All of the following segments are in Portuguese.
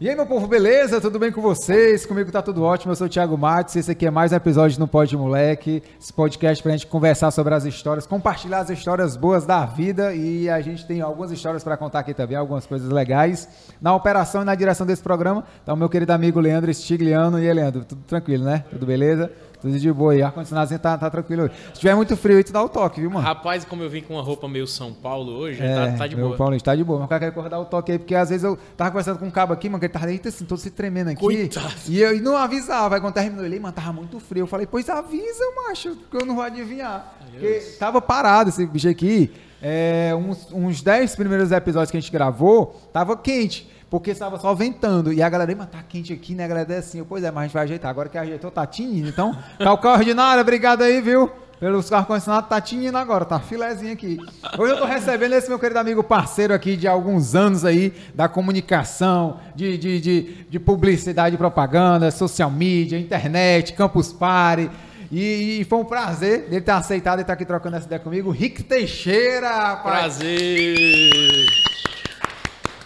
E aí, meu povo, beleza? Tudo bem com vocês? Comigo tá tudo ótimo. Eu sou o Thiago Matos. Esse aqui é mais um episódio no Pode Moleque. Esse podcast pra gente conversar sobre as histórias, compartilhar as histórias boas da vida. E a gente tem algumas histórias para contar aqui também, algumas coisas legais. Na operação e na direção desse programa, tá o meu querido amigo Leandro Stigliano. E aí, Leandro, tudo tranquilo, né? Tudo beleza? Tudo de boa aí. Ar-condicionado tá, tá tranquilo hoje. Se tiver muito frio aí, tu dá o toque, viu, mano? Rapaz, como eu vim com uma roupa meio São Paulo hoje, É, tá, tá de meu boa. Paulinho, tá de boa. Mas o cara quer acordar o toque aí, porque às vezes eu tava conversando com um cabo aqui, mano, que ele tava eita, assim, todo se tremendo aqui. Coitado. E eu e não avisava. Aí quando terminou ele, mano, tava muito frio. Eu falei, pois avisa, macho, porque eu não vou adivinhar. Porque tava parado esse bicho aqui. É, uns, uns 10 primeiros episódios que a gente gravou, tava quente. Porque estava só ventando. E a galera, "Ih, mas tá quente aqui, né? A galera é assim. Eu, pois é, mas a gente vai ajeitar. Agora que ajeitou, tá tinindo. Então, calcal ordinário, obrigado aí, viu? Pelos carros condicionados, tá tinindo agora, tá filezinho aqui. Hoje eu tô recebendo esse meu querido amigo parceiro aqui de alguns anos aí, da comunicação, de, de, de, de publicidade e propaganda, social media, internet, campus party. E, e foi um prazer dele ter aceitado e estar aqui trocando essa ideia comigo. Rick Teixeira, rapaz. Prazer!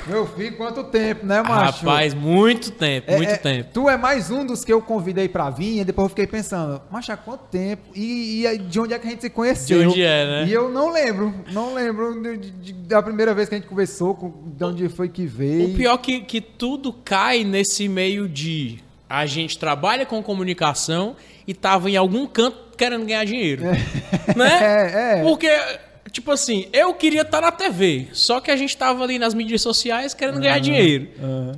Meu filho, quanto tempo, né, macho? Rapaz, muito tempo, É, muito é, tempo. Tu é mais um dos que eu convidei pra vir, e depois eu fiquei pensando, macho, há quanto tempo? E, e de onde é que a gente se conheceu? De onde é, né? E eu não lembro, não lembro de- de- da primeira vez que a gente conversou, com, de onde foi que veio. O pior é que, que tudo cai nesse meio de a gente trabalha com comunicação e tava em algum canto querendo ganhar dinheiro. Né? É, é. Porque, tipo assim, eu queria estar na TV, só que a gente tava ali nas mídias sociais querendo ganhar dinheiro.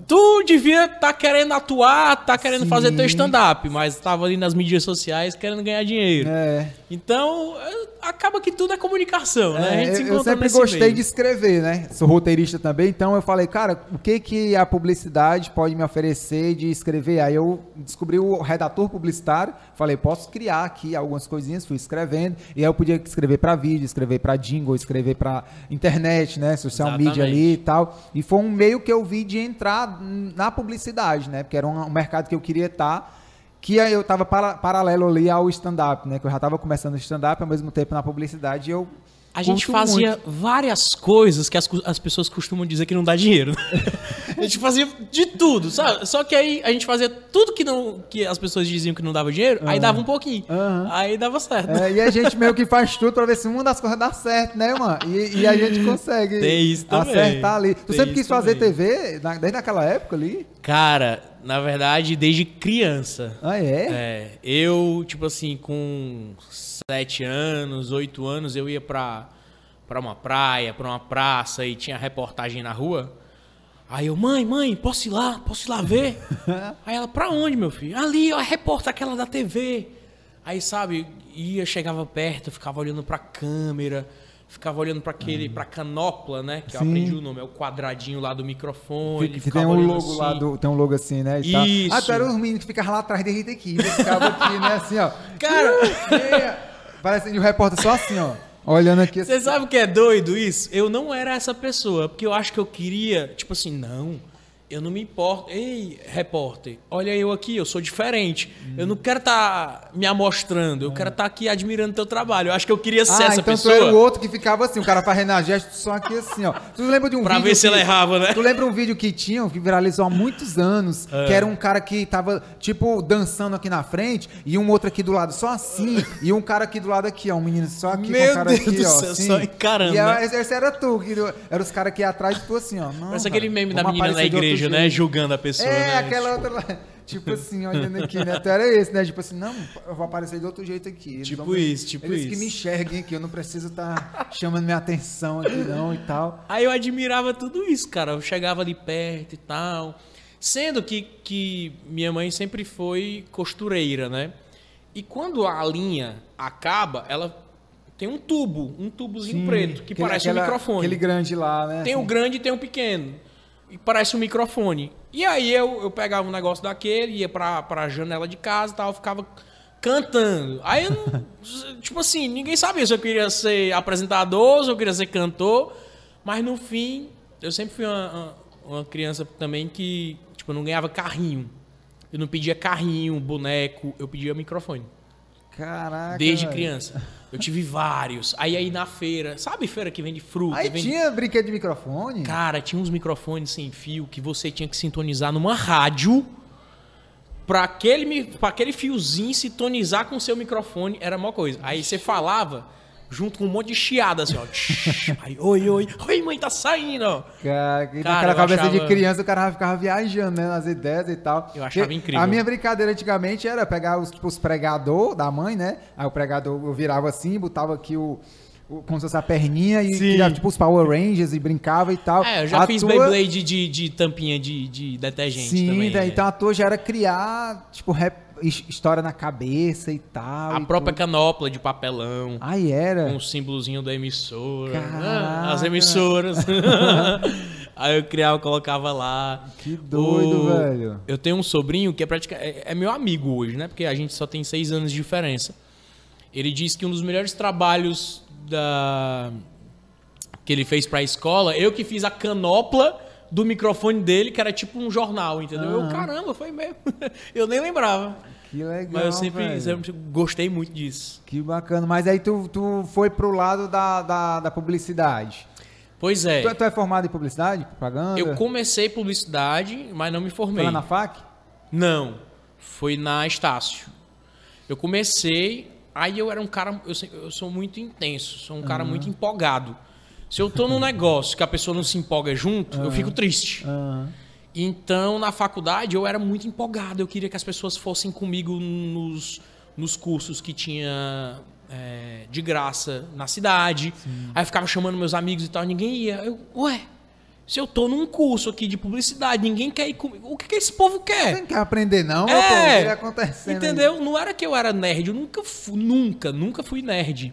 Tu devia estar querendo atuar, tá querendo fazer teu Sim. stand-up, mas tava ali nas mídias sociais querendo ganhar dinheiro. É. Então, é, acaba que tudo é comunicação, né? A É, gente se eu, eu sempre gostei meio. de escrever, né? Sou roteirista também, então eu falei, cara, o que que a publicidade pode me oferecer de escrever? Aí eu descobri o redator publicitário, falei, posso criar aqui algumas coisinhas, fui escrevendo, e aí eu podia escrever para vídeo, escrever para jingle, escrever para internet, né? Social Exatamente. media ali e tal. E foi um meio que eu vi de entrar na publicidade, né? Porque era um, um mercado que eu queria estar. Que eu tava para- paralelo ali ao stand-up, né? Que eu já tava começando o stand-up, ao mesmo tempo na publicidade, eu A gente fazia muito. várias coisas que as, as pessoas costumam dizer que não dá dinheiro. a gente fazia de tudo, sabe? Só que aí a gente fazia tudo que, não, que as pessoas diziam que não dava dinheiro, aí dava um pouquinho. Aham. Aí dava certo. É, e a gente meio que faz tudo pra ver se uma das coisas dá certo, né, mano? E, e a gente consegue acertar ali. Tu Tem sempre quis fazer também. TV, desde aquela época ali? Cara, na verdade, desde criança. Ah, é? É, eu, tipo assim, com sete anos, oito anos, eu ia pra, pra uma praia, pra uma praça e tinha reportagem na rua. Aí eu, mãe, mãe, posso ir lá? Posso ir lá ver? Aí ela, pra onde, meu filho? Ali, ó, a repórter aquela da TV. Aí, sabe, ia, chegava perto, ficava olhando pra câmera, ficava olhando pra aquele, pra canopla, né? Que eu Sim. aprendi o nome, é o quadradinho lá do microfone. Ficava tem um logo lá assim. do. Tem um logo assim, né? e tal. Isso. Ah, tu era os meninos que ficavam lá atrás dele aqui. Eles ficavam aqui, né? Assim, ó. Cara, É, Parece que o repórter só assim, ó. Olhando aqui assim. Você sabe o que é doido isso? Eu não era essa pessoa, porque eu acho que eu queria, tipo assim, não, eu não me importo. Ei, repórter, olha eu aqui, eu sou diferente. Eu não quero estar me amostrando, eu quero estar aqui admirando teu trabalho. Eu acho que eu queria ser Ah, essa então pessoa. tu era o outro que ficava assim, o cara fazendo a gesto só aqui assim, ó. Tu lembra de um Pra vídeo ver se que- ela errava, né? Tu lembra um vídeo que tinha, que viralizou há muitos anos, É. que era um cara que tava, tipo, dançando aqui na frente, e um outro aqui do lado só assim, e um cara aqui do lado aqui, ó, um menino só aqui com Meu o cara Deus aqui, do ó, céu, assim. só encarando, E era- né? esse, era tu, que era os caras que atrás de tu assim, ó. Não, Parece cara, aquele meme da menina na aparecer igreja, né? Julgando a pessoa, É, né? aquela outra lá. Tipo assim, olhando aqui, né? Era esse, né? Tipo assim, não, eu vou aparecer de outro jeito aqui. Eles Tipo vão isso, tipo eles que isso. me enxerguem aqui, eu não preciso estar chamando minha atenção aqui, não, e tal. Aí eu admirava tudo isso, cara. Eu chegava ali perto e tal. Sendo que, que minha mãe sempre foi costureira, né? E quando a linha acaba, ela tem um tubo, um tubozinho Sim, preto, que aquele- parece aquela- um microfone. Aquele grande lá, né? Tem o grande e tem o pequeno. E parece um microfone. E aí eu, eu pegava um negócio daquele, ia pra, pra janela de casa e tal, ficava cantando. Aí eu tipo assim, ninguém sabia se eu queria ser apresentador, se eu queria ser cantor. Mas no fim, eu sempre fui uma, uma, uma criança também que, tipo, eu não ganhava carrinho. Eu não pedia carrinho, boneco, eu pedia microfone. Caraca. Desde velho. criança. Eu tive vários. Aí aí na feira, sabe feira que vende fruta? Aí vende... tinha brinquedo de microfone? Cara, tinha uns microfones sem fio que você tinha que sintonizar numa rádio pra aquele, pra aquele fiozinho sintonizar com o seu microfone. Era a maior coisa. Aí você falava junto com um monte de chiada assim, ó. Aí, oi, oi. Oi, mãe, tá saindo. Cara, Cara, naquela cabeça de achava- criança o cara ficava viajando, né? Nas ideias e tal. Eu achava Porque incrível. A minha brincadeira antigamente era pegar os, tipo, os pregador da mãe, né? Aí o pregador eu virava assim, botava aqui o. como se fosse a perninha e Sim. criava tipo os Power Rangers e brincava e tal. É, eu já A fiz tua- Beyblade de, de tampinha de, de detergente Sim, também. é. então a tua já era criar, tipo, rap- história na cabeça e tal. A e própria tudo. canopla de papelão. Aí era. com o símbolozinho da emissora. Caraca. Ah, As emissoras. Aí eu criava, colocava lá. Que doido, O- velho. Eu tenho um sobrinho que é, pratica... é é meu amigo hoje, né? Porque a gente só tem seis anos de diferença. Ele disse que um dos melhores trabalhos da... que ele fez pra escola, eu que fiz a canopla do microfone dele, que era tipo um jornal, entendeu? Eu, Aham. caramba, foi mesmo. eu nem lembrava. Que legal. Mas eu sempre, sempre gostei muito disso. Que bacana. Mas aí tu, tu foi pro lado da, da, da publicidade. Pois é. Tu, é- tu é formado em publicidade? Propaganda? Eu comecei publicidade, mas não me Foi formei. lá na FAC? Não, foi na Estácio. Eu comecei, aí eu era um cara, eu, eu sou muito intenso, sou um cara muito empolgado. Se eu tô num negócio que a pessoa não se empolga junto, eu fico triste. Aham. Então, na faculdade, eu era muito empolgado. Eu queria que as pessoas fossem comigo nos, nos cursos que tinha é, de graça na cidade. Aí eu ficava chamando meus amigos e tal, ninguém ia. Eu, ué, se eu tô num curso aqui de publicidade, ninguém quer ir comigo. O que, que esse povo quer? Você não quer aprender, não, meu É. povo? O que tá acontecendo? aí? Entendeu? Não era que eu era nerd, eu nunca fui, nunca, nunca fui nerd.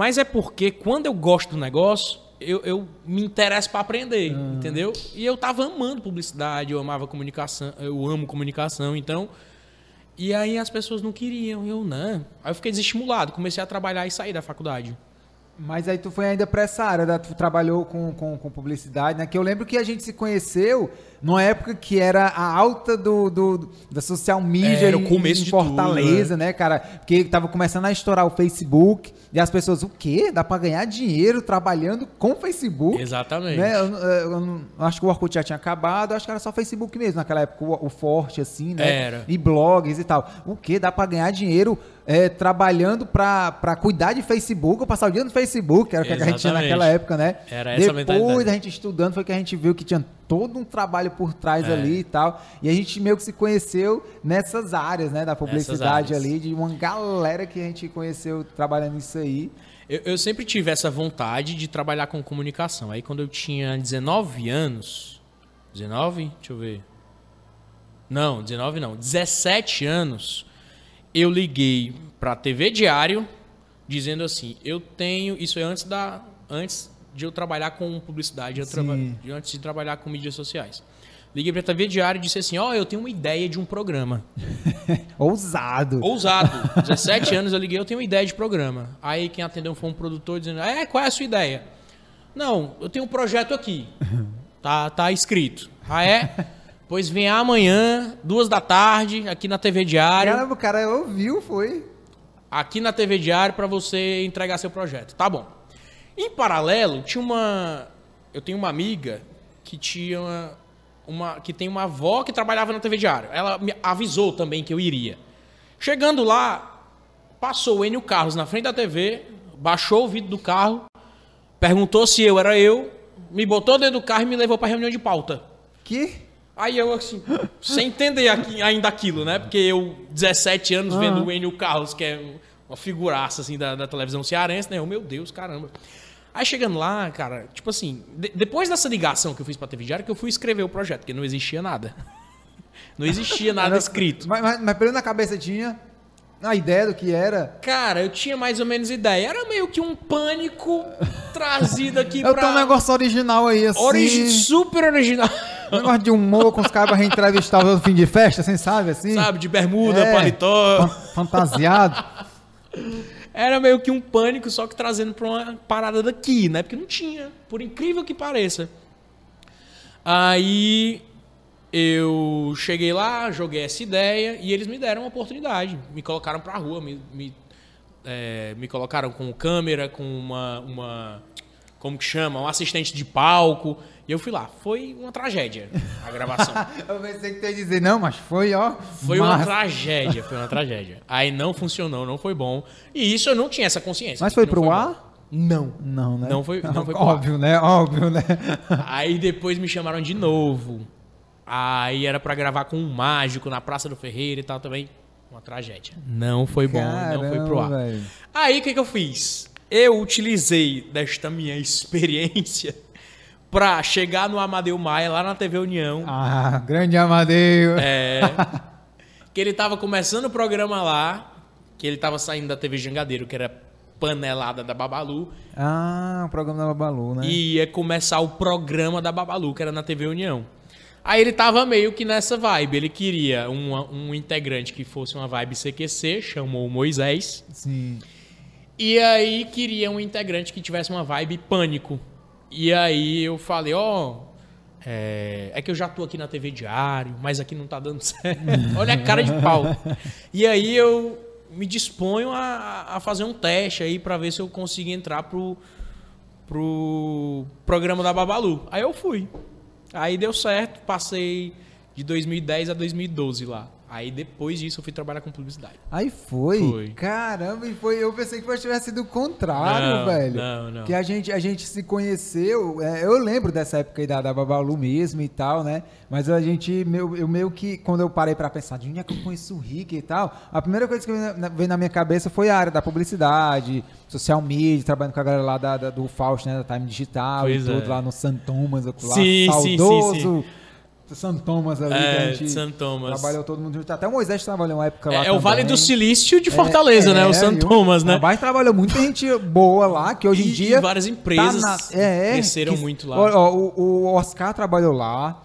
Mas é porque quando eu gosto do negócio, eu, eu me interesso pra aprender, Ah. entendeu? E eu tava amando publicidade, eu amava comunicação, eu amo comunicação, então. E aí as pessoas não queriam, eu não. Aí eu fiquei desestimulado, comecei a trabalhar e sair da faculdade. Mas aí tu foi ainda pra essa área, né? tu trabalhou com, com, com publicidade, né? Que eu lembro que a gente se conheceu numa época que era a alta do, do- da social media Era o começo em de Fortaleza, tudo, né, cara? Porque tava começando a estourar o Facebook e as pessoas, o quê? Dá pra ganhar dinheiro trabalhando com Facebook? Exatamente. Né? Eu, eu- eu acho que o Orkut já tinha acabado, eu acho que era só Facebook mesmo, naquela época, o, o forte, assim, né? Era. E blogs e tal. O que? Dá pra ganhar dinheiro é, trabalhando pra, pra cuidar de Facebook, ou passar o dia no Facebook, era o que a gente tinha naquela época, né? Era essa a Depois mentalidade. da gente estudando, foi que a gente viu que tinha todo um trabalho por trás É. ali e tal. E a gente meio que se conheceu nessas áreas, né? Da publicidade ali, de uma galera que a gente conheceu trabalhando nisso aí. Eu, eu sempre tive essa vontade de trabalhar com comunicação. Aí quando eu tinha 19 anos. 19? Deixa eu ver. Não, 19 não. 17 anos, eu liguei pra TV Diário dizendo assim: eu tenho. Isso é antes da. Antes de eu trabalhar com publicidade, eu traba- antes de trabalhar com mídias sociais. Liguei pra TV Diário e disse assim: Ó, eu tenho uma ideia de um programa. Ousado. Ousado. 17 anos eu liguei, eu tenho uma ideia de programa. Aí quem atendeu foi um produtor dizendo: É, qual é a sua ideia? Não, eu tenho um projeto aqui. Tá, tá escrito. Ah, é? Pois vem amanhã, duas da tarde, aqui na TV Diário. Caramba, o cara ouviu, foi. Aqui na TV Diário pra você entregar seu projeto. Tá bom. Em paralelo, tinha uma. Eu tenho uma amiga que tinha uma, que tem uma avó que trabalhava na TV Diário. Ela me avisou também que eu iria. Chegando lá, passou o Enio Carlos na frente da TV, baixou o vidro do carro, perguntou se eu era eu, me botou dentro do carro e me levou pra reunião de pauta. Que? Aí eu, assim, sem entender aqui- ainda aquilo, né? Porque eu, 17 anos, vendo o Enio Carlos, que é uma figuraça, assim, da, da televisão cearense, né? Eu, meu Deus, caramba. Aí chegando lá, cara, tipo assim, de- depois dessa ligação que eu fiz pra TV Diário, que eu fui escrever o projeto, porque não existia nada. Não existia nada escrito. Mas, mas, mas pelo na cabeça tinha a ideia do que era. Cara, eu tinha mais ou menos ideia. Era meio que um pânico trazido aqui Eu pra... tenho um negócio original aí, assim. Origi- super original. Um negócio de humor com os caras pra reentrevistar no fim de festa, assim, sabe? Assim. Sabe, de bermuda, É. paletó. Fan- Fantasiado. Era meio que um pânico, só que trazendo pra uma parada daqui, né? Porque não tinha, por incrível que pareça. Aí eu cheguei lá, joguei essa ideia e eles me deram uma oportunidade. Me colocaram pra rua, me, me, é, me colocaram com câmera, com uma, uma. Como que chama? Um assistente de palco. E eu fui lá. Foi uma tragédia a gravação. eu pensei que tu ia dizer, não, mas foi, ó. Foi uma tragédia, foi uma tragédia. Aí não funcionou, não foi bom. E isso eu não tinha essa consciência. Mas foi pro foi ar? Bom. Não. Não, né? Não foi, não foi pro Óbvio, ar. né? Óbvio, né? Aí depois me chamaram de novo. Aí era pra gravar com um mágico na Praça do Ferreira e tal também. Uma tragédia. Não foi bom, não foi pro ar. Caramba, velho. Aí o que, que eu fiz? Eu utilizei desta minha experiência pra chegar no Amadeu Maia lá na TV União. Ah, grande Amadeu. É, que ele tava começando o programa lá, que ele tava saindo da TV Jangadeiro, que era panelada da Babalu, Ah, o programa da Babalu, né? e ia começar o programa da Babalu, que era na TV União. Aí ele tava meio que nessa vibe, ele queria uma- um integrante que fosse uma vibe CQC, chamou o Moisés, Sim. e aí queria um integrante que tivesse uma vibe pânico. E aí eu falei, ó, é, é que eu já tô aqui na TV Diário, mas aqui não tá dando certo. Olha a cara de pau. E aí eu me disponho a, a fazer um teste aí pra ver se eu consigo entrar pro, pro programa da Babalu. Aí eu fui. Aí deu certo, passei de 2010 a 2012 lá. Aí depois disso eu fui trabalhar com publicidade. Aí foi. Foi. Caramba, e foi. Eu pensei que tivesse sido o contrário, Não, velho. não, não. Que a gente, a gente se conheceu. é, eu lembro dessa época aí da, da Babalu mesmo e tal, né? Mas a gente, meu, eu meio que, quando eu parei pra pensar de onde é que eu conheço o Rick e tal, a primeira coisa que veio na, minha cabeça foi a área da publicidade, social media, trabalhando com a galera lá da, da- do Fausto, né? Da Time Digital Pois e tudo é. lá no San Thomas, lá, Sim, sim, sim, saudoso. San Thomas ali, que a É, gente San Thomas. trabalhou todo mundo junto. Até o Moisés trabalhou uma época lá É, é o Vale do Silício de Fortaleza, É, né? O é, San viu? Thomas, né? Mas trabalhou muita gente boa lá, que hoje em E- dia. e várias empresas é, é, cresceram que- muito lá. ó, o, o Oscar trabalhou lá.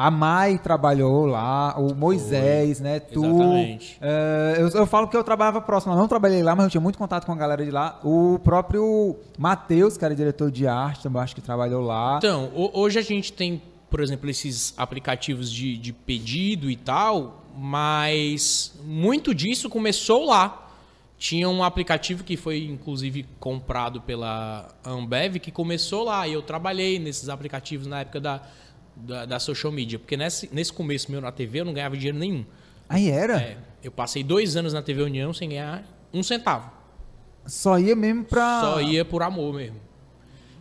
A Mai trabalhou lá, o Moisés, né? Tu. Exatamente. é, eu, eu falo que eu trabalhava próximo, eu não trabalhei lá, mas eu tinha muito contato com a galera de lá. O próprio Matheus, que era diretor de arte, também acho que trabalhou lá. Então, ho- hoje a gente tem, por exemplo, esses aplicativos de, de pedido e tal, mas muito disso começou lá. Tinha um aplicativo que foi, inclusive, comprado pela Ambev, que começou lá. E eu trabalhei nesses aplicativos na época da, da, da social media. Porque nesse, nesse começo meu na TV eu não ganhava dinheiro nenhum. Aí era? É, eu passei dois anos na TV União sem ganhar um centavo. Só ia mesmo pra. Só ia por amor mesmo.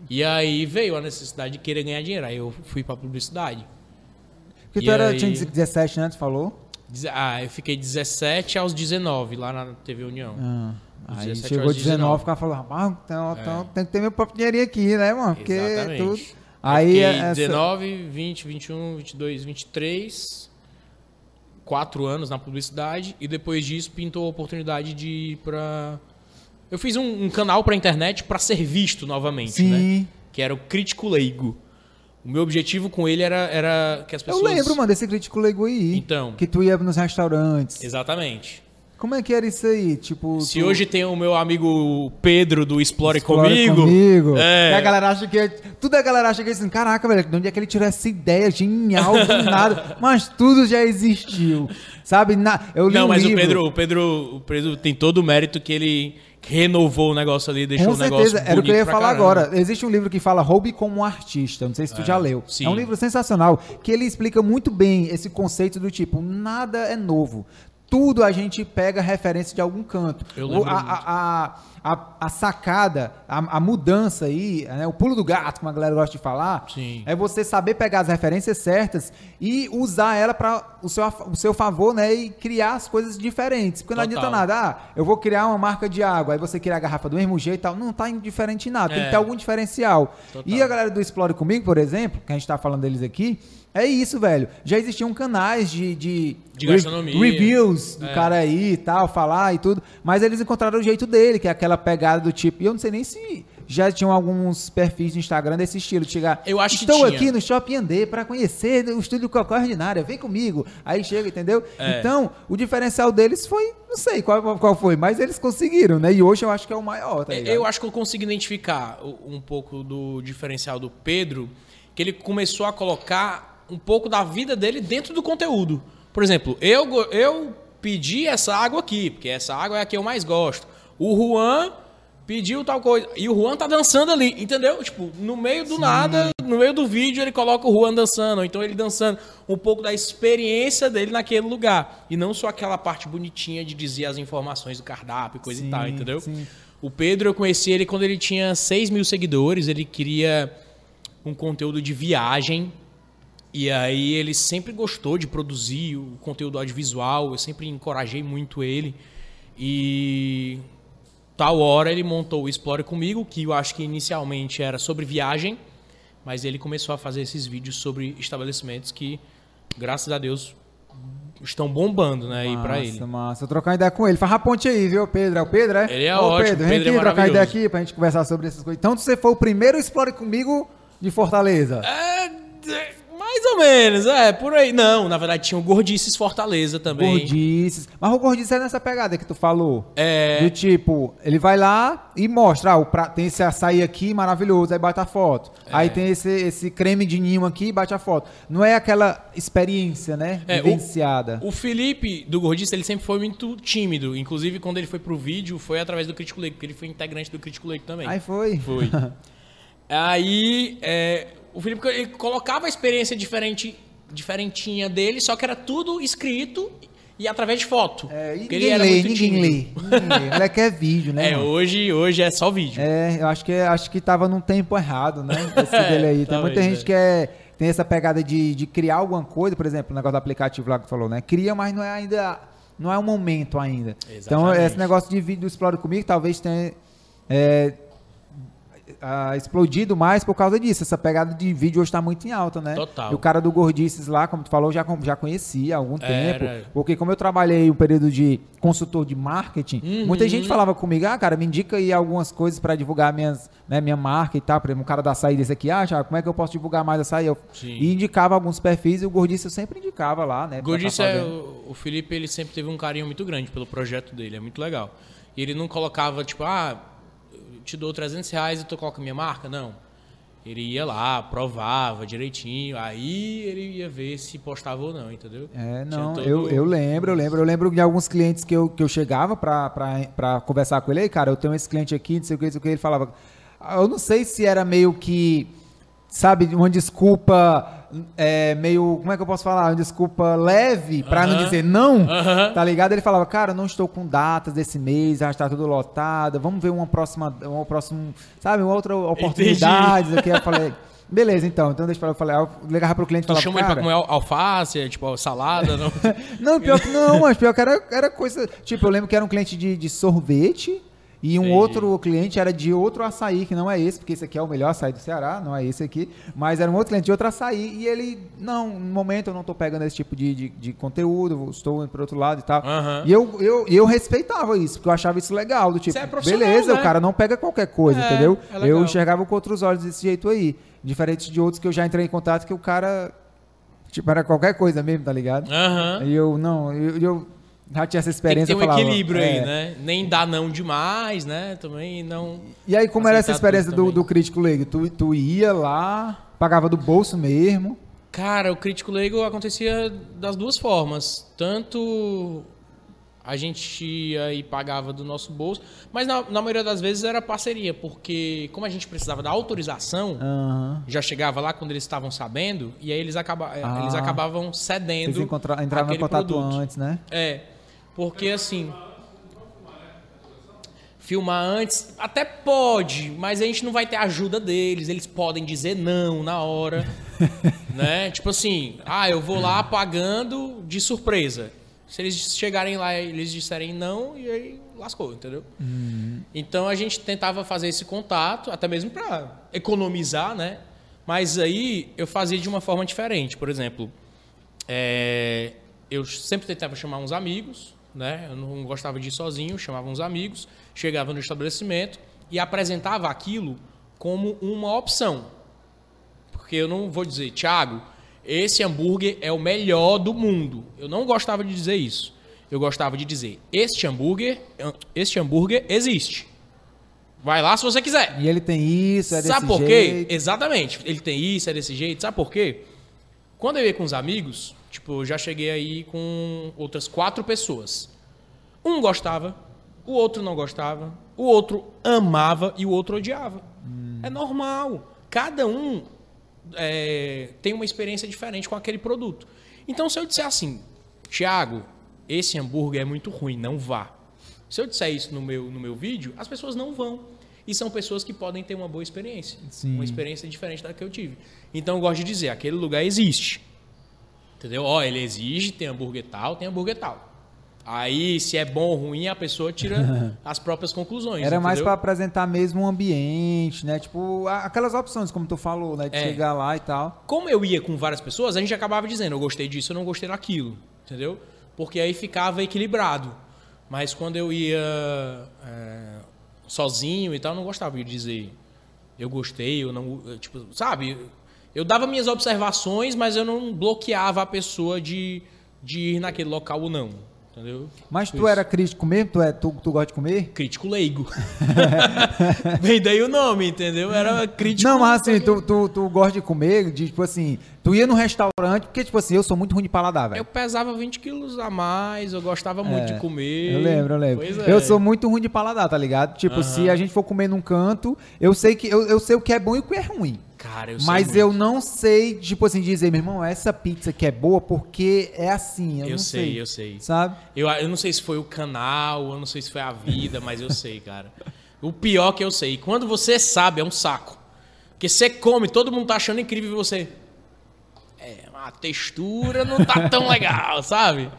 E aí veio a necessidade de querer ganhar dinheiro. Aí eu fui pra publicidade. Porque E tu era, aí- tinha 17 anos, falou? Deze- Ah, eu fiquei 17 aos 19 lá na TV União. Ah, aí 17 chegou aos 19, 19. o cara falou, rapaz, então, então tem que ter meu próprio dinheirinho aqui, né, mano? Porque Exatamente. tudo. Aí essa- 19, 20, 21, 22, 23, quatro anos na publicidade e depois disso pintou a oportunidade de ir pra. Eu fiz um, um canal pra internet pra ser visto novamente, né? Sim. Que era o Crítico Leigo. O meu objetivo com ele era, era que as Eu pessoas. lembro, mano, desse crítico leigo aí. Então. Que tu ia nos restaurantes. Exatamente. Como é que era isso aí? Tipo. Se tu- hoje tem o meu amigo Pedro do Explore, Explore comigo. comigo. É. E a galera acha que. Tudo a galera acha que é assim, caraca, velho, de onde é que ele tirou essa ideia genial do nada? Mas tudo já existiu. Sabe? Na, eu li Não, um mas livro, o Pedro, o Pedro, o Pedro tem todo o mérito que ele renovou o negócio ali, deixou Com o negócio certeza, era o que eu ia falar caramba. agora. Existe um livro que fala Roube como um artista, não sei se tu já leu. sim. É um livro sensacional, que ele explica muito bem esse conceito do tipo, nada é novo. Tudo a gente pega referência de algum canto. Eu a, a, a, a- sacada, a, mudança aí, né, o pulo do gato, como a galera gosta de falar, Sim. é você saber pegar as referências certas e usar ela para o seu, o seu favor, né? E criar as coisas diferentes. Porque não Total. adianta nada. Ah, eu vou criar uma marca de água, aí você criar a garrafa do mesmo jeito e tal. Não tá indiferente em nada, tem É. que ter algum diferencial. Total. E a galera do Explore Comigo, por exemplo, que a gente tá falando deles aqui, é isso, velho. Já existiam canais de, de, De gastronomia. reviews do É. cara aí e tal, falar e tudo. Mas eles encontraram o jeito dele, que é aquela pegada do tipo. E eu não sei nem se já tinham alguns perfis no Instagram desse estilo, de chegar. Eu acho que Estou tinha. aqui no Shopping Andê para conhecer o estúdio Cocó Ordinária, vem comigo. Aí chega, entendeu? É. Então, o diferencial deles foi, não sei qual, qual foi, mas eles conseguiram, né? E hoje eu acho que é o maior, tá ligado? Eu acho que eu consigo identificar um pouco do diferencial do Pedro, que ele começou a colocar um pouco da vida dele dentro do conteúdo. Por exemplo, eu, eu pedi essa água aqui, porque essa água é a que eu mais gosto. O Juan pediu tal coisa. E o Juan tá dançando ali, entendeu? Tipo, no meio do nada, no meio do vídeo, ele coloca o Juan dançando, ou então ele dançando um pouco da experiência dele naquele lugar. E não só aquela parte bonitinha de dizer as informações do cardápio e coisa Sim, e tal, entendeu? sim. O Pedro, eu conheci ele quando ele tinha 6 mil seguidores, ele queria um conteúdo de viagem. E aí ele sempre gostou de produzir o conteúdo audiovisual, eu sempre encorajei muito ele. E tal hora ele montou o Explore comigo, que eu acho que inicialmente era sobre viagem, mas ele começou a fazer esses vídeos sobre estabelecimentos que, graças a Deus, estão bombando, né, aí pra ele. Massa, massa. Eu trocar uma ideia com ele. Faz a ponte aí, viu, Pedro? É o Pedro, é? Ele é Ô, ótimo, Pedro, vem Pedro é aqui trocar maravilhoso. ideia aqui pra gente conversar sobre essas coisas. Então você foi o primeiro Explore comigo de Fortaleza. É, mais ou menos, é, por aí. Não, na verdade tinha o Gordices Fortaleza também. Gordices. Mas o Gordices é nessa pegada que tu falou. É. Do tipo, ele vai lá e mostra, ah, o pra- tem esse açaí aqui maravilhoso, aí bate a foto. É. Aí tem esse, esse creme de ninho aqui, bate a foto. Não é aquela experiência, né? É, o- Vivenciada. O Felipe do Gordice, ele sempre foi muito tímido. Inclusive, quando ele foi pro vídeo, foi através do Crítico Leigo, porque ele foi integrante do Crítico Leigo também. Aí foi. Foi. Aí, é, o Felipe ele colocava a experiência diferente, diferentinha dele, só que era tudo escrito e através de foto. É, ninguém lê, ninguém lê. Ninguém lê. Moleque é vídeo, né? É, mano? hoje, hoje é só vídeo. É, eu acho que, acho que tava num tempo errado, né? Esse dele aí. Tem talvez, muita gente é. que é, tem essa pegada de, de criar alguma coisa, por exemplo, o negócio do aplicativo lá que tu falou, né? Cria, mas não é ainda. Não é o momento ainda. Então, Exatamente. esse negócio de vídeo do Explore comigo talvez tenha. é, ah, explodido mais por causa disso. Essa pegada de vídeo hoje tá muito em alta, né? Total. E o cara do Gordices lá, como tu falou, eu já, já conhecia há algum Era. tempo. Porque como eu trabalhei um período de consultor de marketing, Uhum. muita gente falava comigo, ah, cara, me indica aí algumas coisas para divulgar minhas, né, minha marca e tal. Por exemplo, um cara da açaí desse aqui, ah, Thiago, como é que eu posso divulgar mais açaí? Eu, Sim. e indicava alguns perfis e o Gordices eu sempre indicava lá, né? pra Gordice tá é, o Felipe ele sempre teve um carinho muito grande pelo projeto dele, é muito legal. E ele não colocava, tipo, ah, te dou 300 reais e tu coloca minha marca, não. Ele ia lá, provava direitinho, aí ele ia ver se postava ou não, entendeu? É, não, todo- eu, eu lembro, eu lembro. Eu lembro de alguns clientes que eu, que eu chegava pra, pra, pra conversar com ele. Aí, cara, eu tenho esse cliente aqui, não sei o que, não sei o que. Ele falava. "Ah, Eu não sei se era meio que, sabe, uma desculpa é, meio. Como é que eu posso falar? Uma desculpa leve pra não dizer não, tá ligado? Ele falava, cara, não estou com datas desse mês, já está tudo lotado. Vamos ver uma próxima, uma próxima, sabe, uma outra oportunidade. Aqui eu falei. Beleza, então. Então deixa eu falar. Eu ligava pro cliente e falava, chama ele pra comer al- alface, tipo, salada, não? não, pior que não, mas pior que era, era coisa. Tipo, eu lembro que era um cliente de, de sorvete e um outro cliente era de outro açaí, que não é esse, porque esse aqui é o melhor açaí do Ceará, não é esse aqui. Mas era um outro cliente de outro açaí e ele, não, no momento eu não tô pegando esse tipo de, de, de conteúdo, estou indo pro outro lado e tal. Aham. E eu, eu, eu respeitava isso, porque eu achava isso legal. Do tipo, Você é profissional, beleza, né? o cara não pega qualquer coisa, É, entendeu? é eu enxergava com outros olhos desse jeito aí. Diferente de outros que eu já entrei em contato que o cara. Tipo, era qualquer coisa mesmo, tá ligado? Aham. E eu, não, eu, eu já tinha essa Tem que experiência. ter um falava, equilíbrio aí, é. né? Nem dar não demais, né? Também não... E aí, como era essa experiência do, do crítico leigo? Tu, tu ia lá, pagava do bolso mesmo. Cara, o crítico leigo acontecia das duas formas. Tanto a gente ia e pagava do nosso bolso, mas na, na maioria das vezes era parceria, porque como a gente precisava da autorização, Aham. já chegava lá quando eles estavam sabendo, e aí eles, acaba, eh, Ah. eles acabavam cedendo encontra- entravam em contato produto. antes, né? É, porque assim. Filmar antes, até pode, mas a gente não vai ter a ajuda deles. Eles podem dizer não na hora. né? Tipo assim, ah, eu vou lá pagando de surpresa. Se eles chegarem lá e eles disserem não, e aí lascou, entendeu? Então a gente tentava fazer esse contato, até mesmo para economizar, né? Mas aí eu fazia de uma forma diferente. Por exemplo, é, eu sempre tentava chamar uns amigos, né? Eu não gostava de ir sozinho, chamava uns amigos, chegava no estabelecimento e apresentava aquilo como uma opção. Porque eu não vou dizer, Thiago, esse hambúrguer é o melhor do mundo. Eu não gostava de dizer isso. Eu gostava de dizer, este hambúrguer, este hambúrguer existe. Vai lá se você quiser. E ele tem isso, é desse Sabe por jeito. quê? Exatamente. Ele tem isso, é desse jeito. Sabe por quê? Quando eu ia com os amigos, tipo, eu já cheguei aí com outras quatro pessoas. Um gostava, o outro não gostava, o outro amava e o outro odiava. É normal. Cada um é, tem uma experiência diferente com aquele produto. Então, se eu disser assim, Thiago, esse hambúrguer é muito ruim, não vá. Se eu disser isso no meu, no meu vídeo, as pessoas não vão. E são pessoas que podem ter uma boa experiência. Sim. Uma experiência diferente da que eu tive. Então, eu gosto de dizer, aquele lugar existe. Entendeu? Ó, ele exige, tem hambúrguer tal, tem hambúrguer tal. Aí, se é bom ou ruim, a pessoa tira as próprias conclusões. Era mais entendeu? pra apresentar mesmo o ambiente, né? Tipo, aquelas opções, como tu falou, né? De É. chegar lá e tal. Como eu ia com várias pessoas, a gente acabava dizendo, eu gostei disso, eu não gostei daquilo, entendeu? Porque aí ficava equilibrado. Mas quando eu ia é, sozinho e tal, eu não gostava de dizer, eu gostei, eu não, tipo, sabe? Eu dava minhas observações, mas eu não bloqueava a pessoa de, de ir naquele local ou não, entendeu? Mas tu Isso. era crítico mesmo? Tu, é, tu, tu gosta de comer? Crítico leigo. Vem daí o nome, entendeu? Era crítico. Não, mas assim, tu, tu, tu gosta de comer, de, tipo assim, tu ia no restaurante, porque, tipo assim, eu sou muito ruim de paladar, Eu velho. pesava 20 quilos a mais, eu gostava muito É, de comer. Eu lembro, eu lembro. Pois é. Eu sou muito ruim de paladar, tá ligado? Tipo, se a gente for comer num canto, eu sei que eu, eu sei o que é bom e o que é ruim. Cara, eu sei Mas muito. eu não sei, tipo assim, dizer, meu irmão, essa pizza que é boa porque é assim. Eu, Eu sei, sei, eu sei. Sabe? Eu, eu não sei se foi o canal, eu não sei se foi a vida, mas eu sei, cara. O pior que eu sei, quando você sabe, é um saco. Porque você come, todo mundo tá achando incrível e você. É, a textura não tá tão legal, sabe?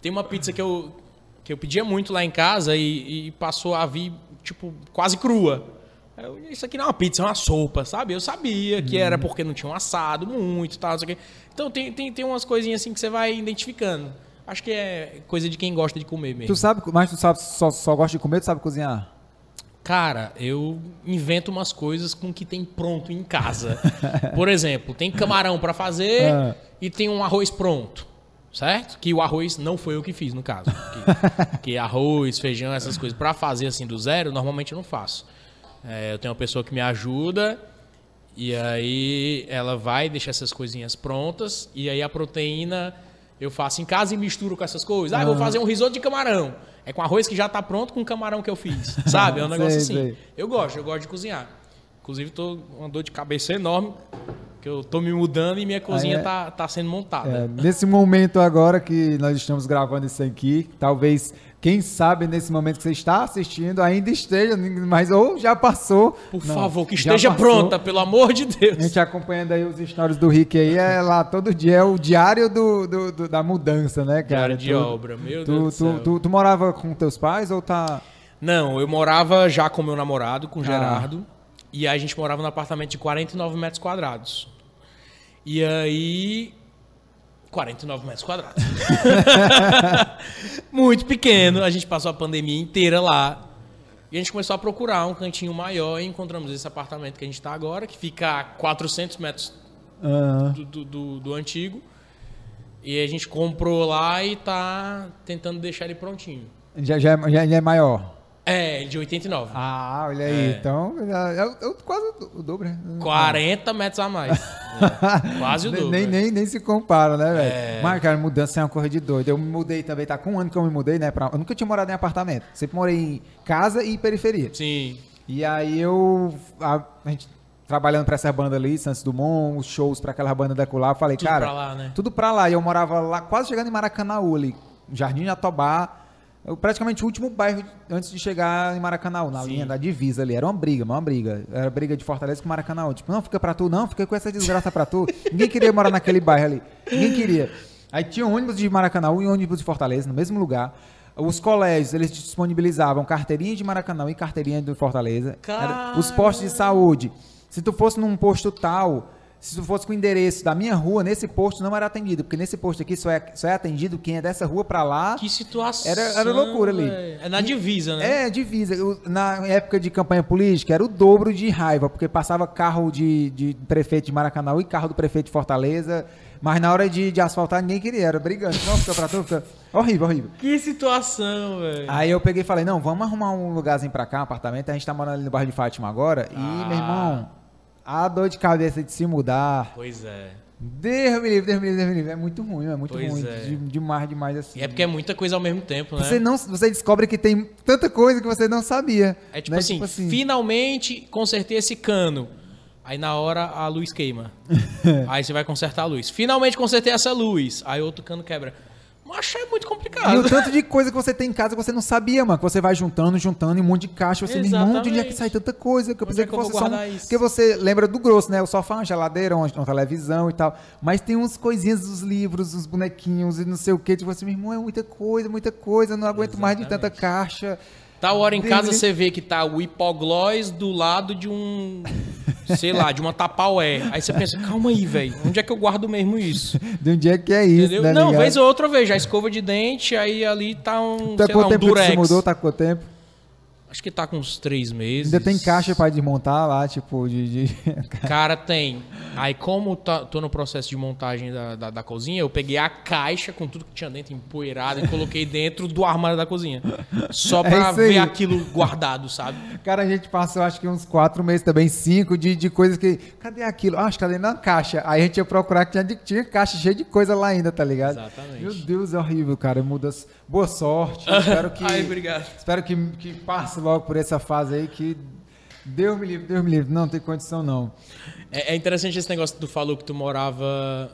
Tem uma pizza que eu, que eu pedia muito lá em casa e, e passou a vir, tipo, quase crua. Eu, isso aqui não é uma pizza, é uma sopa, sabe? Eu sabia que era porque não tinham assado muito e tal, não sei o quê. Então tem, tem, tem umas coisinhas assim que você vai identificando. Acho que é coisa de quem gosta de comer mesmo. Tu sabe, mas tu sabe, só, só gosta de comer, tu sabe cozinhar? Cara, eu invento umas coisas com o que tem pronto em casa. Por exemplo, tem camarão pra fazer Ah. e tem um arroz pronto. Certo? Que o arroz não foi eu que fiz, no caso. Que, que arroz, feijão, essas coisas, pra fazer assim do zero, normalmente eu não faço. É, eu tenho uma pessoa que me ajuda e aí ela vai deixar essas coisinhas prontas e aí a proteína eu faço em casa e misturo com essas coisas. Ah, eu vou fazer um risoto de camarão. É com arroz que já tá pronto com o camarão que eu fiz. Sabe? É um negócio Sei, assim. sei. Eu gosto, eu gosto de cozinhar. Inclusive, tô com uma dor de cabeça enorme, que eu tô me mudando e minha cozinha é? tá, tá sendo montada. É, nesse momento agora que nós estamos gravando isso aqui, talvez, quem sabe nesse momento que você está assistindo ainda esteja, mas ou já passou. Por Não, favor, que esteja pronta, pelo amor de A Deus. gente acompanhando aí os stories do Rick aí, é lá todo dia, é o diário do, do- do- da mudança, né, cara? Diário de Tu- obra, meu Tu, Deus do tu, céu. tu, tu morava com teus pais ou tá. Não, eu morava já com meu namorado, Ah. com o Gerardo, e aí a gente morava num apartamento de 49 metros quadrados. E aí. 49 metros quadrados. Muito pequeno, a gente passou a pandemia inteira lá. E a gente começou a procurar um cantinho maior e encontramos esse apartamento que a gente está agora, que fica a 400 metros do, do, do- do antigo. E a gente comprou lá e tá tentando deixar ele prontinho. já, já, é- já, já é maior. É, de 89. Ah, olha aí. É. Então, é, é o- quase o dobro. né? 40 metros a mais. É, quase o dobro. Nem, é. nem, nem se compara, né, velho? É. Mas, cara, mudança é uma coisa de doido. Eu me mudei também, tá com um ano que eu me mudei, né? Pra... Eu nunca tinha morado em apartamento. Sempre morei em casa e periferia. Sim. E aí eu. A, a gente trabalhando pra essa banda ali, Santos Dumont, os shows pra aquela banda da Colar, falei, Tudo cara. pra lá, né? Tudo pra lá. E eu morava lá, quase chegando em Maracanãú ali. Jardim Jatobá. Eu, praticamente o último bairro antes de chegar em Maracanãú, na Sim. linha da divisa ali. Era uma briga, uma briga. Era briga de Fortaleza com Maracanãú. Tipo, não, fica pra tu, não, fica com essa desgraça pra tu. Ninguém queria morar naquele bairro ali. Ninguém queria. Aí tinha ônibus de Maracanãú e ônibus de Fortaleza, no mesmo lugar. Os colégios, eles disponibilizavam carteirinha de Maracanãú e carteirinha de Fortaleza. Os postos de saúde. Se tu fosse num posto tal, se fosse com o endereço da minha rua, nesse posto não era atendido, porque nesse posto aqui só é, só é atendido quem é dessa rua pra lá. Que situação. Era- era loucura ali. É na divisa, né? É, divisa. Eu- Na época de campanha política, era o dobro de raiva, porque passava carro de, de prefeito de Maracanã e carro do prefeito de Fortaleza, mas na hora de, de asfaltar ninguém queria, era brigando. Não, fica pra tu, fica... Horrível, horrível. Que situação, velho. Aí eu peguei e falei, não, vamos arrumar um lugarzinho pra cá, um apartamento, a gente tá morando ali no bairro de Fátima agora, e, Ah. meu irmão, a dor de cabeça de se mudar... Pois é. Deus me livre, Deus me livre, Deus me livre. É muito ruim, é muito Pois ruim. é. De- demais, demais assim. É porque é muita coisa ao mesmo tempo, né? Você, não, você descobre que tem tanta coisa que você não sabia. É tipo, né? assim, finalmente consertei esse cano. Aí na hora a luz queima. aí você vai consertar a luz. Finalmente consertei essa luz. Aí outro cano quebra. Mas é muito E o complicado. tanto de coisa que você tem em casa que você não sabia, mano. Que você vai juntando, juntando em um monte de caixa. Você, meu irmão, de onde é que Exatamente. sai tanta coisa? Que eu Onde pensei é que, eu fosse só um... Porque você lembra do grosso, né? O sofá, uma geladeira, uma, uma televisão e tal. Mas tem uns coisinhas dos livros, uns bonequinhos e não sei o que. Tipo assim, meu irmão, é muita coisa, muita coisa. Não aguento mais de tanta Exatamente. caixa. Tal hora em casa você vê que tá o hipoglós do lado de um. Sei lá, de uma tapaué. Aí você pensa, calma aí, velho. Onde é que eu guardo mesmo isso? De onde é que é isso, Entendeu? né? Não, ligado? vez ou outra vejo a escova de dente, aí ali tá um, Tá sei quanto lá, um tempo que durex. você mudou? Tá quanto tempo? Acho que tá com uns três meses. Ainda tem caixa pra desmontar lá, tipo, de... de... Cara, tem. Aí, como tá, tô no processo de montagem da, da, da cozinha, eu peguei a caixa com tudo que tinha dentro empoeirado e coloquei dentro do armário da cozinha. Só pra É isso aí. ver aquilo guardado, sabe? Cara, a gente passou acho que uns quatro meses também, cinco, de, de coisas que. Cadê aquilo? Ah, acho que tá dentro da caixa. Aí a gente ia procurar que tinha, tinha caixa cheia de coisa lá ainda, tá ligado? Exatamente. Meu Deus, é horrível, cara. Muda. Boa sorte. Espero que. Ai, obrigado. Espero que, que passe logo por essa fase aí que. Deus me livre, Deus me livre. Não tem condição, não. É, é interessante esse negócio que tu falou que tu morava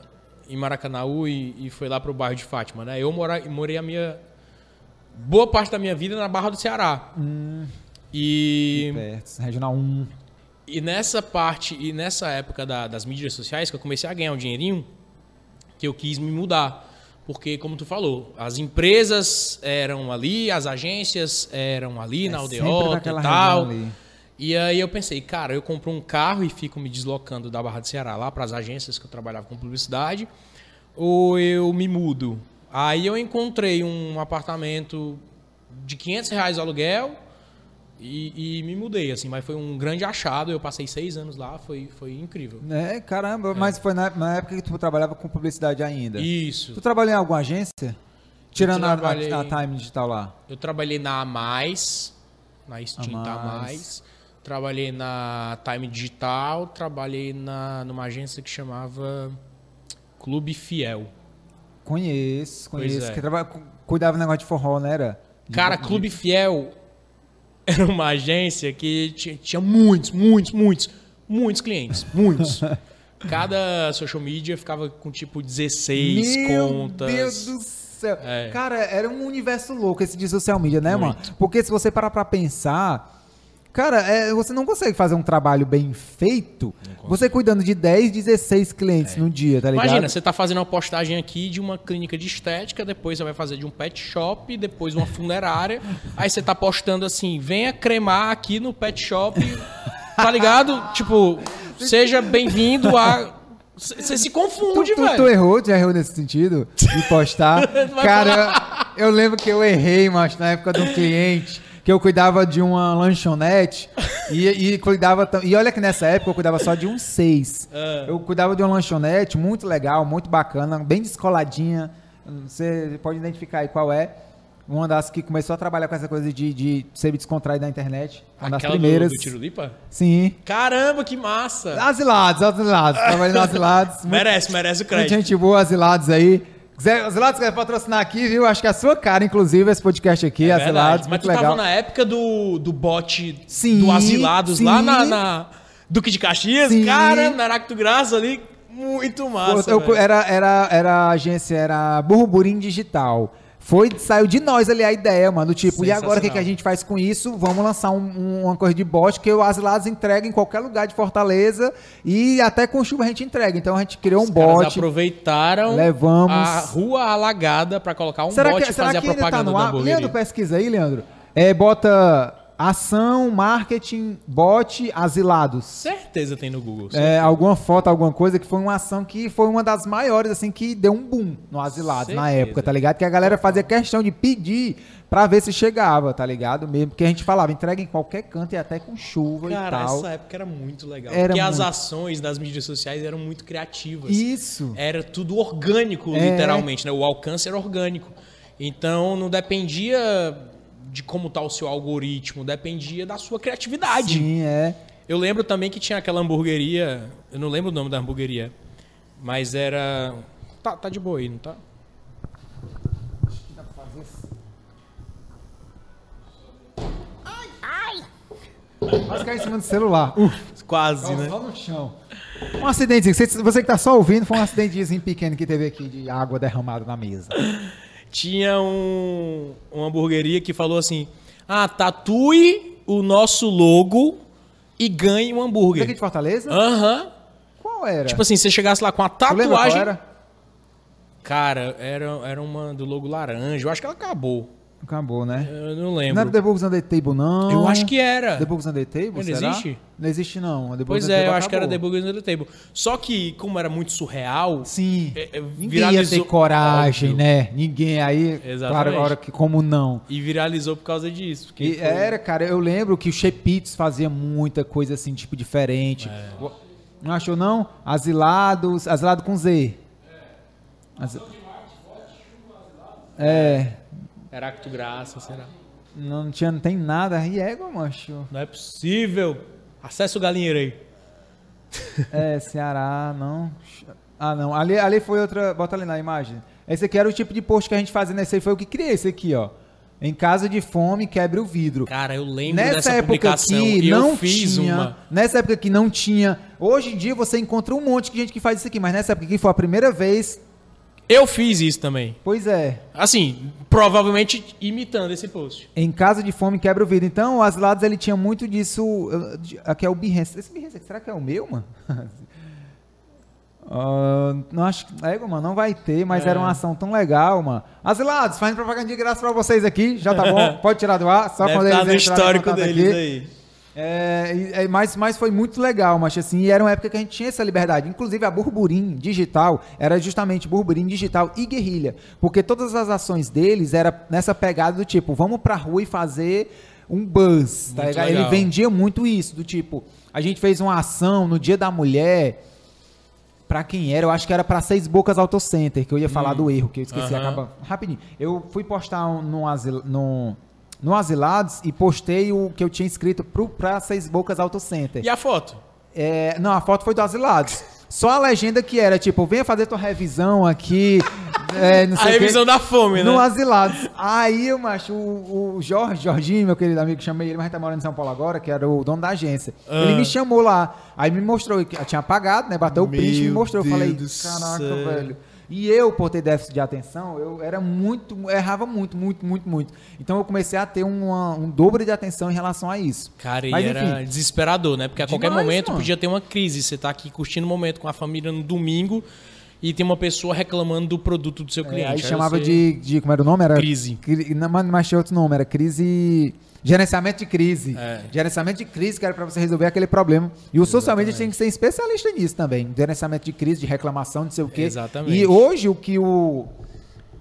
em Maracanaú e, e foi lá pro bairro de Fátima, né? Eu mora, morei a minha. Boa parte da minha vida na Barra do Ceará. E. Perto, Regional 1. E nessa parte, e nessa época da- das mídias sociais, que eu comecei a ganhar um dinheirinho, que eu quis me mudar. Porque, como tu falou, as empresas eram ali, as agências eram ali na É sempre aldeota e tal. E aí eu pensei, cara, eu compro um carro e fico me deslocando da Barra do Ceará lá para as agências que eu trabalhava com publicidade, ou eu me mudo. Aí eu encontrei um apartamento de 500 reais aluguel e, e me mudei, assim, mas foi um grande achado. Eu passei seis anos lá, foi, foi incrível. É, caramba, mas foi na, na época que tu trabalhava com publicidade ainda. Isso. Tu trabalhou em alguma agência? Tirando a, a, Time Digital lá. Eu trabalhei na Mais, na extinta A A Mais. Mais. Trabalhei na Time Digital, trabalhei na, numa agência que chamava Clube Fiel. Conheço, Pois conheço. é. Que traba- cu- cuidava do negócio de forró, não era? De- Cara, Clube Fiel era uma agência que tinha, muitos, muitos, muitos, muitos clientes. Muitos. Cada social media ficava com tipo 16 Meu contas. Deus do céu. É. Cara, era um universo louco esse de social media, né, Muito. mano? Porque se você parar pra pensar. Cara, é, você não consegue fazer um trabalho bem feito você cuidando de 10, 16 clientes no dia, tá ligado? Imagina, você tá fazendo uma postagem aqui de uma clínica de estética, depois você vai fazer de um pet shop, depois uma funerária. aí você tá postando assim, venha cremar aqui no pet shop, tá ligado? Tipo, seja bem-vindo a. Você se Tu, confunde, tu, tu velho. errou, tu já errou nesse sentido de postar. Cara, eu, eu lembro que eu errei, mas na época de um cliente que eu cuidava de uma lanchonete e, e cuidava e olha que nessa época eu cuidava só de uns seis. Ah. Eu cuidava de uma lanchonete muito legal, muito bacana, bem descoladinha. Você pode identificar aí qual é. Uma das que começou a trabalhar com essa coisa de, de ser descontraído na internet. Uma das Aquela do- primeiras. do, Tirulipa? Sim. Caramba, que massa! Asilados, asilados. Trabalhei no Asilados. merece, merece o Muita crédito. gente boa, Asilados aí. Quiser, Asilados quer patrocinar aqui, viu? Acho que é a sua cara, inclusive, esse podcast aqui, É Asilados. Mas tu legal. tava na época do, do bot Sim, do Asilados sim. lá na, na Duque de Caxias? Sim. Caramba, na Aracto Graça ali, muito massa. eu- velho. era, era, era a agência, era Burburim Digital. Foi, saiu de nós ali a ideia, mano. Tipo, e agora o que, que a gente faz com isso? Vamos lançar um- um- uma coisa de bot que o Asilados entrega em qualquer lugar de Fortaleza e até com chuva a gente entrega. Então a gente criou um Os caras bot. aproveitaram Levamos. a rua alagada pra colocar um será bot que, e fazer que a ainda tá propaganda no da ar? hamburgueria. Leandro, pesquisa aí, Leandro. É, bota ação, marketing, bot, asilados. Certeza tem no Google. É, alguma foto, alguma coisa que foi uma ação que foi uma das maiores, assim, que deu um boom no Asilados na Certeza. época, tá ligado? Que a galera fazia questão de pedir pra ver se chegava, tá ligado? Mesmo que a gente falava, entrega em qualquer canto e até com chuva Cara, e tal. essa época era muito legal. Era porque as muito. ações das mídias sociais eram muito criativas. Isso. Era tudo orgânico, É. literalmente, né? O alcance era orgânico. Então não dependia de como tá o seu algoritmo, dependia da sua criatividade. Sim, é. Eu lembro também que tinha aquela hamburgueria, eu não lembro o nome da hamburgueria, Mas era. Tá, tá de boa aí, não tá? Quase cair em cima do celular. Uh, Quase, né? só no chão. Um acidentezinho. Você, você que tá só ouvindo, foi um acidentezinho pequeno que teve aqui de água derramada na mesa. Tinha um, uma hamburgueria que falou assim: ah, tatue o nosso logo e ganhe um Daqui hambúrguer. de Fortaleza? Aham. Qual era? Tipo assim, você chegasse lá com a Tu lembra qual tatuagem. era? Cara, era, era uma do logo laranja. Eu acho que ela acabou. Acabou, né? Eu não Não era lembro. The Books on the Table, não. Eu acho que era. The Books on the Table, Não será? existe? Não existe, não. Pois é, eu acho que era The acabou. Boogies on the Table. Só que, como era muito surreal, Sim. É, é, Ninguém ia ter coragem, Óbvio. né? Ninguém aí. Exatamente. Claro, agora que como não. e viralizou por causa disso. E foi- era, cara, eu lembro que o Chepitos fazia muita coisa assim, tipo, diferente. É. Não achou, não? Asilados. Asilado com Z. Asi- É. Heracto Graça, será? Não, tinha, não tem nada. E égua, macho. Não é possível. Acesse o galinheiro aí. É, Ceará, não. Ah, não. Ali, ali foi outra. Bota ali na imagem. Esse aqui era o tipo de post que a gente fazia. Né? Esse aí foi o que criei, esse aqui, ó. Em caso de fome, quebre o vidro. Cara, eu lembro Nessa dessa época publicação. aqui eu não fiz tinha. uma. Nessa época aqui não tinha. Hoje em dia você encontra um monte de gente que faz isso aqui, mas nessa época aqui foi a primeira vez. Eu fiz isso também. Pois é. Assim, provavelmente imitando esse post. Em caso de fome, quebra o vidro. Então, o Asilados, ele tinha muito disso. Aqui é o Behance. Esse Behance, aqui, será que é o meu, mano? Ah, não acho que. É, mano, não vai ter, mas É. era uma ação tão legal, mano. Asilados, fazendo propaganda de graça pra vocês aqui. Já tá bom? Pode tirar do ar, só Deve quando estar eles no histórico deles aqui. aí. É, é, mas, mas foi muito legal, mas assim, e era uma época que a gente tinha essa liberdade. Inclusive a Burburim Digital era justamente Burburim Digital e Guerrilha, porque todas as ações deles era nessa pegada do tipo, vamos pra rua e fazer um buzz, tá ligado? Ele vendia muito isso, do tipo, a gente fez uma ação no Dia da Mulher, pra quem era, eu acho que era pra Seis Bocas Auto Center, que eu ia falar do erro, que eu esqueci, Aham. acaba rapidinho. Eu fui postar um, no, asil, no, no Asilados e postei o que eu tinha escrito pro, pra Seis Bocas Auto Center. E a foto? É, não, a foto foi do Asilados. Só a legenda que era, tipo, venha fazer tua revisão aqui. é, não A revisão da fome, né? No Asilados. Aí, macho, o, o Jorge, Jorginho, meu querido amigo, chamei ele, mas tá morando em São Paulo agora, que era o dono da agência. Ah. Ele me chamou lá. Aí me mostrou, tinha apagado, né? Bateu o print e me Meu mostrou. Eu falei, caraca, céu." velho. E eu, por ter déficit de atenção, eu era muito, errava muito, muito, muito, muito. Então eu comecei a ter uma- um dobro de atenção em relação a isso. Cara, e Mas, era enfim. desesperador, né? Porque a qualquer Demais, momento mano. podia ter uma crise. Você tá aqui curtindo o momento com a família no domingo e tem uma pessoa reclamando do produto do seu É, cliente. aí chamava você- de, de. Como era o nome? Era Crise. Cri- não, mas- mas tinha outro nome, era crise. Gerenciamento de crise. É. Gerenciamento de crise, que era pra você resolver aquele problema. E o social media tem que ser especialista nisso também. Gerenciamento de crise, de reclamação, não sei o quê. Exatamente. E hoje o que o,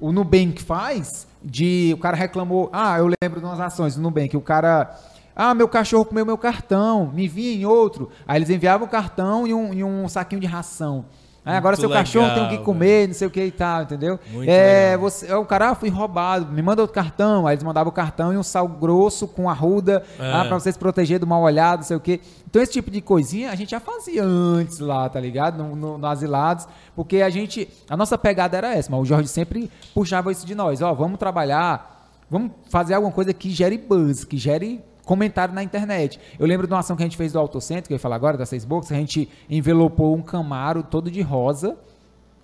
o Nubank faz, de o cara reclamou. Ah, eu lembro de umas ações do Nubank, o cara. Ah, meu cachorro comeu meu cartão, me vinha em outro. Aí eles enviavam o cartão e um, e um saquinho de ração. Aí agora seu cachorro tem o que legal, comer, não sei o que e tal, entendeu? Muito é, legal. você, é, o cara, ah, fui roubado, me manda outro cartão. Aí eles mandavam o cartão e um sal grosso com arruda, É. ah, pra você se proteger do mal olhado, não sei o quê. Então esse tipo de coisinha a gente já fazia antes lá, tá ligado? No, no, no Asilados, porque a gente, a nossa pegada era essa, mas o Jorge sempre puxava isso de nós, ó, vamos trabalhar, vamos fazer alguma coisa que gere buzz, que gere comentário na internet. Eu lembro de uma ação que a gente fez do Autocentro, que eu ia falar agora, da Seis Bocas, a gente envelopou um Camaro todo de rosa,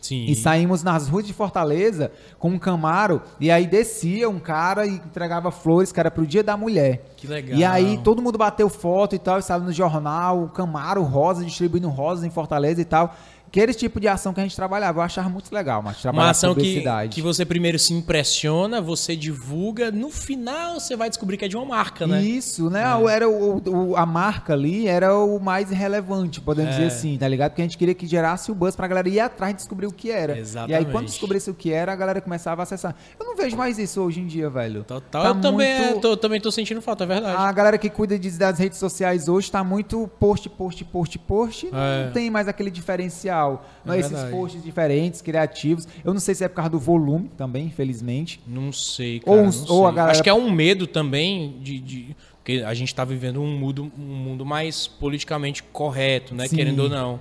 Sim. e saímos nas ruas de Fortaleza com um Camaro e aí descia um cara e entregava flores, que era pro Dia da Mulher. Que legal. E aí todo mundo bateu foto e tal, e saiu no jornal, o Camaro rosa, distribuindo rosas em Fortaleza e tal. Aquele tipo de ação que a gente trabalhava, eu achava muito legal, mas trabalhar Uma ação que, que você primeiro se impressiona, você divulga, no final você vai descobrir que é de uma marca, né? Isso, né? Era o, o- a marca ali era o mais relevante, podemos É. dizer assim, tá ligado? Porque a gente queria que gerasse o buzz pra galera ir atrás de descobrir o que era. E aí, Exatamente. quando descobrisse o que era, a galera começava a acessar. Eu não vejo mais isso hoje em dia, velho. Total, Tá eu também, muito- é, tô, também tô sentindo falta, é verdade. A galera que cuida de- das redes sociais hoje tá muito post, post, post, post. Não, É. tem mais aquele diferencial. Não, É esses verdade. posts diferentes, criativos. Eu não sei se é por causa do volume também, infelizmente. Não sei, Ou cara. uns- não ou a sei. galera- Acho que é um medo também de. de- porque a gente tá vivendo um mundo, um mundo mais politicamente correto, né? Sim. Querendo ou não.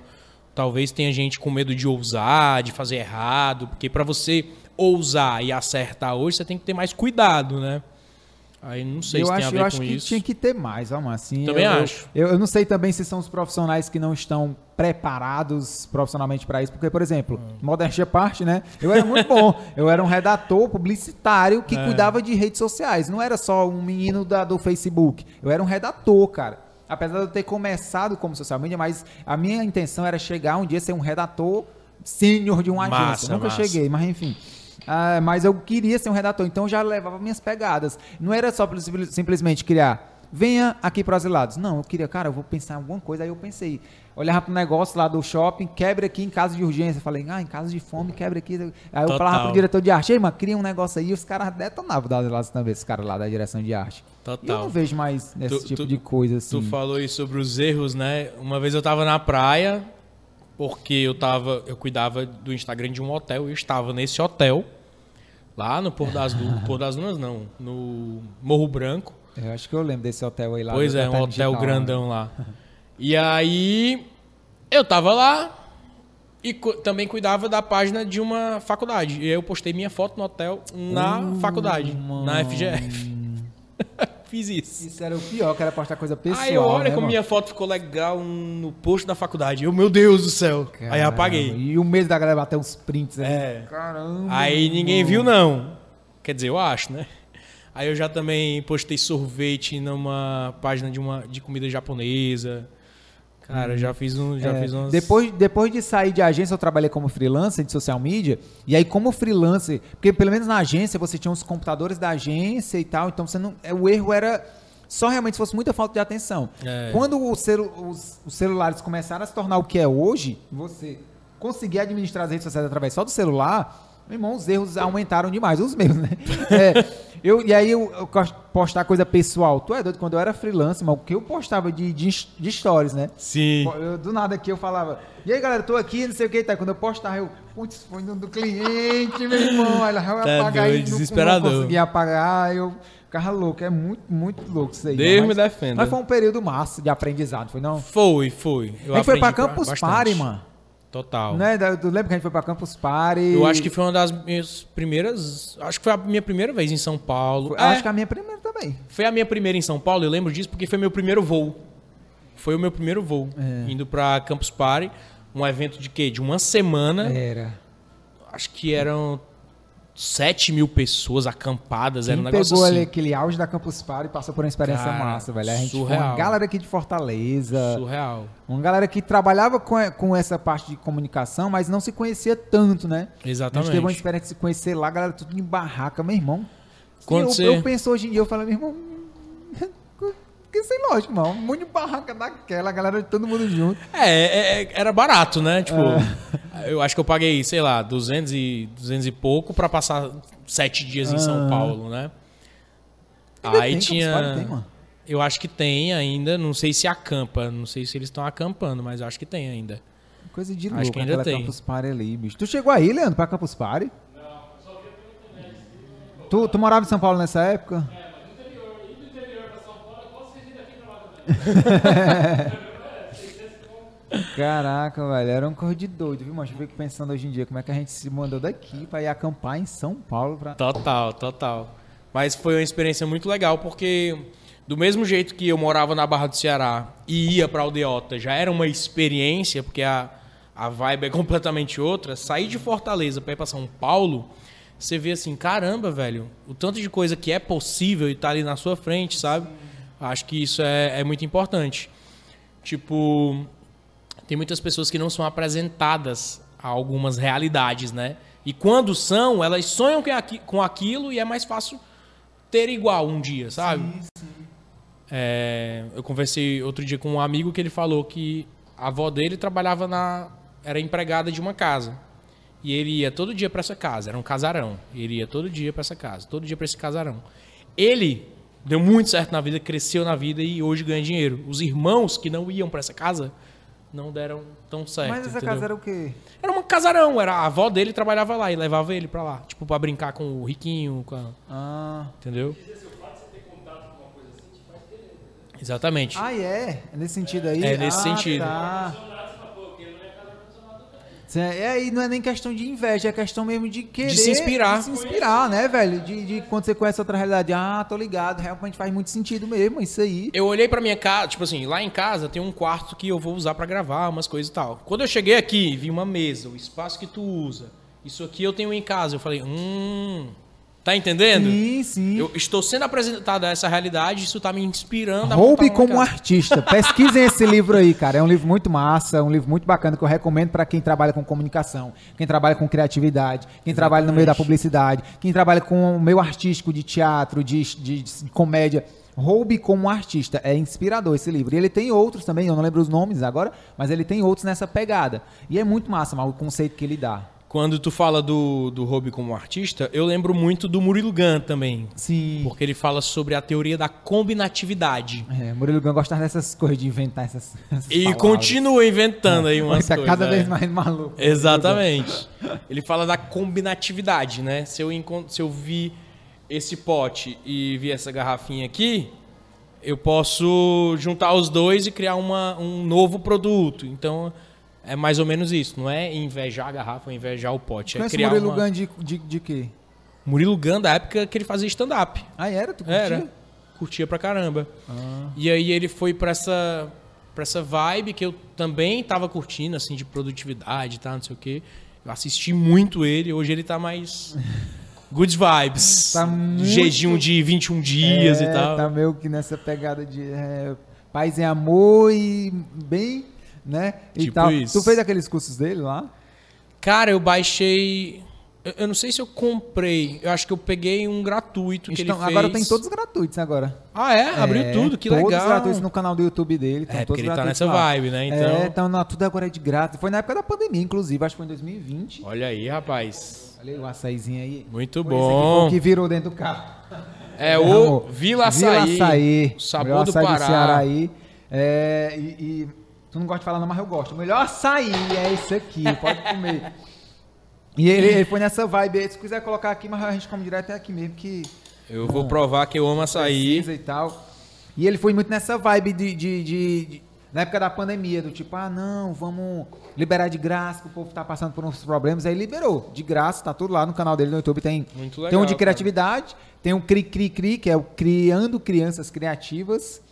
Talvez tenha gente com medo de ousar, de fazer errado, porque para você ousar e acertar hoje, você tem que ter mais cuidado, né? Aí não sei eu se acho, tem a ver eu com acho que isso. tinha que ter mais, vamos assim. Também eu, acho. Eu, eu não sei também se são os profissionais que não estão preparados profissionalmente para isso, porque, por exemplo, Hum. modéstia parte, né? Eu era muito bom. Eu era um redator publicitário que É. cuidava de redes sociais. Não era só um menino da- do Facebook. Eu era um redator, cara. Apesar de eu ter começado como social media, mas a minha intenção era chegar um dia ser um redator sênior de uma Massa, agência. Nunca massa. cheguei, mas enfim. Ah, mas eu queria ser um redator, então eu já levava minhas pegadas. Não era só simplesmente criar, venha aqui para os lados. Não, eu queria, cara, eu vou pensar em alguma coisa. Aí eu pensei, olhava pro negócio lá do shopping, quebra aqui em caso de urgência. Falei, ah, em caso de fome, quebra aqui. Aí eu Total. falava pro diretor de arte, ei, mano, cria um negócio aí. E os caras detonavam das lados também, esses caras lá da direção de arte. E eu Total. não vejo mais esse Tu- tipo tu- de coisa assim. Tu falou aí sobre os erros, né? Uma vez eu tava na praia, porque eu tava, eu cuidava do Instagram de um hotel, e eu estava nesse hotel, lá no Pôr das Lunas, Pôr das Lunas não, no Morro Branco. Eu acho que eu lembro desse hotel aí lá. Pois é, um hotel Digital, né? grandão lá. E aí eu tava lá e cu- também cuidava da página de uma faculdade. E aí eu postei minha foto no hotel na Uh, faculdade, mano. na FGF. Fiz isso. Isso era o pior, que era postar coisa pessoal. Aí olha né, como mano? minha foto ficou legal no post da faculdade. Eu, meu Deus do céu. Aí Caramba, apaguei. E o mês da galera bater uns prints aí. É. Caramba. Aí ninguém viu, não. Quer dizer, eu acho, né? Aí eu já também postei sorvete numa página de uma de comida japonesa. Cara, já fiz um, já É, fiz umas depois, depois de sair de agência, eu trabalhei como freelancer de social media. E aí, como freelancer, porque pelo menos na agência você tinha os computadores da agência e tal, então você não, é, o erro era só realmente se fosse muita falta de atenção. É. Quando celu- os, os celulares começaram a se tornar o que é hoje, você conseguir administrar as redes sociais através só do celular, meu irmão, os erros aumentaram demais, os meus, né? É, eu, e aí eu, eu postar coisa pessoal. Tu é doido? Quando eu era freelancer, mas o que eu postava de, de, de stories, né? Sim. Eu, do nada aqui eu falava, e aí galera, tô aqui, não sei o que, tá? Quando eu postava, eu, putz, foi no do cliente, meu irmão, aí ela vai Tá apagar doido, e não- não conseguia apagar, eu ficava louco, é muito, muito louco isso aí. Deus me defenda. Mas foi um período massa de aprendizado, foi não? Foi, foi. Eu a gente foi pra Campus. Party, mano. Total. Né? Tu lembra que a gente foi pra Campus Party? Eu acho que foi uma das minhas primeiras. Acho que foi a minha primeira vez em São Paulo. Foi- É, Acho que a minha primeira também. Foi a minha primeira em São Paulo, eu lembro disso porque foi meu primeiro voo. Foi o meu primeiro voo. É. Indo pra Campus Party, um evento de quê? De uma semana. Era. Acho que eram 7 mil pessoas acampadas. Quem era um negócio pegou assim. ali aquele auge da Campus Party e passou por uma experiência Cara, massa, velho. A gente foi uma surreal. galera aqui de Fortaleza. Surreal. Uma galera que trabalhava com, com essa parte de comunicação, mas não se conhecia tanto, né? A Exatamente. gente teve uma experiência de se conhecer lá, a galera tudo em barraca, meu irmão. Quando eu, você- eu penso hoje em dia, eu falo, meu irmão. Que sei lógico, irmão. Um monte de barraca daquela, a galera todo mundo junto. É, é, é, era barato, né? Tipo, É. eu acho que eu paguei, sei lá, 200 e, 200 e pouco pra passar sete dias em São Ah. Paulo, né? Ainda Aí tem, tinha. Tem, mano. Eu acho que tem ainda, não sei se acampa, não sei se eles estão acampando, mas eu acho que tem ainda. Coisa de Acho louco, que ainda aquela tem. Campus Party ali, bicho. Tu chegou aí, Leandro, pra Campus Party? Tu, tu morava em São Paulo nessa época? Caraca, velho, era um corre de doido, viu, mano? Eu fico pensando hoje em dia como é que a gente se mandou daqui pra ir acampar em São Paulo pra. Total, total. Mas foi uma experiência muito legal, porque do mesmo jeito que eu morava na Barra do Ceará e ia pra Aldeota, já era uma experiência, porque a, a vibe é completamente outra. Sair de Fortaleza pra ir pra São Paulo, você vê assim, caramba, velho, o tanto de coisa que é possível e tá ali na sua frente, sabe? Acho que isso é, é muito importante. Tipo, tem muitas pessoas que não são apresentadas a algumas realidades, né? E quando são, elas sonham com aqui- com aquilo e é mais fácil ter igual um dia, sabe? É, eu conversei outro dia com um amigo que ele falou que a avó dele trabalhava na. era empregada de uma casa. E ele ia todo dia para essa casa, era um casarão. Ele ia todo dia para essa casa, todo dia para esse casarão. Ele deu muito certo na vida, cresceu na vida e hoje ganha dinheiro. Os irmãos que não iam para essa casa não deram tão certo. Mas essa entendeu? casa era o quê? Era um casarão, era a avó dele trabalhava lá e levava ele pra lá, tipo pra brincar com o riquinho, com a- Ah, entendeu? Exatamente. ah é? É nesse sentido aí? É nesse Ah, sentido. Tá. É, aí não é nem questão de inveja, é questão mesmo de querer. De se inspirar. de se inspirar, né, velho? De, de quando você conhece outra realidade. Ah, tô ligado, realmente faz muito sentido mesmo, isso aí. Eu olhei pra minha casa, tipo assim, lá em casa tem um quarto que eu vou usar pra gravar umas coisas e tal. Quando eu cheguei aqui, vi uma mesa, o espaço que tu usa. Isso aqui eu tenho em casa. Eu falei, hum. Tá entendendo? Sim, sim. Eu estou sendo apresentado a essa realidade, isso tá me inspirando a Roube como casa. artista. Pesquisem esse livro aí, cara. É um livro muito massa, é um livro muito bacana que eu recomendo pra quem trabalha com comunicação, quem trabalha com criatividade, quem trabalha no meio da publicidade, quem trabalha com o meio artístico de teatro, de, de- de comédia. Roube como artista. É inspirador esse livro. E ele tem outros também, eu não lembro os nomes agora, mas ele tem outros nessa pegada. E é muito massa, mas o conceito que ele dá. Quando tu fala do, do Hobby como artista, eu lembro muito do Murilo Gun também. Sim. Porque ele fala sobre a teoria da combinatividade. É, Murilo Gun gostava dessas coisas, de inventar essas, essas E palavras. continua inventando aí umas Tá coisas. cada é. vez mais maluco. Exatamente. Ele fala da combinatividade, né? Se eu, se eu vi esse pote e vi essa garrafinha aqui, eu posso juntar os dois e criar uma, um novo produto. Então, é mais ou menos isso. Não é invejar a garrafa ou invejar o pote. É Conhece o criar Murilo uma... Gun de, de, de quê? Murilo Gun, da época que ele fazia stand-up. Ah, era? Tu curtia? Era. Curtia pra caramba. Ah. E aí ele foi pra essa, pra essa vibe que eu também tava curtindo, assim, de produtividade e tal, não sei o quê. Eu assisti muito ele, hoje ele tá mais good vibes. Tá muito- Jejum de 21 dias É, e tal. Tá meio que nessa pegada de é, paz em amor e bem, né? E Tipo tal. isso. Tu fez aqueles cursos dele lá? Cara, eu baixei... Eu, eu não sei se eu comprei. Eu acho que eu peguei um gratuito que Estão- ele fez. agora tem todos gratuitos agora. Ah, é? Abriu É, tudo, que todos legal. gratuitos no canal do YouTube dele. estão É, porque todos ele tá nessa lá. vibe, né? Então- É, então não, tudo agora é de graça. Foi na época da pandemia, inclusive, acho que foi em 2020. Olha aí, rapaz. Olha aí o açaizinho aí. Muito Foi esse aqui, bom. o que virou dentro do carro. É o Vila Açaí. Vila Açaí. O sabor Melhor do açaí Pará. Ceará aí. É, e, e tu não gosta de falar não, mas eu gosto. O melhor açaí é esse aqui, pode comer. E ele, ele foi nessa vibe. Se quiser colocar aqui, mas a gente come direto é aqui mesmo, que Eu vou provar que eu amo açaí. e tal. E ele foi muito nessa vibe de, de- de- de- na época da pandemia, do tipo, ah, não, vamos liberar de graça, que o povo tá passando por uns problemas. Aí liberou, de graça, tá tudo lá no canal dele no YouTube. Tem, Muito tem legal, um de cara. criatividade, tem o Cri Cri Cri, que é o Criando Crianças Criativas.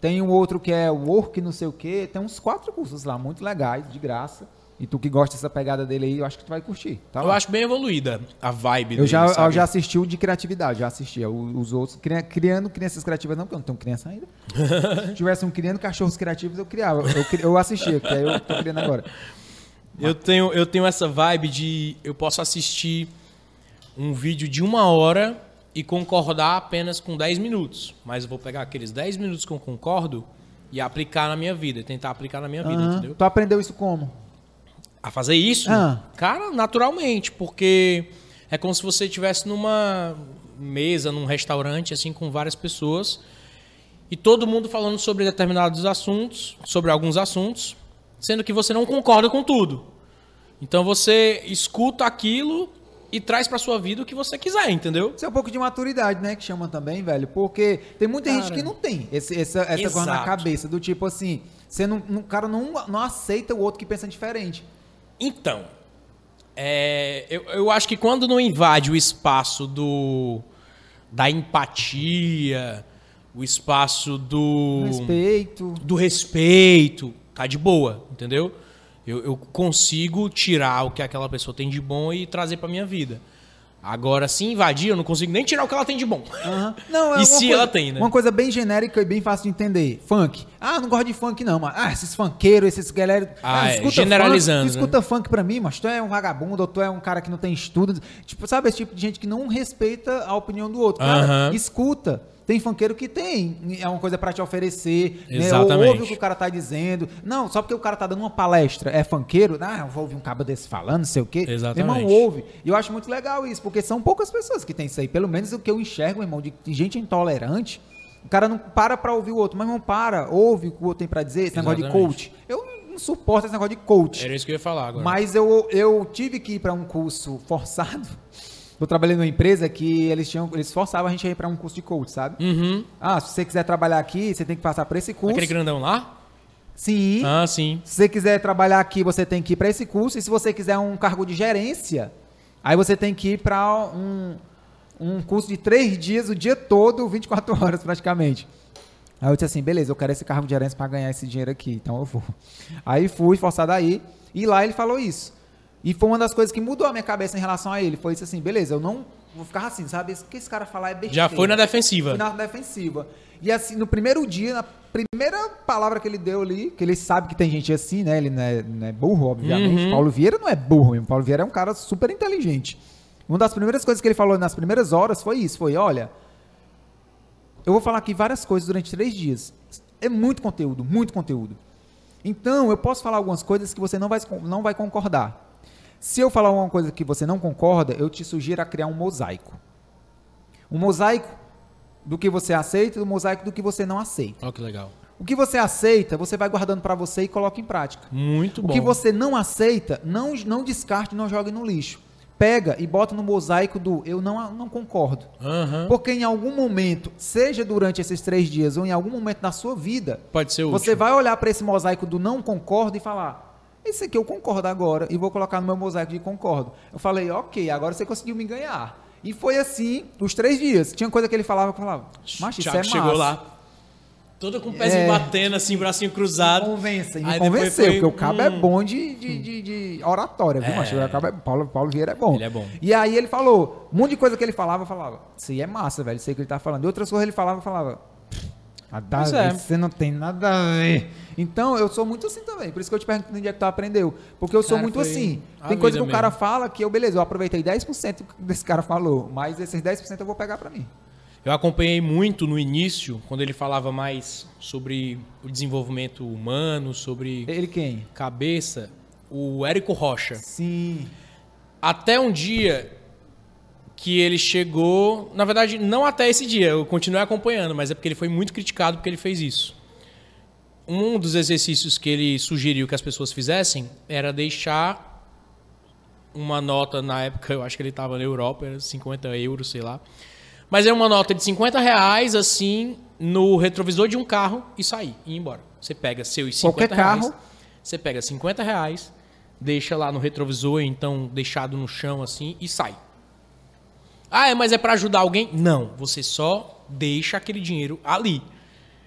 Tem um outro que é o Work não sei o quê. Tem uns quatro cursos lá, muito legais, de graça. E tu que gosta dessa pegada dele aí, eu acho que tu vai curtir. Tá Eu lá. acho bem evoluída a vibe Eu dele, já, eu sabe? já assisti o de criatividade, já assisti. O- Os outros, cria- criando crianças criativas, não, porque eu não tenho criança ainda. Se tivesse um criando cachorros criativos, eu criava. Eu, eu assistia, que aí eu tô criando agora. Eu tenho, eu tenho essa vibe de eu posso assistir um vídeo de uma hora e concordar apenas com 10 minutos. Mas eu vou pegar aqueles 10 minutos que eu concordo e aplicar na minha vida, tentar aplicar na minha vida, Aham. entendeu? Tu aprendeu isso como? A fazer isso? Ah. Cara, naturalmente, porque é como se você estivesse numa mesa, num restaurante, assim, com várias pessoas, e todo mundo falando sobre determinados assuntos, sobre alguns assuntos, sendo que você não concorda com tudo. Então você escuta aquilo e traz pra sua vida o que você quiser, entendeu? Isso é um pouco de maturidade, né? Que chamam também, velho. Porque tem muita gente Cara. que não tem esse- essa, essa coisa na cabeça. Do tipo assim, você não, não- o cara não, não aceita o outro que pensa diferente. Então, é, eu, eu acho que quando não invade o espaço do da empatia, o espaço do Respeito. do respeito, tá de boa, entendeu? Eu, eu consigo tirar o que aquela pessoa tem de bom e trazer pra minha vida. Agora, se invadir, eu não consigo nem tirar o que ela tem de bom. Aham. Não, é E se coisa- ela tem, né? Uma coisa bem genérica e bem fácil de entender. Funk. Ah, não gosto de funk não, mas ah, esses funkeiros, esses galera, Ah, é, escuta generalizando, Funk, tu escuta funk pra mim, mas tu é um vagabundo ou tu é um cara que não tem estudo. Tipo, sabe esse tipo de gente que não respeita a opinião do outro. Cara, Aham. escuta. Tem funkeiro que tem, é uma coisa pra te oferecer, né? Exatamente. ouve o que o cara tá dizendo. Não, só porque o cara tá dando uma palestra, é funkeiro, ah, eu vou ouvir um cabo desse falando, não sei o quê. Exatamente. Meu irmão, ouve. E eu acho muito legal isso, porque são poucas pessoas que tem isso aí. Pelo menos o que eu enxergo, irmão, de gente intolerante. O cara não para pra ouvir o outro, mas não para, ouve o que o outro tem pra dizer, esse negócio de Exatamente. coach. Eu não suporto esse negócio de coach. Era isso que eu ia falar agora. Mas eu, eu tive que ir pra um curso forçado. Eu trabalhei numa empresa que eles tinham, eles forçavam a gente a ir pra um curso de coach, sabe? Uhum. Ah, se você quiser trabalhar aqui, você tem que passar por esse curso. Aquele grandão lá? Sim. Ah, sim. Se você quiser trabalhar aqui, você tem que ir para esse curso. E se você quiser um cargo de gerência, aí você tem que ir para um, um curso de três dias, o dia todo, 24 horas praticamente. Aí eu disse assim, beleza, eu quero esse cargo de gerência para ganhar esse dinheiro aqui, então eu vou. Aí fui, forçado aí, e lá ele falou isso. E foi uma das coisas que mudou a minha cabeça em relação a ele. Foi isso assim, beleza, eu não vou ficar assim, sabe? O que esse cara falar é besteira. Já foi na defensiva. Fui na defensiva. E assim, no primeiro dia, na primeira palavra que ele deu ali, que ele sabe que tem gente assim, né? Ele não é, não é burro, obviamente. Uhum. Paulo Vieira não é burro mesmo. Paulo Vieira é um cara super inteligente. Uma das primeiras coisas que ele falou nas primeiras horas foi isso: foi, olha, eu vou falar aqui várias coisas durante três dias. É muito conteúdo, muito conteúdo. Então, eu posso falar algumas coisas que você não vai, não vai concordar. Se eu falar alguma coisa que você não concorda, eu te sugiro a criar um mosaico. Um mosaico do que você aceita e um mosaico do que você não aceita. Olha que legal. O que você aceita, você vai guardando para você e coloca em prática. Muito O bom. que você não aceita, não, não descarte, não jogue no lixo. Pega e bota no mosaico do eu não, não concordo. Aham. Porque em algum momento, seja durante esses três dias ou em algum momento na sua vida, Pode ser útil. você vai olhar para esse mosaico do não concordo e falar: Esse aqui eu concordo agora e vou colocar no meu mosaico de concordo. Eu falei: Ok, agora você conseguiu me ganhar. E foi assim os três dias. Tinha coisa que ele falava que eu falava: Macho, isso é massa. chegou lá. Todo com o pezinho É. batendo, assim, bracinho Me cruzado. convença, e me Aí depois convenceu, foi, porque o cabo é bom de, de, de, de oratória, viu, É. macho? O cabo é, Paulo, Paulo Vieira é bom. Ele é bom. E aí ele falou, um monte de coisa que ele falava, eu falava, isso aí é massa, velho, isso aí que ele tá falando. E outras coisas ele falava, eu falava, nada a Pois ver, é. você não tem nada a ver. Então, eu sou muito assim também, por isso que eu te pergunto onde é que tu aprendeu. Porque eu sou Cara, muito assim. Tem coisa que o cara mesmo. fala que eu, beleza, eu aproveitei 10% desse cara falou, mas esses 10% eu vou pegar pra mim. Eu acompanhei muito no início, quando ele falava mais sobre o desenvolvimento humano, sobre Ele quem? cabeça, o Érico Rocha. Sim. Até um dia que ele chegou. Na verdade, não até esse dia, eu continuei acompanhando, mas é porque ele foi muito criticado porque ele fez isso. Um dos exercícios que ele sugeriu que as pessoas fizessem era deixar uma nota, na época eu acho que ele estava na Europa, era 50 euros, sei lá. Mas era uma nota de 50 reais, assim, no retrovisor de um carro e sair, e ir embora. Você pega seus 50 Qualquer reais, carro. você pega 50 reais, deixa lá no retrovisor, então deixado no chão assim, e sai. Ah, é, mas é pra ajudar alguém? Não, você só deixa aquele dinheiro ali.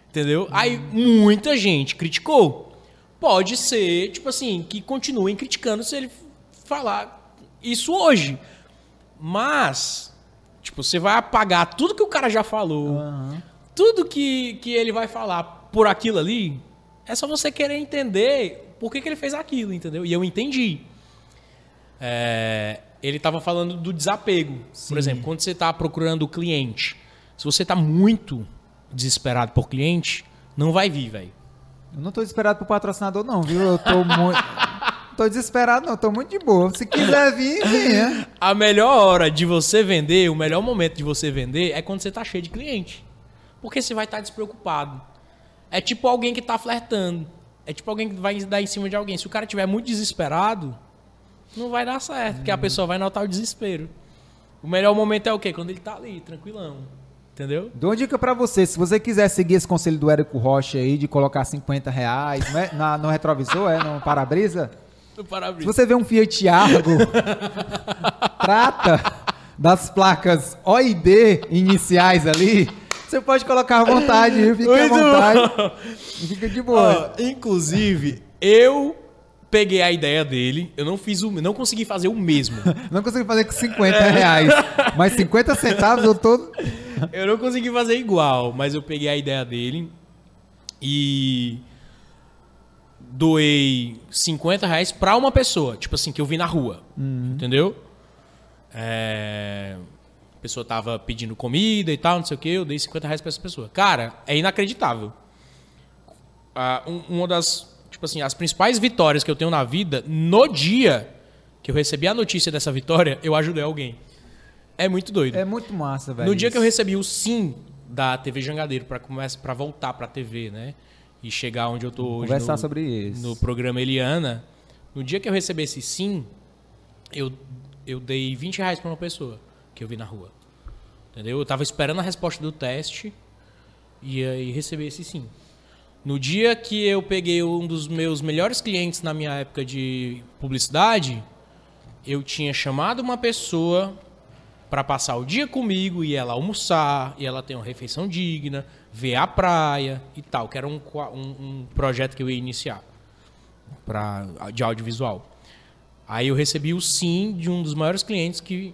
Entendeu? Aí muita gente criticou. Pode ser, tipo assim, que continuem criticando se ele falar isso hoje. Mas, tipo, você vai apagar tudo que o cara já falou, Aham. tudo que, que ele vai falar por aquilo ali, é só você querer entender por que, que ele fez aquilo, entendeu? E eu entendi. É, ele estava falando do desapego. Sim. Por exemplo, quando você está procurando o cliente, se você está muito desesperado por cliente, não vai vir, velho. Eu não tô desesperado pro patrocinador, não, viu? Eu tô muito. tô desesperado, não, tô muito de boa. Se quiser vir, venha. A melhor hora de você vender, o melhor momento de você vender é quando você tá cheio de cliente. Porque você vai estar despreocupado. É tipo alguém que tá flertando. É tipo alguém que vai dar em cima de alguém. Se o cara tiver muito desesperado, não vai dar certo, porque a pessoa vai notar o desespero. O melhor momento é o quê? Quando ele tá ali, tranquilão. Entendeu? Dou uma dica pra você. Se você quiser seguir esse conselho do Érico Rocha aí de colocar 50 reais né, na- no retrovisor, é, no para-brisa. No Se para-brisa. você vê um Fiat Argo, trata das placas O e D iniciais ali. Você pode colocar à vontade? Fique à vontade. bom. Fica de boa. Inclusive, eu peguei a ideia dele, eu não fiz o, não consegui fazer o mesmo. Não consegui fazer com 50 reais. Mas 50 centavos eu tô. Eu não consegui fazer igual, mas eu peguei a ideia dele e doei 50 reais pra uma pessoa, tipo assim, que eu vi na rua. Entendeu? É, A pessoa tava pedindo comida e tal, não sei o que, eu dei 50 reais pra essa pessoa. Cara, é inacreditável. Ah, um- uma das, tipo assim, as principais vitórias que eu tenho na vida, no dia que eu recebi a notícia dessa vitória, eu ajudei alguém. É muito doido. É muito massa, velho. No dia que eu isso. recebi o sim da TV Jangadeiro para começar para voltar para TV, né? E chegar onde eu tô hoje Conversar no, sobre isso. no programa Eliana, no dia que eu recebi esse sim, eu eu dei 20 reais para uma pessoa que eu vi na rua. Entendeu? Eu tava esperando a resposta do teste e aí recebi esse sim. No dia que eu peguei um dos meus melhores clientes na minha época de publicidade, eu tinha chamado uma pessoa para passar o dia comigo e ela almoçar, e ela ter uma refeição digna, ver a praia e tal, que era um, um, um projeto que eu ia iniciar pra, de audiovisual. Aí eu recebi o sim de um dos maiores clientes que,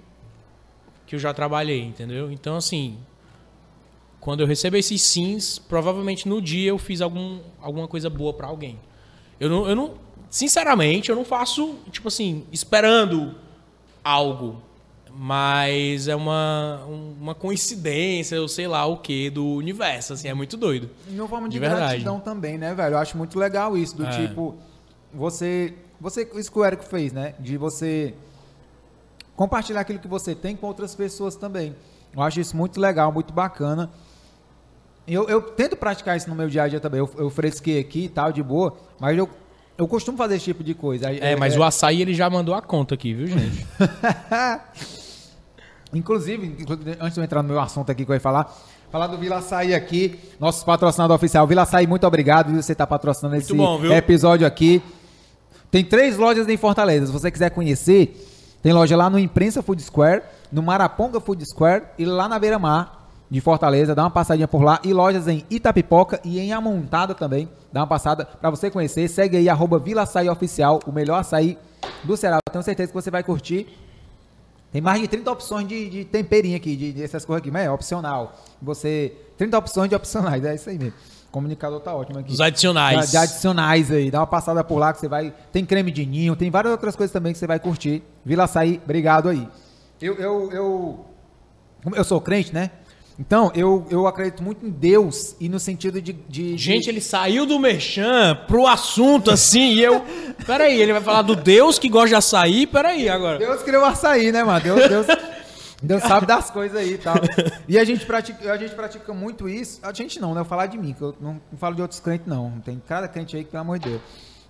que eu já trabalhei, entendeu? Então, assim, quando eu recebo esses sims, provavelmente no dia eu fiz algum, alguma coisa boa para alguém. Eu não, eu não, sinceramente, eu não faço, tipo assim, esperando algo. Mas é uma, uma coincidência, eu sei lá o que, do universo, assim, é muito doido. E uma forma de, De verdade. gratidão também, né, velho? Eu acho muito legal isso, do É. tipo, você. Você, isso que o Érico fez, né? De você compartilhar aquilo que você tem com outras pessoas também. Eu acho isso muito legal, muito bacana. Eu, eu tento praticar isso no meu dia a dia também. Eu, eu fresquei aqui e tal, de boa, mas eu, eu costumo fazer esse tipo de coisa. É, mas o açaí ele já mandou a conta aqui, viu, gente? Inclusive, antes de eu entrar no meu assunto aqui que eu ia falar, falar do Vila Açaí aqui, nosso patrocinador oficial. Vila Açaí, muito obrigado você estar patrocinando esse bom, episódio aqui. Tem três lojas em Fortaleza. Se você quiser conhecer, tem loja lá no Imprensa Food Square, no Maraponga Food Square e lá na Beira Mar de Fortaleza. Dá uma passadinha por lá. E lojas em Itapipoca e em Amontada também. Dá uma passada pra você conhecer. Segue aí, arroba Vila Açaí Oficial, o melhor açaí do Ceará. Eu tenho certeza que você vai curtir. Tem mais de 30 opções de, de temperinho aqui, de, de essas coisas aqui, mas é opcional. Você. 30 opções de opcionais, é isso aí mesmo. O comunicador tá ótimo aqui. Os adicionais. De, de adicionais aí. Dá uma passada por lá que você vai. Tem creme de ninho, tem várias outras coisas também que você vai curtir. Vila Açaí, obrigado aí. Eu, eu, eu, eu sou crente, né? Então, eu, eu acredito muito em Deus e no sentido de. de Gente, de, ele saiu do merchan pro assunto assim e eu. Peraí, ele vai falar do Deus que gosta de açaí? Peraí, agora. Deus criou açaí, né, mano? Deus, Deus, Deus sabe das coisas aí e tal. E a gente, pratica, a gente pratica muito isso. A gente não, né? Eu falar de mim, que eu não, não falo de outros crentes, não. Tem cada crente aí que, pelo amor de Deus.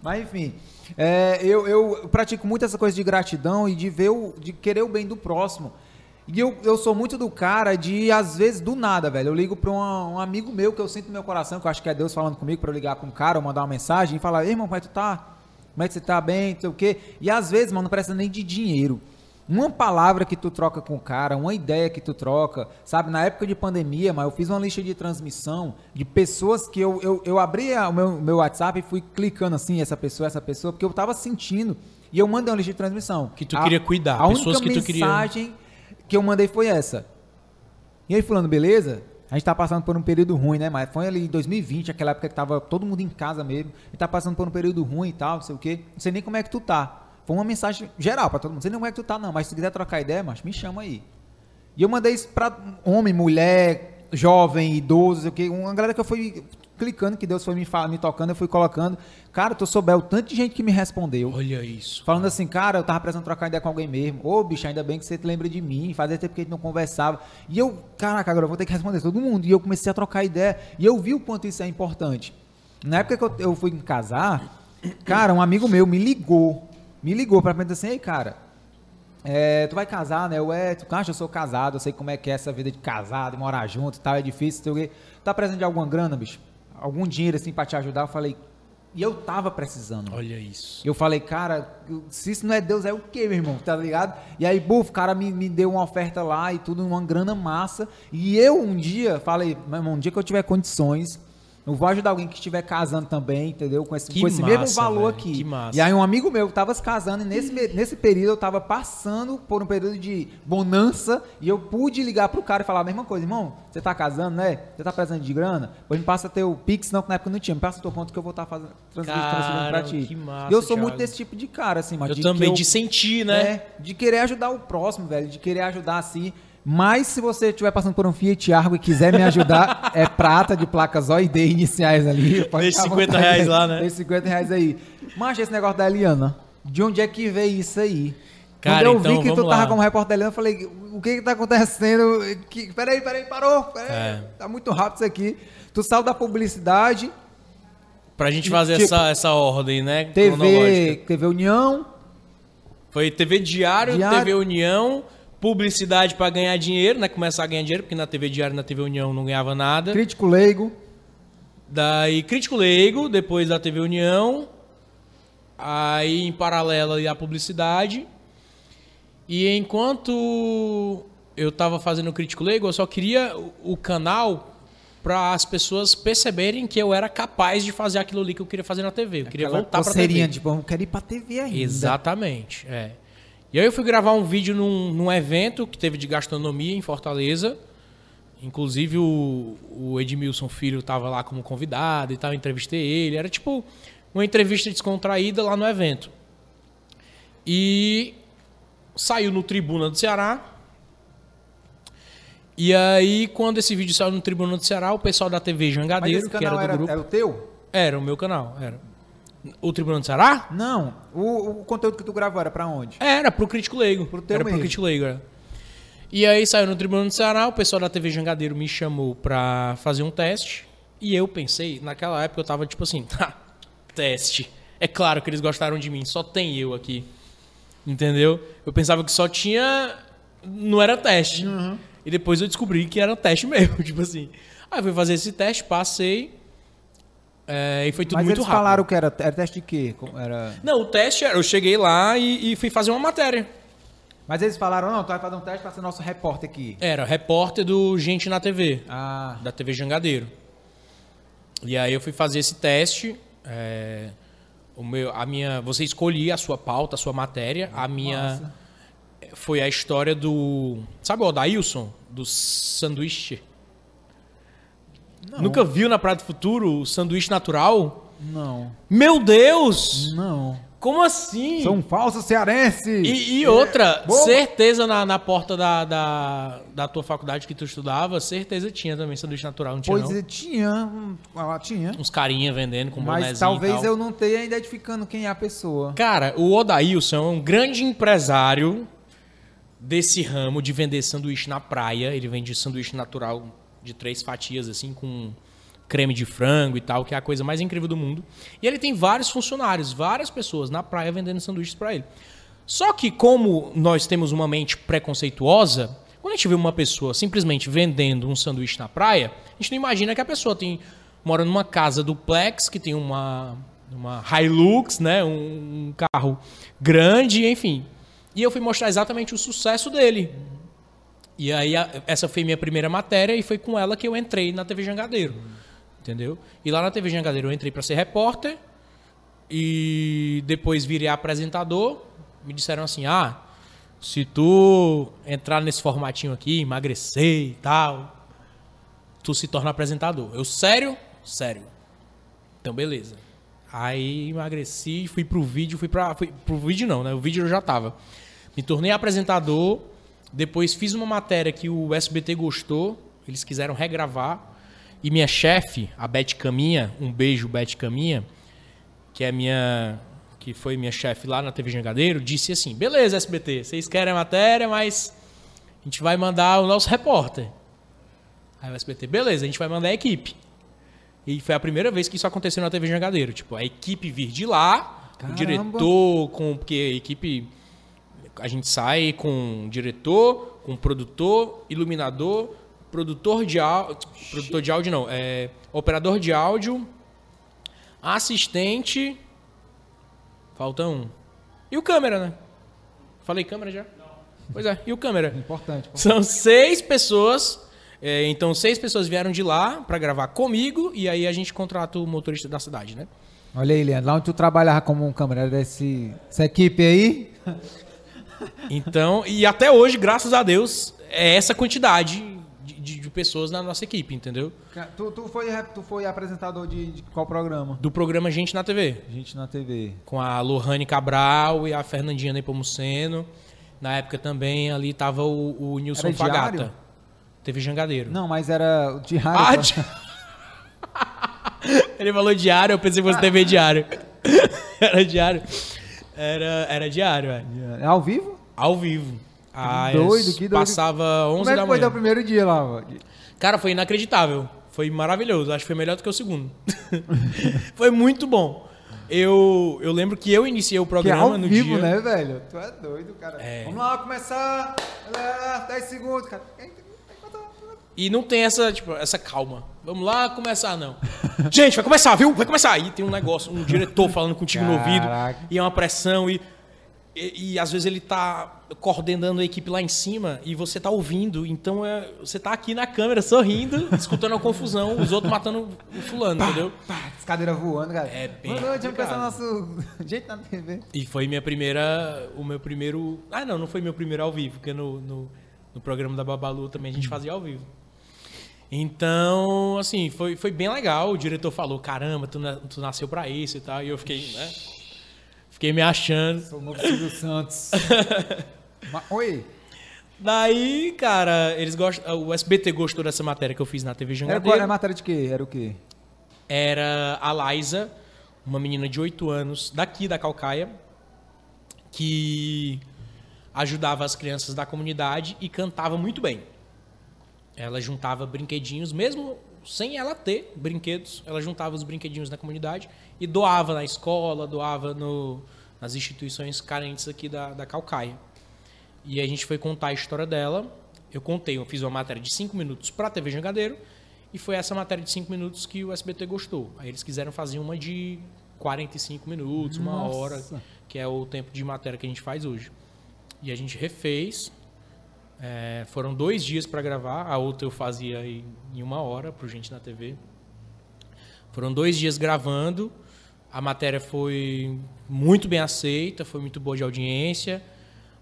Mas, enfim, é, eu, eu pratico muito essa coisa de gratidão e de ver o, de querer o bem do próximo. E eu, eu sou muito do cara de, às vezes, do nada, velho. Eu ligo pra uma- um amigo meu que eu sinto no meu coração, que eu acho que é Deus falando comigo, pra eu ligar pra um cara ou mandar uma mensagem e falar, ei, irmão, como é que tu tá? Como é que você tá bem? Não sei o quê. E às vezes, mano, não precisa nem de dinheiro. Uma palavra que tu troca com o cara, uma ideia que tu troca, sabe? Na época de pandemia, mas eu fiz uma lista de transmissão de pessoas que eu, eu, eu abri a- o meu, meu WhatsApp e fui clicando assim, essa pessoa, essa pessoa, porque eu tava sentindo. E eu mandei uma lista de transmissão. Que tu queria cuidar, A pessoas única que tu queria- mensagem que eu mandei foi essa. E aí, fulano, beleza? A gente tá passando por um período ruim, né? Mas foi ali em 2020, aquela época que tava todo mundo em casa mesmo. E tá passando por um período ruim e tal, não sei o quê. Não sei nem como é que tu tá. Foi uma mensagem geral pra todo mundo. Não sei nem como é que tu tá, não. Mas se quiser trocar ideia, mas me chama aí. E eu mandei isso pra homem, mulher, jovem, idoso, sei o quê. Uma galera que eu fui clicando, que Deus foi me, me tocando, eu fui colocando. Cara, tu souber o tanto de gente que me respondeu. Olha isso. Falando assim, cara, eu tava precisando trocar ideia com alguém mesmo. Ô, bicho, ainda bem que você te lembra de mim. Fazia tempo que a gente não conversava. E eu, caraca, agora eu vou ter que responder todo mundo. E eu comecei a trocar ideia. E eu vi o quanto isso é importante. Na época que eu, eu fui me casar, cara, um amigo meu me ligou. Me ligou pra mim assim, ei, cara, é, tu vai casar, né? Eu, é, tu acha, eu sou casado, eu sei como é que é essa vida de casado, morar junto e tal, é difícil, sei o quê. Tá precisando de alguma grana, bicho? Algum dinheiro assim pra te ajudar? Eu falei, e eu tava precisando. Olha isso. Eu falei, cara, se isso não é Deus, é o quê, meu irmão? Tá ligado? E aí, buf, o cara me, me deu uma oferta lá e tudo, uma grana massa. E eu um dia falei, meu irmão, um dia que eu tiver condições, eu vou ajudar alguém que estiver casando também, entendeu? Com esse, Que com esse mesmo massa, valor velho, aqui. que massa. E aí um amigo meu tava se casando e nesse, nesse período eu tava passando por um período de bonança e eu pude ligar pro cara e falar a mesma coisa, irmão, você tá casando, né? Você tá precisando de grana? Pois me passa teu Pix, não, que na época não tinha, me passa teu conta que eu vou estar fazendo transferindo pra ti. que massa, e eu sou Thiago. muito desse tipo de cara, assim, mas Eu de também, que de sentir, né? é, de querer ajudar o próximo, velho, de querer ajudar assim. Mas se você estiver passando por um Fiat Argo e quiser me ajudar, é prata de placas OID iniciais ali. Deixa ficar à 50 vontade reais lá, né? Deixa 50 reais aí. Mas esse negócio da Eliana, de onde é que veio isso aí? Cara, Quando eu então, vi que tu vamos tava lá. como repórter da Eliana, eu falei, o que que tá acontecendo? Que, peraí, peraí, parou. Peraí, É. Tá muito rápido isso aqui. Tu saiu da publicidade, Pra gente fazer Tipo, essa, essa ordem, né? TV. TV União, Foi TV Diário, Diário. TV União, publicidade pra ganhar dinheiro, né? Começar a ganhar dinheiro, porque na TV Diário na TV União não ganhava nada. Crítico Leigo. Daí Crítico Leigo, depois da TV União. Aí em paralelo ali a publicidade. E enquanto eu tava fazendo Crítico Leigo, eu só queria o- canal para as pessoas perceberem que eu era capaz de fazer aquilo ali que eu queria fazer na TV. Eu queria Aquela voltar coceirinha, TV. tipo, eu quero ir pra TV ainda. Exatamente, é. E aí eu fui gravar um vídeo num, num evento que teve de gastronomia em Fortaleza. Inclusive o, o Edmilson Filho tava lá como convidado e tal, eu entrevistei ele. Era tipo uma entrevista descontraída lá no evento. E saiu no Tribuna do Ceará. E aí, quando esse vídeo saiu no Tribuna do Ceará, o pessoal da TV Mas Jangadeiro, que canal era do era, grupo. é o teu? Era o meu canal, era. O Tribuna do Ceará? Não. O, o conteúdo que tu gravou era pra onde? Era pro crítico leigo. Pro teu era mesmo. pro crítico leigo, era. E aí saiu no Tribunal do Ceará, o pessoal da TV Jangadeiro me chamou pra fazer um teste. E eu pensei, naquela época eu tava tipo assim, "Ha, teste. É claro que eles gostaram de mim, só tem eu aqui. Entendeu? Eu pensava que só tinha. Não era teste. Uhum. E depois eu descobri que era teste mesmo, tipo assim. Aí eu fui fazer esse teste, passei. É, e foi tudo Mas muito eles rápido. falaram que era, era teste de quê? Era... Não, o teste era. Eu cheguei lá e, e fui fazer uma matéria. Mas eles falaram, não, tu vai fazer um teste pra ser nosso repórter aqui. Era repórter do Gente na TV, Ah, da TV Jangadeiro. E aí eu fui fazer esse teste. é, o meu, a minha, você escolhia a sua pauta, a sua matéria. A minha massa. foi a história do, sabe o Odailson do sanduíche? Não. Nunca viu na Praia do Futuro o sanduíche natural? não. Meu Deus! Não. Como assim? Sou um falso cearense. E, e outra, Boa. certeza na, na porta da, da, da tua faculdade que tu estudava, certeza tinha também sanduíche natural, não tinha Pois não? é, tinha, hum, ela tinha. Uns carinha vendendo com Mas talvez e tal. eu não tenha identificando quem é a pessoa. Cara, o Odailson é um grande empresário desse ramo de vender sanduíche na praia. Ele vende sanduíche natural de três fatias, assim, com creme de frango e tal, que é a coisa mais incrível do mundo. E ele tem vários funcionários, várias pessoas na praia vendendo sanduíches pra ele. Só que como nós temos uma mente preconceituosa, quando a gente vê uma pessoa simplesmente vendendo um sanduíche na praia, a gente não imagina que a pessoa tem mora numa casa duplex, que tem uma uma Hilux, né, um carro grande, enfim. E eu fui mostrar exatamente o sucesso dele. E aí a- essa foi minha primeira matéria e foi com ela que eu entrei na TV Jangadeiro. Entendeu? E lá na TV Jangadeiro eu entrei para ser repórter e depois virei apresentador. Me disseram assim: "Ah, se tu entrar nesse formatinho aqui, emagrecer e tal, tu se torna apresentador". Eu, sério? Sério. Então, beleza. Aí emagreci, fui pro vídeo, fui pra. Fui, pro vídeo não, né? O vídeo eu já tava. Me tornei apresentador. Depois fiz uma matéria que o SBT gostou. Eles quiseram regravar. E minha chefe, a Beth Caminha, um beijo, Beth Caminha, que é minha. que foi minha chefe lá na TV Jangadeiro, disse assim: beleza, SBT, vocês querem a matéria, mas a gente vai mandar o nosso repórter. Aí o SBT, beleza, a gente vai mandar a equipe. E foi a primeira vez que isso aconteceu na TV Jangadeiro. Tipo, a equipe vir de lá, Caramba. o diretor, com. Porque a equipe. A gente sai com diretor, com produtor, iluminador, produtor de áudio. Produtor de áudio não, é. Operador de áudio, assistente. Falta um. E o câmera, né? Falei câmera já? Não. Pois é, e o câmera? Importante. São seis pessoas. é, então, seis pessoas vieram de lá pra gravar comigo e aí a gente contrata o motorista da cidade, né? Olha aí, Leandro, lá onde tu trabalhava como um câmera desse, essa equipe aí. Então, e até hoje, graças a Deus, é essa quantidade de, de- de pessoas na nossa equipe, entendeu? Tu, tu, foi, tu foi apresentador de, de qual programa? Do programa Gente na TV. Gente na TV. Com a Lohane Cabral e a Fernandinha Nepomuceno. Na época também ali tava o, o Nilson Era Fagata. diário? Teve Jangadeiro. Não, mas era o diário. Ah, tá? di- Ele falou diário, eu pensei que fosse TV diário. Era diário. Era, era diário, velho. É ao vivo? Ao vivo. Ah, doido, eu que doido. Passava 11 Como é da que foi manhã. teu primeiro dia lá? Cara, foi inacreditável. Foi maravilhoso. Acho que foi melhor do que o segundo. foi muito bom. Eu, eu lembro que eu iniciei o Que é programa ao no vivo, dia. né, velho? Tu é doido, cara. É. Vamos lá, começar. É, 10 segundos, cara. E não tem essa, tipo, essa calma. Vamos lá começar, não. Gente, vai começar, viu? Vai começar. Aí tem um negócio, um diretor falando contigo no ouvido. Caraca. E é uma pressão. E, e, e às vezes ele tá coordenando a equipe lá em cima e você tá ouvindo. Então é, você tá aqui na câmera sorrindo, escutando a confusão, os outros matando o fulano, entendeu? Pá, as cadeiras voando, cara. É bem Boa noite, vamos pensar nosso jeito na TV. E foi minha primeira. O meu primeiro. Ah, não, não foi meu primeiro ao vivo, porque no, no, no programa da Babalu também a gente fazia ao vivo. Então, assim, foi, foi bem legal. O diretor falou: caramba, tu, na- tu nasceu pra isso e tal. E eu fiquei, né? Fiquei me achando. Sou o novo Silvio Santos. Oi, Daí, cara, eles gostam. O SBT gostou dessa matéria que eu fiz na TV era, qual, Jangadeiro. era matéria de quê? Era o quê? era a Liza, uma menina de 8 anos, daqui da Calcaia, que ajudava as crianças da comunidade e cantava muito bem. Ela juntava brinquedinhos, mesmo sem ela ter brinquedos, ela juntava os brinquedinhos da comunidade e doava na escola, doava no- nas instituições carentes aqui da, da Calcaia. E a gente foi contar a história dela. Eu contei, eu fiz uma matéria de 5 minutos para a TV Jangadeiro. E foi essa matéria de 5 minutos que o SBT gostou. Aí eles quiseram fazer uma de 45 minutos, uma Nossa. hora, que é o tempo de matéria que a gente faz hoje. E a gente refez. É, foram dois dias para gravar, a outra eu fazia em, em uma hora pro Gente na TV. Foram dois dias gravando. A matéria foi muito bem aceita, foi muito boa de audiência.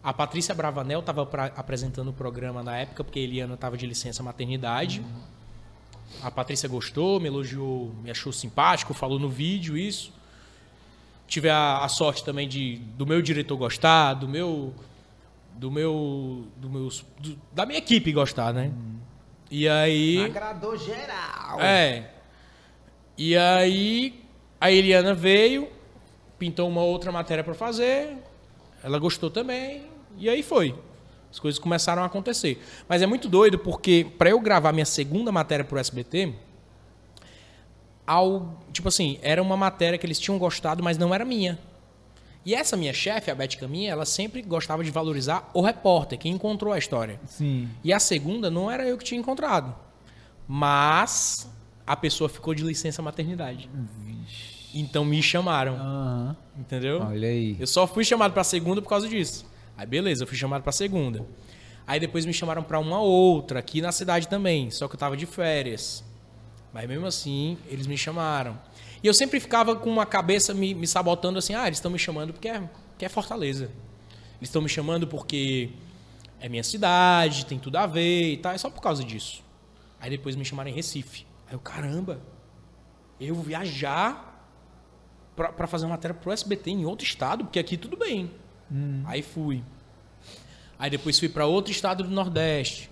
A Patrícia Bravanel estava apresentando o programa na época, porque a Eliana estava de licença maternidade. A Patrícia gostou, me elogiou, me achou simpático, falou no vídeo isso. Tive a, a sorte também de do meu diretor gostar, do meu do meu do meus do- da minha equipe gostar, né? E aí Agradou geral. é. E aí a Eliana veio, pintou uma outra matéria para fazer, ela gostou também, e aí foi. As coisas começaram a acontecer. Mas é muito doido porque para eu gravar minha segunda matéria pro SBT, ao, tipo assim, era uma matéria que eles tinham gostado, mas não era minha. E essa minha chefe, a Beth Caminha, ela sempre gostava de valorizar o repórter, quem encontrou a história. Sim. E a segunda não era eu que tinha encontrado. Mas a pessoa ficou de licença maternidade. Então me chamaram, Aham. entendeu? Olha aí. Eu só fui chamado pra segunda por causa disso. Aí beleza, eu fui chamado pra segunda. Aí depois me chamaram pra uma outra aqui na cidade também, só que eu tava de férias. Mas mesmo assim, eles me chamaram. E eu sempre ficava com uma cabeça me, me sabotando assim: ah, eles estão me chamando porque é, porque é Fortaleza. Eles estão me chamando porque é minha cidade, tem tudo a ver e tal. É só por causa disso. Aí depois me chamaram em Recife. Aí eu, caramba, eu vou viajar pra, pra fazer uma matéria pro SBT em outro estado, porque aqui tudo bem. Aí fui. Aí depois fui pra outro estado do Nordeste.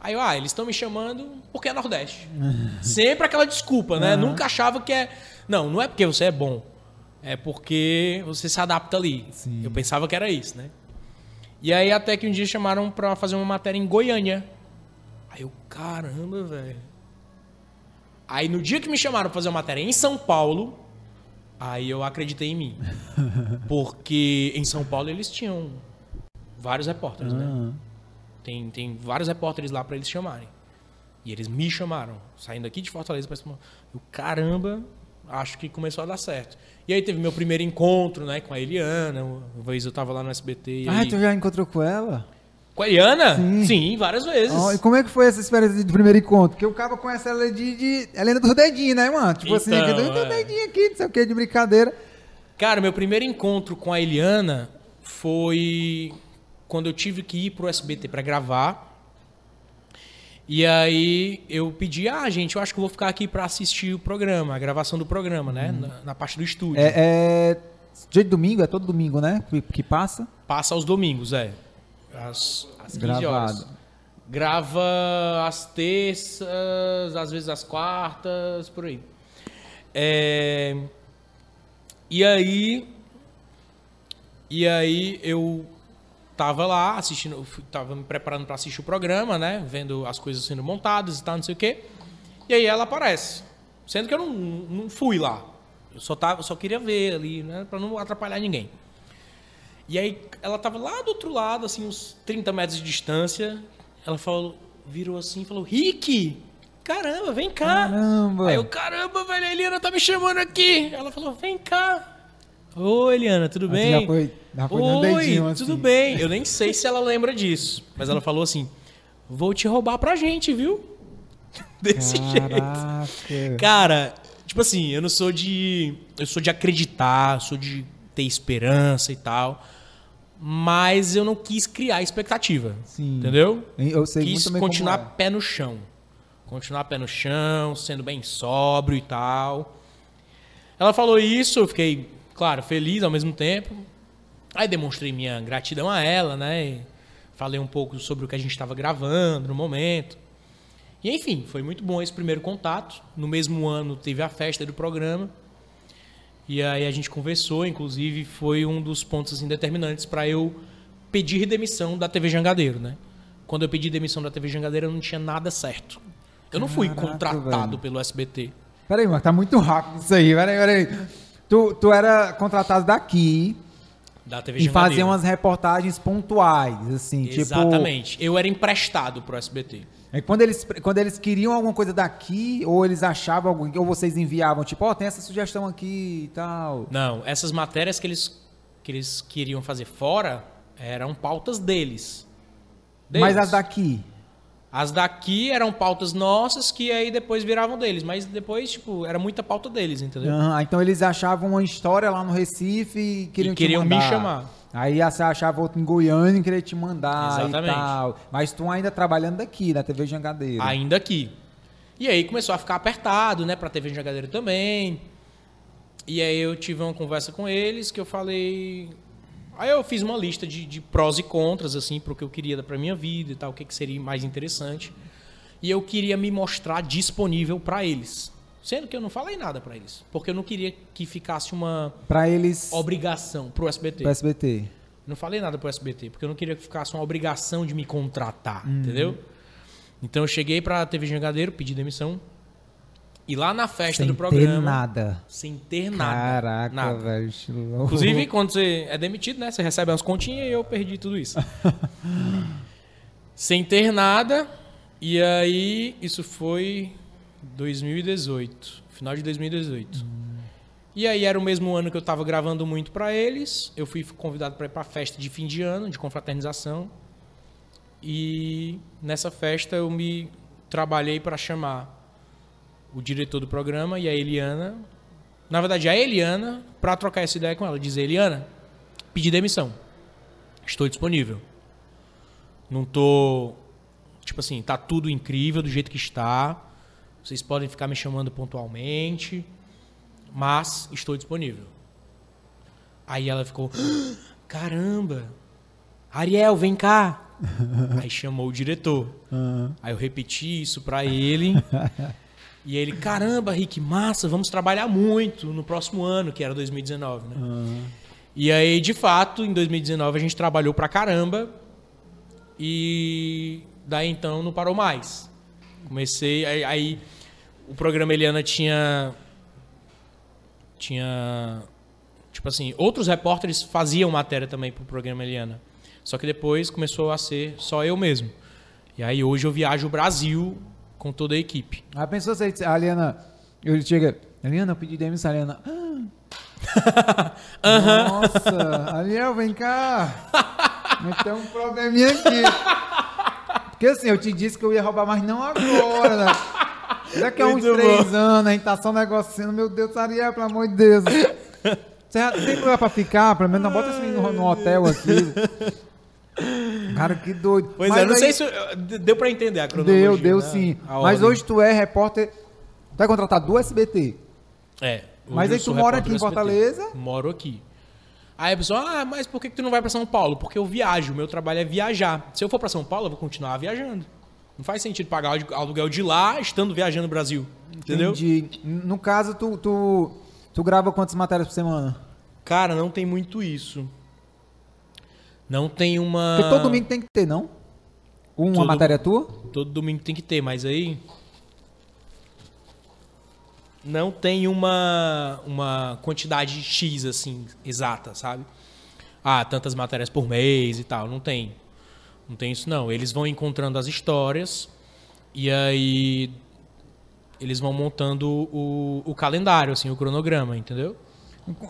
Aí, eu, ah, eles estão me chamando porque é Nordeste. Sempre aquela desculpa, né? Nunca achava que é. Não, não é porque você é bom. É porque você se adapta ali. Sim. Eu pensava que era isso, né? E aí até que um dia chamaram pra fazer uma matéria em Goiânia. Aí eu, caramba, velho. Aí no dia que me chamaram pra fazer uma matéria em São Paulo, aí eu acreditei em mim. Porque em São Paulo eles tinham vários repórteres, né? Tem, tem vários repórteres lá pra eles chamarem. E eles me chamaram, saindo aqui de Fortaleza para Eu, caramba, acho que começou a dar certo. E aí teve meu primeiro encontro, né, com a Eliana. Uma vez eu tava lá no SBT. Ah, aí... tu já encontrou com ela? Com a Eliana? Sim. Sim, várias vezes. Ó, e como é que foi essa experiência de primeiro encontro? Porque o cara conhece ela de, de Helena dos dedinhos, né, mano? Tipo assim, Então, aqui, dos é. dedinhos aqui, não sei o que, de brincadeira. Cara, meu primeiro encontro com a Eliana foi quando eu tive que ir pro SBT para gravar. E aí eu pedi, ah, gente, eu acho que vou ficar aqui para assistir o programa, a gravação do programa, né? Na, na parte do estúdio. É, é dia de domingo, é todo domingo, né? Que, que passa. Passa aos domingos, é. Às, às 15 Gravado. horas. Grava às terças, às vezes às quartas, por aí. É, E aí. E aí eu tava lá assistindo, tava me preparando para assistir o programa, né? Vendo as coisas sendo montadas e tal, não sei o quê. E aí ela aparece. Sendo que eu não, não fui lá. Eu só, tava, só queria ver ali, né? Pra não atrapalhar ninguém. E aí ela tava lá do outro lado, assim, uns 30 metros de distância. Ela falou, virou assim e falou: Rick, caramba, vem cá. Caramba. Aí eu, caramba, velho, a Eliana tá me chamando aqui. Ela falou: vem cá. Oi, Eliana, tudo tu bem? Já foi, já foi Oi, dedinho, assim. tudo bem. Eu nem sei se ela lembra disso. Mas ela falou assim: vou te roubar pra gente, viu? Desse jeito. Caraca. Cara, tipo assim, eu não sou de. Eu sou de acreditar, sou de ter esperança e tal. Mas eu não quis criar expectativa. Sim. Entendeu? Eu sei quis continuar é. pé no chão. Continuar pé no chão, sendo bem sóbrio e tal. Ela falou isso, eu fiquei, claro, feliz ao mesmo tempo. Aí demonstrei minha gratidão a ela, né? E falei um pouco sobre o que a gente estava gravando no momento. E enfim, foi muito bom esse primeiro contato. No mesmo ano teve a festa do programa. E aí a gente conversou, inclusive foi um dos pontos assim, determinantes para eu pedir demissão da TV Jangadeiro, né? Quando eu pedi demissão da TV Jangadeiro, eu não tinha nada certo. Eu não fui Caraca, contratado velho. pelo SBT. Peraí, mano, tá muito rápido isso aí. Peraí, peraí. Tu, tu era contratado daqui Da TV e fazia umas reportagens pontuais, assim, tipo... Exatamente. Eu era emprestado pro SBT. É quando eles, quando eles queriam alguma coisa daqui, ou eles achavam algum, ou vocês enviavam, tipo, ó, tem essa sugestão aqui e tal. Não, essas matérias que eles, que eles queriam fazer fora eram pautas deles. Mas Deles. as daqui. As daqui eram pautas nossas que aí depois viravam deles. Mas depois, tipo, era muita pauta deles, entendeu? Aham, então eles achavam uma história lá no Recife e queriam, E queriam me chamar. Aí você achava outro em Goiânia e queria te mandar Exatamente. e tal. Mas tu ainda trabalhando daqui, na TV Jangadeiro. Ainda aqui. E aí começou a ficar apertado, né, pra TV Jangadeiro também. E aí eu tive uma conversa com eles que eu falei. Aí eu fiz uma lista de, de prós e contras, assim, pro que eu queria pra minha vida e tal, o que, que seria mais interessante. E eu queria me mostrar disponível pra eles. Sendo que eu não falei nada pra eles. Porque eu não queria que ficasse uma Pra eles, obrigação pro SBT. pro SBT. Não falei nada pro SBT, porque eu não queria que ficasse uma obrigação de me contratar, Uhum. entendeu? Então eu cheguei pra TV Jangadeiro, pedi demissão. E lá na festa Sem do programa. ter nada. Sem ter nada. Caraca, nada. velho. Inclusive, quando você é demitido, né? Você recebe umas continhas e eu perdi tudo isso. Sem ter nada. E aí, isso foi 2018. Final de 2018. E aí era o mesmo ano que eu tava gravando muito pra eles. Eu fui convidado para ir pra festa de fim de ano, de confraternização. E nessa festa eu me trabalhei para chamar o diretor do programa e a Eliana. Na verdade, a Eliana, para trocar essa ideia com ela, dizer: Eliana, pedi demissão. Estou disponível. Não tô. Tipo assim, tá tudo incrível do jeito que está. Vocês podem ficar me chamando pontualmente, mas estou disponível. Aí ela ficou: caramba, Ariel, vem cá. Aí chamou o diretor. Aham. Aí eu repeti isso pra ele. e ele, caramba, Rick, massa, vamos trabalhar muito no próximo ano, que era 2019, né? Aham. E aí, de fato, em 2019 a gente trabalhou pra caramba. E daí então não parou mais. Comecei. Aí, aí o programa Eliana tinha. Tinha. Tipo assim, outros repórteres faziam matéria também pro programa Eliana. Só que depois começou a ser só eu mesmo. E aí hoje eu viajo o Brasil com toda a equipe. Aí pensou se a Aliana. Eu chega. Aliana, eu pedi demissão, a Aliana. "Ah, Nossa, Ariel, vem cá. Mas tem um probleminha aqui. Porque assim, eu te disse que eu ia roubar, mas não agora, né? Daqui a uns três anos, a gente tá só negociando. Meu Deus, Ariel, pelo amor de Deus. Você tem lugar pra ficar? Pelo menos não bota esse menino no, no hotel aqui. Cara, que doido. Pois Mas é, não aí- sei se. Deu pra entender a cronologia. Deu, deu né? sim. A Mas ordem. hoje tu é repórter. Tu é contratado do SBT. É. Mas aí tu mora aqui em. Fortaleza? Moro aqui. Aí a pessoa, ah, mas por que que tu não vai pra São Paulo? Porque eu viajo, meu trabalho é viajar. Se eu for pra São Paulo, eu vou continuar viajando. Não faz sentido pagar o aluguel de lá estando viajando no Brasil. Entendeu? Entendi. No caso, tu, tu, tu grava quantas matérias por semana? Cara, não tem muito isso. Não tem uma. Porque todo domingo tem que ter, não? Uma Todo- matéria tua? Todo domingo tem que ter, mas aí. Não tem uma, uma quantidade X, assim, exata, sabe? Ah, tantas matérias por mês e tal. Não tem. Não tem isso, não. Eles vão encontrando as histórias E aí eles vão montando o, o calendário, assim, o cronograma, entendeu?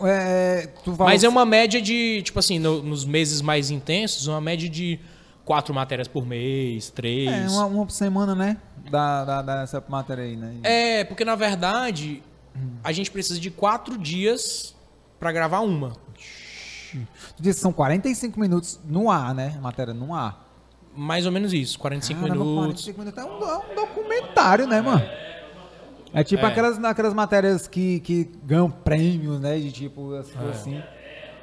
É, tu fala- Mas é uma média de, tipo assim, no- nos meses mais intensos, uma média de quatro matérias por mês, três. É, uma, uma por semana, né? Da, da, dessa matéria aí, né? É, porque na verdade a gente precisa de quatro dias pra gravar uma. Tu disse que são 45 minutos no ar, né? Matéria no ar. Mais ou menos isso, 45 Caramba, minutos. 45 minutos é um, é um documentário, né, mano? É tipo É. Aquelas, aquelas matérias que, que ganham prêmios, né? De tipo, assim. assim.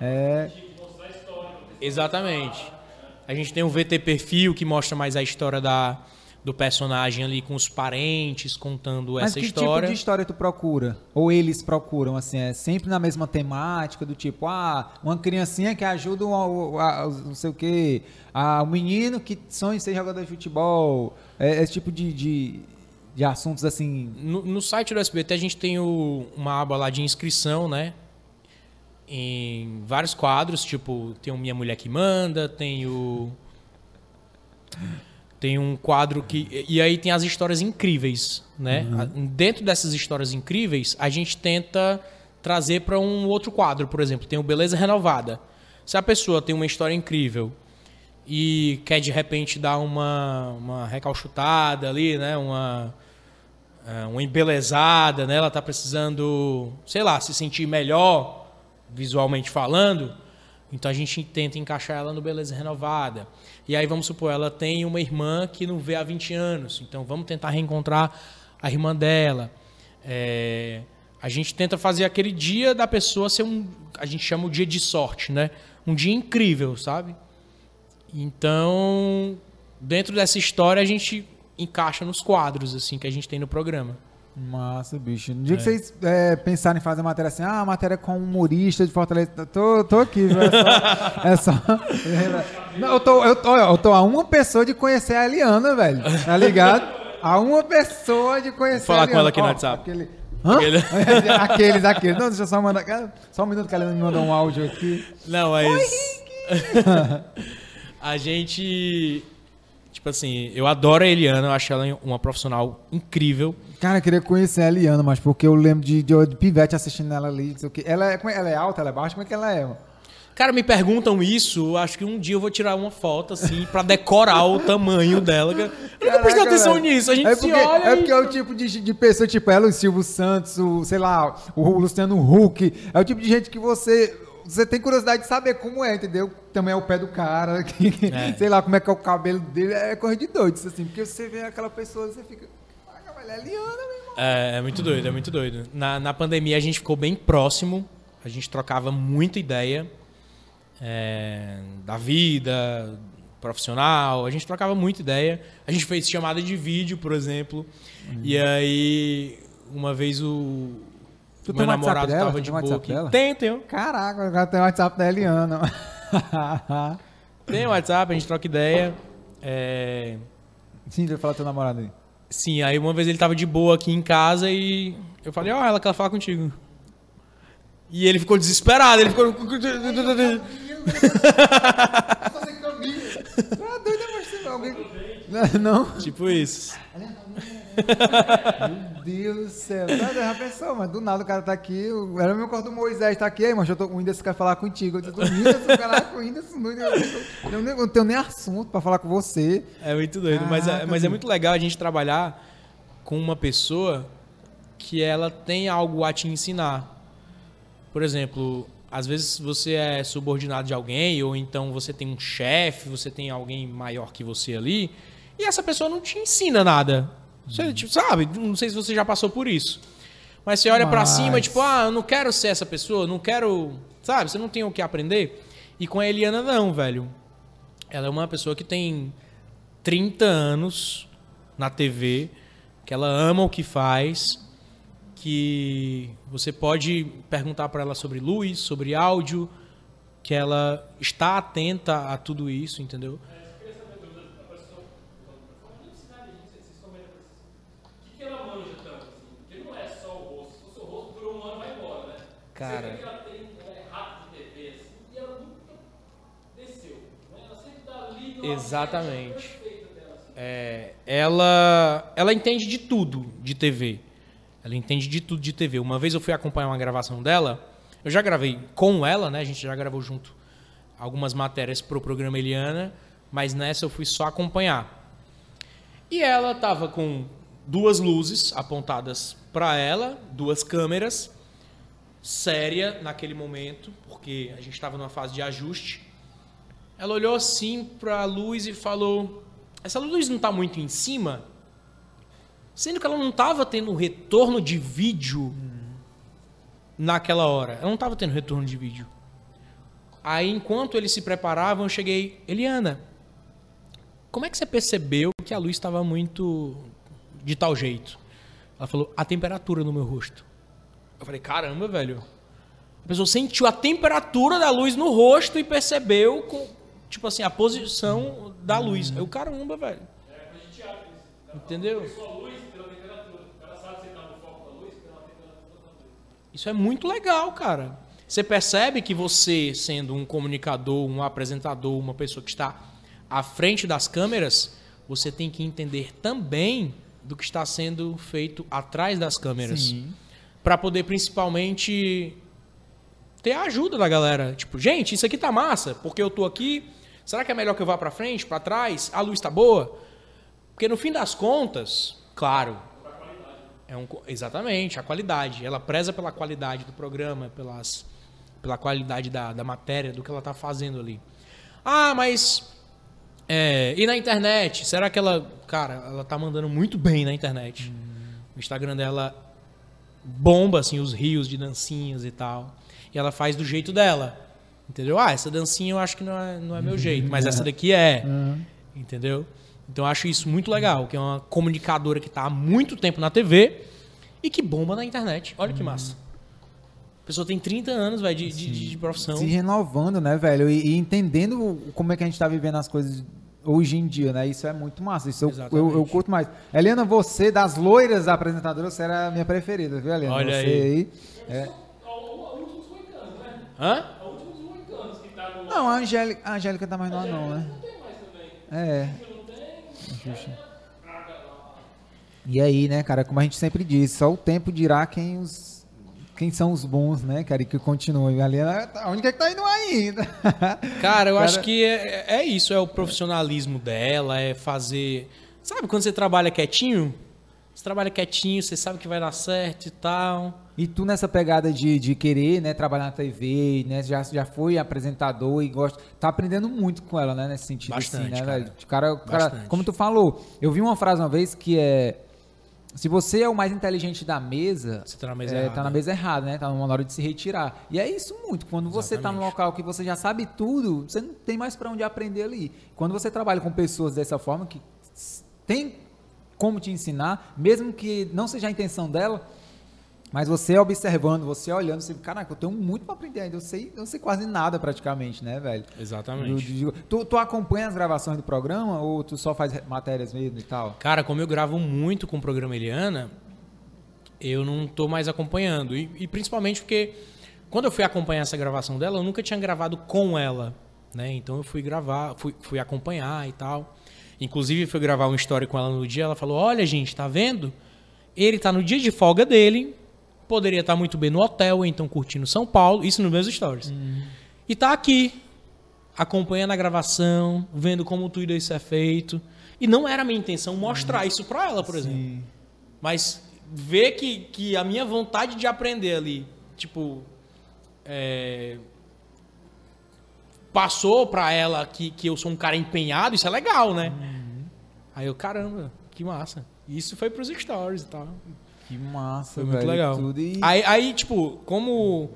É. Exatamente. A gente tem um VT perfil que mostra mais a história da, do personagem ali com os parentes, contando Mas essa que história. tipo de história tu procura? Ou eles procuram, assim, é sempre na mesma temática, do tipo, ah, uma criancinha que ajuda um, a, a- não sei o quê, ah, um menino que sonha em ser jogador de futebol, é, esse tipo de, de, de assuntos, assim, No, no site do SBT a gente tem o- uma aba lá de inscrição, né? Em vários quadros, tipo, tem o Minha Mulher que Manda, tem o. Tem um quadro que. E aí tem as histórias incríveis, né? A- Dentro dessas histórias incríveis, a gente tenta trazer para um outro quadro, por exemplo. Tem o Beleza Renovada. Se a pessoa tem uma história incrível e quer de repente dar uma, uma recalchutada ali, né? Uma uma embelezada, né? Ela tá precisando, sei lá, se sentir melhor visualmente falando. Então a gente tenta encaixar ela no Beleza Renovada. E aí vamos supor, ela tem uma irmã que não vê há 20 anos. Então vamos tentar reencontrar a irmã dela. É, a gente tenta fazer aquele dia da pessoa ser um, a gente chama o dia de sorte, né? Um dia incrível, sabe? Então, dentro dessa história a gente encaixa nos quadros assim que a gente tem no programa. Massa, bicho. No dia que vocês é, pensarem em fazer matéria assim, ah, matéria com humorista de Fortaleza, tô, tô aqui, viu? É só. É só... Não, eu, tô, eu, tô, eu tô a uma pessoa de conhecer a Eliana, velho. Tá ligado? A uma pessoa de conhecer Vou falar a com Eliana. ela aqui no WhatsApp. Aquele... Hã? Aquele- aqueles, aqueles. Não, deixa eu só mandar. Só um minuto que a Eliana me mandou um áudio aqui. Não, mas a gente tipo assim, eu adoro a Eliana, eu acho ela uma profissional incrível. Cara, eu queria conhecer a Eliana, mas porque eu lembro de, de, de Pivete assistindo ela ali. não sei o quê. Ela, é, é- ela é alta, ela é baixa? Como é que ela é? mano? Cara, me perguntam isso, acho que um dia eu vou tirar uma foto assim pra decorar o tamanho dela. Eu nunca prestei atenção velho. nisso, a gente é se porque, olha É e- porque é o tipo de, de pessoa, tipo ela, o Silvio Santos, o, sei lá, o Luciano Huck. É o tipo de gente que você. Você tem curiosidade de saber como é, entendeu? Também é o pé do cara, que, É. sei lá como é que é o cabelo dele, é coisa de doido, assim. Porque você vê aquela pessoa, você fica. Caraca, velho, é Liana, meu irmão. É, é muito doido, é muito doido. Na, na pandemia a gente ficou bem próximo, a gente trocava muita ideia é, da vida profissional, a gente trocava muita ideia. A gente fez chamada de vídeo, por exemplo, e aí uma vez o Tu meu tem o WhatsApp namorado dela? tava Tu de tem o boa WhatsApp dela? Tem, tem. Caraca, agora tem o WhatsApp da Eliana. Tem o WhatsApp, a gente troca ideia. É, Sim, vai falar teu namorado aí. Sim, aí uma vez ele tava de boa aqui em casa e eu falei, ó, ela quer falar contigo. E ele ficou desesperado, ele ficou. fazer caminho. Tu é. Não? tipo isso. Meu Deus do céu. Tá, já pensou, mas do nada o cara tá aqui. o- Era o meu corpo do Moisés, tá aqui, aí, mas eu tô, o Whindersson quer falar contigo. Eu disse, o Whindersson, caraca, o Whindersson, não, eu, eu, eu não tenho nem assunto pra falar com você. É muito doido, mas, é, mas é muito legal a gente trabalhar com uma pessoa que ela tem algo a te ensinar. Por exemplo, às vezes você é subordinado de alguém, ou então você tem um chefe, você tem alguém maior que você ali, e essa pessoa não te ensina nada. Você, tipo, sabe? Não sei se você já passou por isso. Mas você olha pra Mas- cima, tipo, ah, eu não quero ser essa pessoa, não quero. Sabe? Você não tem o que aprender. E com a Eliana, não, velho. Ela é uma pessoa que tem 30 anos na TV, que ela ama o que faz, que você pode perguntar para ela sobre luz, sobre áudio, que ela está atenta a tudo isso, entendeu? Cara, exatamente. É, ela, ela entende de tudo de TV. Ela entende de tudo de TV. Uma vez eu fui acompanhar uma gravação dela, eu já gravei com ela, né? A gente já gravou junto algumas matérias pro programa Eliana, mas nessa eu fui só acompanhar. E ela tava com duas luzes apontadas para ela, duas câmeras, séria naquele momento, porque a gente estava numa fase de ajuste. Ela olhou assim para a luz e falou: Essa luz não está muito em cima? Sendo que ela não estava tendo retorno de vídeo naquela hora. Ela não estava tendo retorno de vídeo. Aí, enquanto eles se preparavam, eu cheguei, Eliana, como é que você percebeu que a luz estava muito de tal jeito? Ela falou, a temperatura no meu rosto. Eu falei, caramba, velho. A pessoa sentiu a temperatura da luz no rosto e percebeu, com, tipo assim, a posição da luz. Eu, caramba, velho. Entendeu? Isso é muito legal, cara. Você percebe que você, sendo um comunicador, um apresentador, uma pessoa que está à frente das câmeras, você tem que entender também do que está sendo feito atrás das câmeras. Para poder principalmente ter a ajuda da galera. Tipo, gente, isso aqui tá massa, porque eu tô aqui. Será que é melhor que eu vá para frente, para trás? A luz tá boa? Porque no fim das contas, claro, é um, exatamente, a qualidade. Ela preza pela qualidade do programa, pelas, pela qualidade da, da matéria, do que ela está fazendo ali. Ah, mas. É, e na internet? Será que ela. Cara, ela tá mandando muito bem na internet. Hum. O Instagram dela bomba, assim, os rios de dancinhas e tal. E ela faz do jeito dela. Entendeu? Ah, essa dancinha eu acho que não é, não é meu jeito, mas essa daqui é. Uhum. Entendeu? Então eu acho isso muito legal, que é uma comunicadora que está há muito tempo na TV e que bomba na internet. Olha que massa. A pessoa tem 30 anos, velho, de, de, de, profissão. Se renovando, né, velho? E, e, entendendo como é que a gente está vivendo as coisas hoje em dia, né? Isso é muito massa. Isso eu, eu, eu, curto mais. Helena, você, das loiras apresentadoras, você era a minha preferida, viu, Helena? Olha você aí. aí é... Hã? Não, a Angélica, a Angélica tá mais no não, né? É. E aí, né, cara, como a gente sempre diz, só o tempo dirá quem os quem são os bons, né, cara, e que continuem. Ali é a única que tá indo ainda. Cara, eu cara... acho que é, é isso, é o profissionalismo dela, é fazer. Sabe quando você trabalha quietinho? Você trabalha quietinho, você sabe que vai dar certo e tal. E tu nessa pegada de, de querer, né, trabalhar na TV, né, já, já foi apresentador e gosta, tá aprendendo muito com ela, né, nesse sentido Bastante, assim, né, cara. Cara, cara, como tu falou, eu vi uma frase uma vez que é se você é o mais inteligente da mesa, você tá na mesa é, errada. Tá na mesa errada, né? Tá na hora de se retirar. E é isso muito. Quando Exatamente. você tá num local que você já sabe tudo, você não tem mais para onde aprender ali. Quando você trabalha com pessoas dessa forma que tem como te ensinar, mesmo que não seja a intenção dela, mas você observando, você olhando, você, caraca, eu tenho muito para aprender ainda. Eu sei, eu sei quase nada praticamente, né, velho? Exatamente. Do, do, tu, tu acompanha as gravações do programa ou tu só faz matérias mesmo e tal? Cara, como eu gravo muito com o programa Eliana, eu não tô mais acompanhando. E, e principalmente porque quando eu fui acompanhar essa gravação dela, eu nunca tinha gravado com ela, né? Então eu fui gravar, fui, fui acompanhar e tal. Inclusive, fui gravar uma história com ela no dia. Ela falou: Olha, gente, tá vendo? Ele tá no dia de folga dele. Poderia estar muito bem no hotel, ou então curtindo São Paulo. Isso nos meus stories. Uhum. E tá aqui, acompanhando a gravação, vendo como tudo isso é feito. E não era a minha intenção mostrar uhum. isso pra ela, por Sim. exemplo. Mas ver que, que a minha vontade de aprender ali, tipo. É, passou pra ela que, que eu sou um cara empenhado, isso é legal, né? Uhum. Aí eu, caramba, que massa. Isso foi pros stories e tal. Que massa, Foi muito velho, legal. E... Aí, aí, tipo, como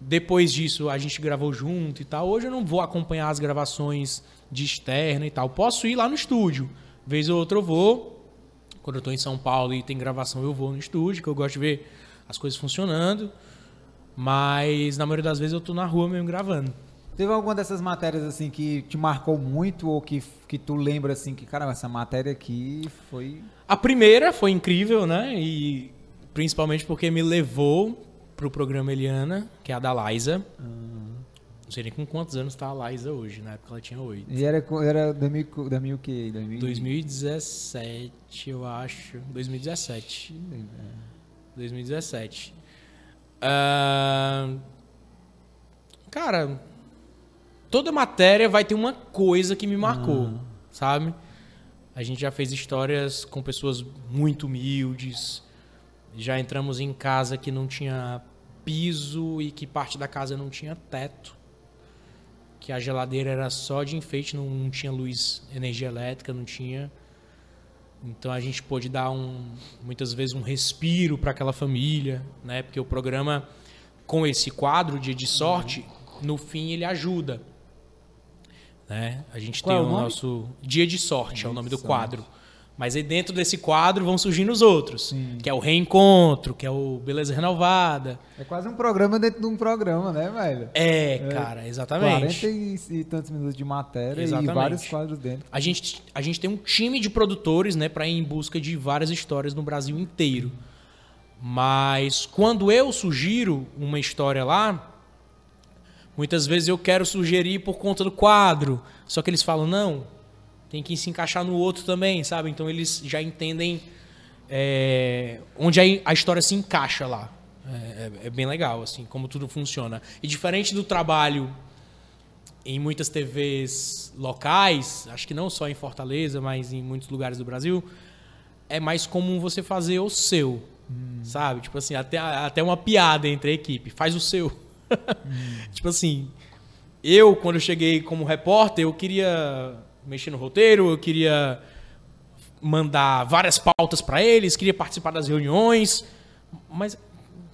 depois disso a gente gravou junto e tal, hoje eu não vou acompanhar as gravações de externa e tal. Posso ir lá no estúdio. Vez ou outra eu vou. Quando eu tô em São Paulo e tem gravação, eu vou no estúdio, que eu gosto de ver as coisas funcionando. Mas na maioria das vezes eu tô na rua mesmo gravando. Teve alguma dessas matérias assim que te marcou muito ou que, que tu lembra assim que, caramba, essa matéria aqui foi. A primeira foi incrível, né? E principalmente porque me levou pro programa Eliana, que é a da Liza. Uhum. Não sei nem com quantos anos tá a Liza hoje, na época ela tinha 8. E era, era 2000, co- 2000 o quê? 2000, 2017, eu acho. 2017. 2017. Ah, cara, toda matéria vai ter uma coisa que me marcou, sabe? A gente já fez histórias com pessoas muito humildes. Já entramos em casa que não tinha piso e que parte da casa não tinha teto. Que a geladeira era só de enfeite, não, não tinha luz, energia elétrica, não tinha. Então a gente pôde dar um, muitas vezes um respiro para aquela família, né? Porque o programa com esse quadro Dia de Sorte, no fim ele ajuda, né? A gente Qual tem é o o nosso Dia de Sorte, é o Dia nome do quadro. Mas aí dentro desse quadro vão surgindo os outros, Sim. que é o reencontro, que é o Beleza Renovada. É quase um programa dentro de um programa, né, velho? É, cara, exatamente. 40 e, e tantos minutos de matéria Exatamente. e vários quadros dentro. A gente, a gente tem um time de produtores, né, para ir em busca de várias histórias no Brasil inteiro. Mas quando eu sugiro uma história lá, muitas vezes eu quero sugerir por conta do quadro. Só que eles falam, não, tem que se encaixar no outro também, sabe? Então eles já entendem é, onde a, a história se encaixa lá. É, é- é bem legal, assim, como tudo funciona. E diferente do trabalho em muitas TVs locais, acho que não só em Fortaleza, mas em muitos lugares do Brasil, é mais comum você fazer o seu, sabe? Tipo assim, até, até uma piada entre a equipe, faz o seu. tipo assim, eu, quando eu cheguei como repórter, eu queria mexer no roteiro, eu queria mandar várias pautas para eles, queria participar das reuniões, mas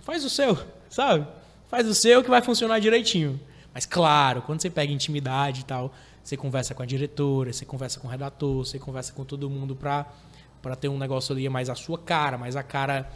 faz o seu, sabe? Faz o seu que vai funcionar direitinho. Mas claro, quando você pega intimidade e tal, você conversa com a diretora, você conversa com o redator, você conversa com todo mundo pra, pra ter um negócio ali mais a sua cara, mais a cara.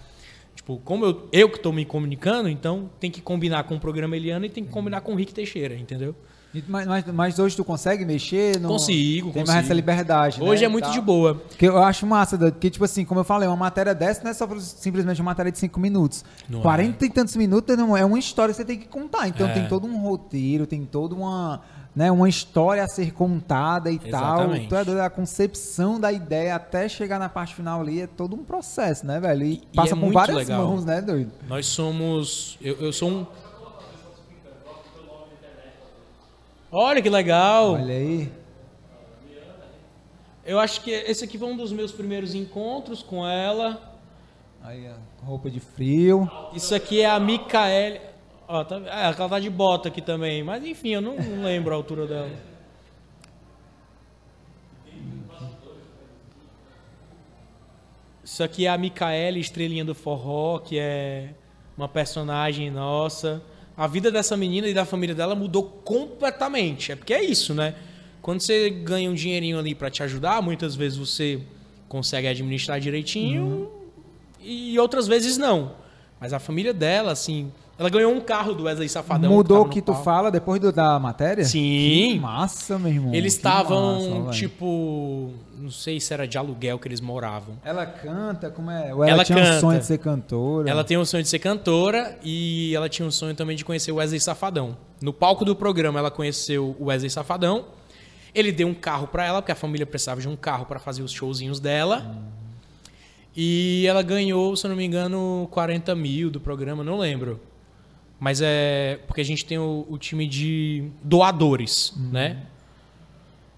Tipo, como eu, eu que tô me comunicando, então tem que combinar com o programa Eliana e tem que combinar com o Rick Teixeira, entendeu? E- Mas, mas, mas hoje tu consegue mexer? No... Consigo, Tem mais consigo. essa liberdade, Hoje né, é muito tal. de boa. Porque eu acho massa, porque, tipo assim, como eu falei, uma matéria dessa não é só simplesmente uma matéria de 5 minutos. Não 40 e tantos minutos não, é uma história que você tem que contar. Então É. tem todo um roteiro, tem toda uma, né, uma história a ser contada e Exatamente. tal. Tu é a concepção da ideia até chegar na parte final ali é todo um processo, né, velho? E, passa é por muito várias legal. mãos, né, doido? Nós somos. Eu, eu sou um. Olha que legal! Olha aí. Eu acho que esse aqui foi um dos meus primeiros encontros com ela. Aí, ó, roupa de frio. Isso aqui é a Micaele. Ó, tá, é, ela tá de bota aqui também. Mas enfim, eu não, não lembro a altura dela. Isso aqui é a Micaele, estrelinha do forró, que é uma personagem nossa. A vida dessa menina e da família dela mudou completamente. É porque é isso, né? Quando você ganha um dinheirinho ali pra te ajudar, muitas vezes você consegue administrar direitinho e outras vezes não. Mas a família dela, assim, ela ganhou um carro do Wesley Safadão. Mudou o no que tu fala depois do- da matéria? Sim. Que massa, meu irmão. Eles que estavam, tipo, não sei se era de aluguel que eles moravam. Ela canta, como é? Ou ela, Ela tinha canta. um sonho de ser cantora? Ela tem o sonho de ser cantora e ela tinha um sonho também de conhecer o Wesley Safadão. No palco do programa, ela conheceu o Wesley Safadão. Ele deu um carro pra ela, porque a família precisava de um carro pra fazer os showzinhos dela. E ela ganhou, se eu não me engano, 40 mil do programa, não lembro. Mas é porque a gente tem o, o time de doadores, né?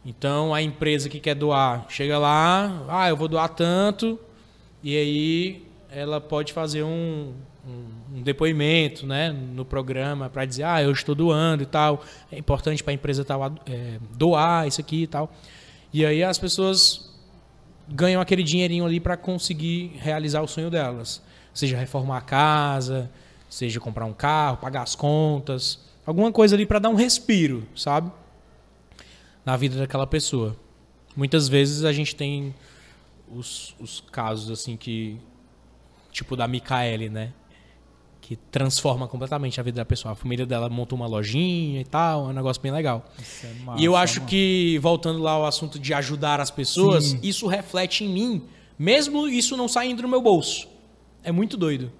Então a empresa que quer doar chega lá, ah, eu vou doar tanto, e aí ela pode fazer um, um, um depoimento, né, no programa para dizer, ah, eu estou doando e tal. É importante para a empresa tal é, doar isso aqui e tal. E aí as pessoas ganham aquele dinheirinho ali para conseguir realizar o sonho delas, seja reformar a casa, seja comprar um carro, pagar as contas, alguma coisa ali para dar um respiro, sabe? Na vida daquela pessoa. Muitas vezes a gente tem os, os casos assim que tipo da Micaele, né? Que transforma completamente a vida da pessoa. A família dela montou uma lojinha e tal, é um negócio bem legal. Isso é e massa, eu acho que, voltando lá ao assunto de ajudar as pessoas, Sim. isso reflete em mim, mesmo isso não saindo do meu bolso. É muito doido.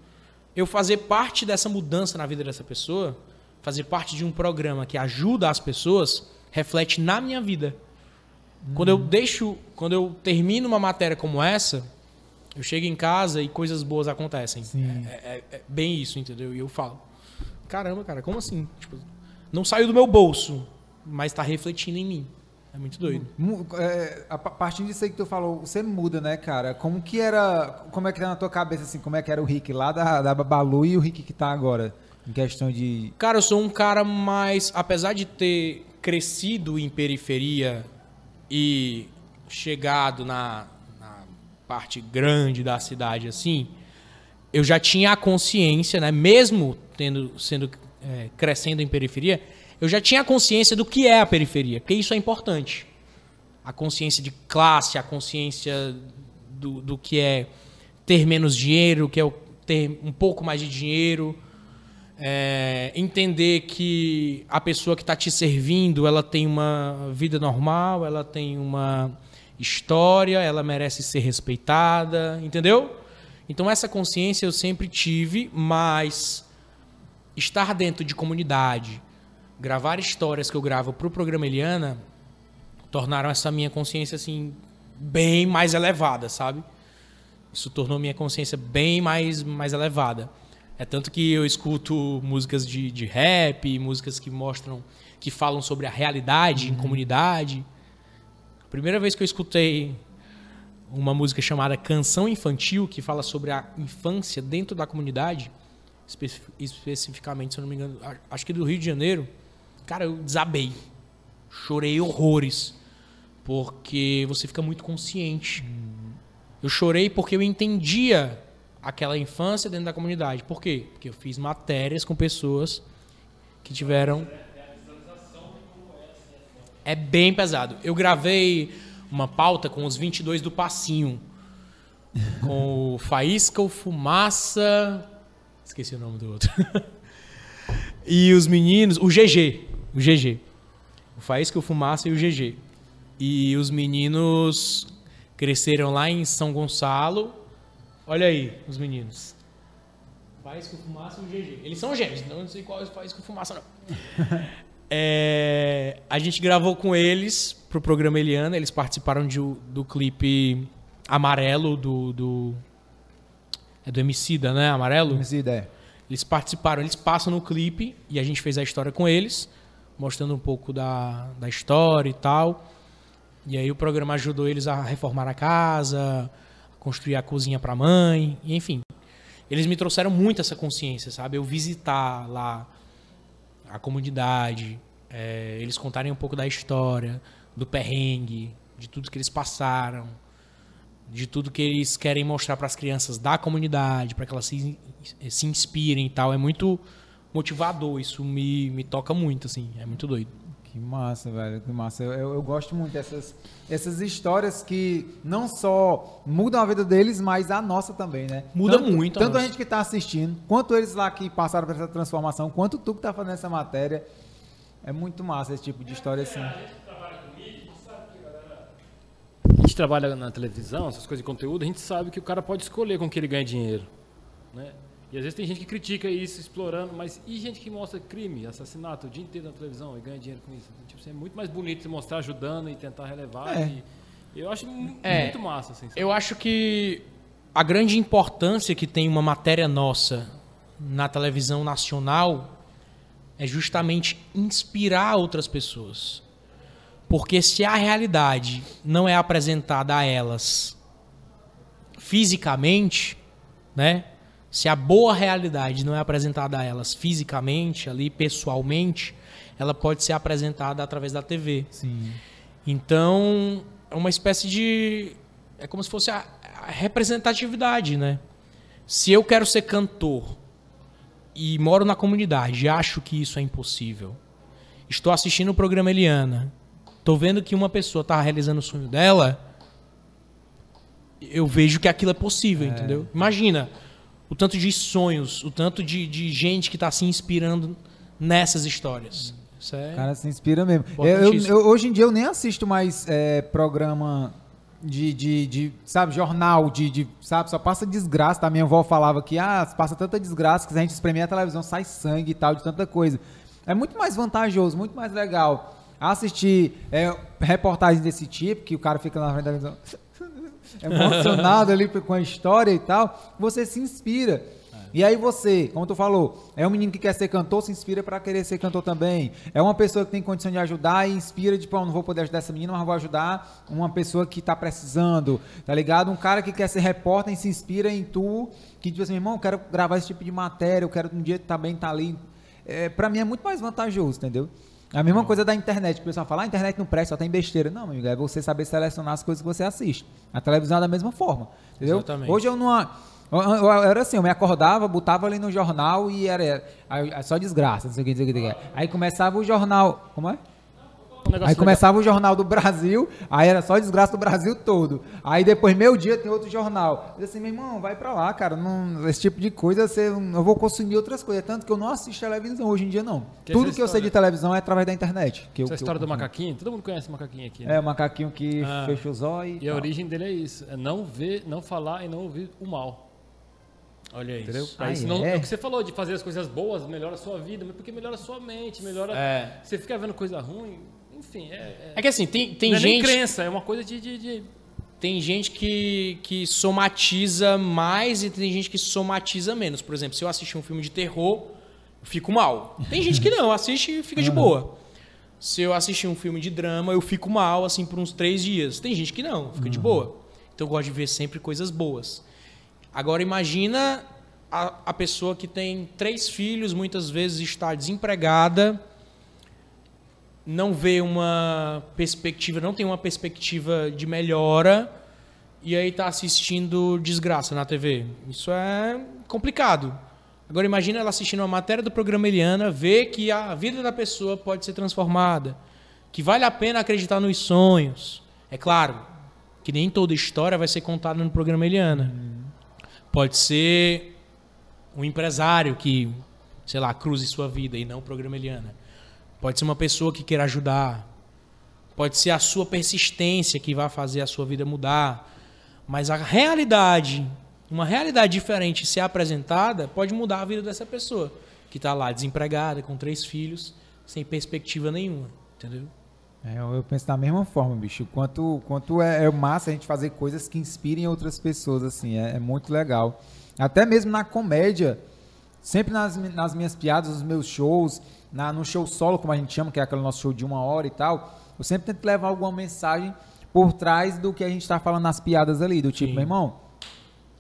Eu fazer parte dessa mudança na vida dessa pessoa fazer parte de um programa que ajuda as pessoas reflete na minha vida. Quando eu deixo, quando eu termino uma matéria como essa, eu chego em casa e coisas boas acontecem. É, é- é bem isso, entendeu? E eu falo, caramba, cara, como assim? Tipo, não saiu do meu bolso, mas tá refletindo em mim. É muito doido. É, a pa- partindo disso aí que tu falou, você muda, né, cara? Como que era. Como é que tá na tua cabeça, assim, como é que era o Rick lá da, da Babalu e o Rick que tá agora? Em questão de. Cara, eu sou um cara mais. Apesar de ter crescido em periferia e chegado na, na parte grande da cidade assim, eu já tinha a consciência, né? Mesmo tendo, sendo, é, crescendo em periferia, eu já tinha consciência do que é a periferia, porque isso é importante. A consciência de classe, a consciência do, do que é ter menos dinheiro, que é ter um pouco mais de dinheiro. É, entender que a pessoa que está te servindo, ela tem uma vida normal, ela tem uma história, ela merece ser respeitada, entendeu? Então essa consciência eu sempre tive, mas estar dentro de comunidade, gravar histórias que eu gravo para o programa Eliana, tornaram essa minha consciência assim bem mais elevada, sabe? Isso tornou minha consciência bem mais, mais elevada. É tanto que eu escuto músicas de, de rap, músicas que mostram, que falam sobre a realidade em comunidade. A primeira vez que eu escutei uma música chamada Canção Infantil, que fala sobre a infância dentro da comunidade, espe- especificamente, se eu não me engano, acho que do Rio de Janeiro, cara, eu desabei. Chorei horrores. Porque você fica muito consciente. Eu chorei porque eu entendia aquela infância dentro da comunidade. Por quê? Porque eu fiz matérias com pessoas que tiveram. É bem pesado. Eu gravei uma pauta com os 22 do Passinho. Com o Faísca, o Fumaça. Esqueci o nome do outro. e os meninos. O GG. O GG. O Faísca, o Fumaça e o GG. E os meninos cresceram lá em São Gonçalo. Olha aí, os meninos. Faísca, o Fumaça e o GG. Eles são gêmeos, não sei qual é o Faísca, o Fumaça, não. É, a gente gravou com eles pro programa Eliana. Eles participaram de, do clipe Amarelo do. do é do Emicida, né? Amarelo? Essa ideia. Eles participaram, eles passam no clipe e a gente fez a história com eles, mostrando um pouco da, da história e tal. E aí o programa ajudou eles a reformar a casa, a construir a cozinha para a mãe, enfim. Eles me trouxeram muito essa consciência, sabe? Eu visitar lá a comunidade, é, eles contarem um pouco da história, do perrengue, de tudo que eles passaram, de tudo que eles querem mostrar para as crianças da comunidade, para que elas se, se inspirem e tal. É muito motivador, isso me, me toca muito, assim, é muito doido. Que massa, velho, que massa. Eu, eu, eu gosto muito dessas essas histórias que não só mudam a vida deles, mas a nossa também, né? Muda tanto, muito a Tanto a gente que tá assistindo, quanto eles lá que passaram por essa transformação, quanto tu que tá fazendo essa matéria. É muito massa esse tipo de história assim. A gente trabalha na televisão, essas coisas de conteúdo, a gente sabe que o cara pode escolher com que ele ganha dinheiro. Né? E às vezes tem gente que critica isso, explorando, mas e gente que mostra crime, assassinato o dia inteiro na televisão e ganha dinheiro com isso? Tipo, assim, é muito mais bonito mostrar ajudando e tentar relevar. É. e- eu acho É. muito massa. Assim? Eu acho que a grande importância que tem uma matéria nossa na televisão nacional é justamente inspirar outras pessoas. Porque se a realidade não é apresentada a elas fisicamente, né? Se a boa realidade não é apresentada a elas fisicamente, ali pessoalmente, ela pode ser apresentada através da TV. Sim. Então, é uma espécie de. É como se fosse a, a representatividade, né? Se eu quero ser cantor e moro na comunidade e acho que isso é impossível, estou assistindo o programa Eliana, estou vendo que uma pessoa está realizando o sonho dela, eu vejo que aquilo é possível, entendeu? Imagina o tanto de sonhos, o tanto de, de gente que está se inspirando nessas histórias. Isso é. O cara se inspira mesmo. Eu, eu- hoje em dia eu nem assisto mais é, programa de, de, de, sabe, jornal, de, de, sabe, só passa desgraça. Tá? Minha avó falava que, ah, passa tanta desgraça que se a gente espremer a televisão sai sangue e tal, de tanta coisa. é muito mais vantajoso, muito mais legal assistir é, reportagens desse tipo, que o cara fica na frente da televisão emocionado ali com a história e tal, você se inspira. E aí você, como tu falou, é um menino que quer ser cantor, se inspira para querer ser cantor também. É uma pessoa que tem condição de ajudar e inspira, tipo, eu não vou poder ajudar essa menina, mas vou ajudar uma pessoa que tá precisando, tá ligado? Um cara que quer ser repórter e se inspira em tu, que tipo assim, irmão, eu quero gravar esse tipo de matéria, eu quero um dia também estar tá ali. É, para mim é muito mais vantajoso, entendeu? A mesma coisa da internet, o pessoal fala, ah, a internet não presta, só tem besteira. Não, meu amigo, é você saber selecionar as coisas que você assiste. A televisão é da mesma forma, entendeu? Exatamente. Hoje eu não... Eu, era assim, eu me acordava, botava ali no jornal e era, era só desgraça, não sei o que, não sei o que. Aí começava o jornal. Como é? Um aí começava legal. o jornal do Brasil, aí era só desgraça do Brasil todo. Aí depois, meio dia, tem outro jornal. Eu disse assim, meu irmão, vai pra lá, cara. Não, esse tipo de coisa, você, eu vou consumir outras coisas. Tanto que eu não assisto televisão hoje em dia, não. Que Tudo que eu sei de televisão é através da internet. Que essa eu, história eu, do macaquinho, todo mundo conhece o macaquinho aqui. Né? É, o macaquinho que ah. fecha os olhos. E, e a origem dele é isso: é não ver, não falar e não ouvir o mal. Olha isso. Entendeu? Ah, isso não, é. é o que você falou de fazer as coisas boas, melhora a sua vida, mas porque melhora a sua mente, melhora. É. Você fica vendo coisa ruim, enfim. É, é, é que assim, tem, tem não gente. É nem crença, é uma coisa de, de, de. Tem gente que, que somatiza mais e tem gente que somatiza menos. Por exemplo, se eu assistir um filme de terror, eu fico mal. Tem gente que não, assiste e fica de boa. Se eu assistir um filme de drama, eu fico mal, assim, por uns três dias. Tem gente que não, fica uhum. de boa. Então eu gosto de ver sempre coisas boas. Agora imagina a, a pessoa que tem três filhos, muitas vezes está desempregada, não vê uma perspectiva, não tem uma perspectiva de melhora e aí está assistindo desgraça na TV. Isso é complicado. Agora imagina ela assistindo uma matéria do programa Eliana, ver que a vida da pessoa pode ser transformada, que vale a pena acreditar nos sonhos. É claro que nem toda história vai ser contada no programa Eliana. Hum. Pode ser um empresário que, sei lá, cruze sua vida e não o programa Eliana. Pode ser uma pessoa que queira ajudar. Pode ser a sua persistência que vai fazer a sua vida mudar. Mas a realidade, uma realidade diferente ser apresentada, pode mudar a vida dessa pessoa que está lá desempregada, com três filhos, sem perspectiva nenhuma. Entendeu? É, eu penso da mesma forma, bicho. Quanto, quanto é, é, massa a gente fazer coisas que inspirem outras pessoas, assim, é, é, muito legal. Até mesmo na comédia, sempre nas, nas minhas piadas, nos meus shows, na, no show solo, como a gente chama, que é aquele nosso show de uma hora e tal, eu sempre tento levar alguma mensagem por trás do que a gente está falando nas piadas ali, do tipo, Sim. meu irmão,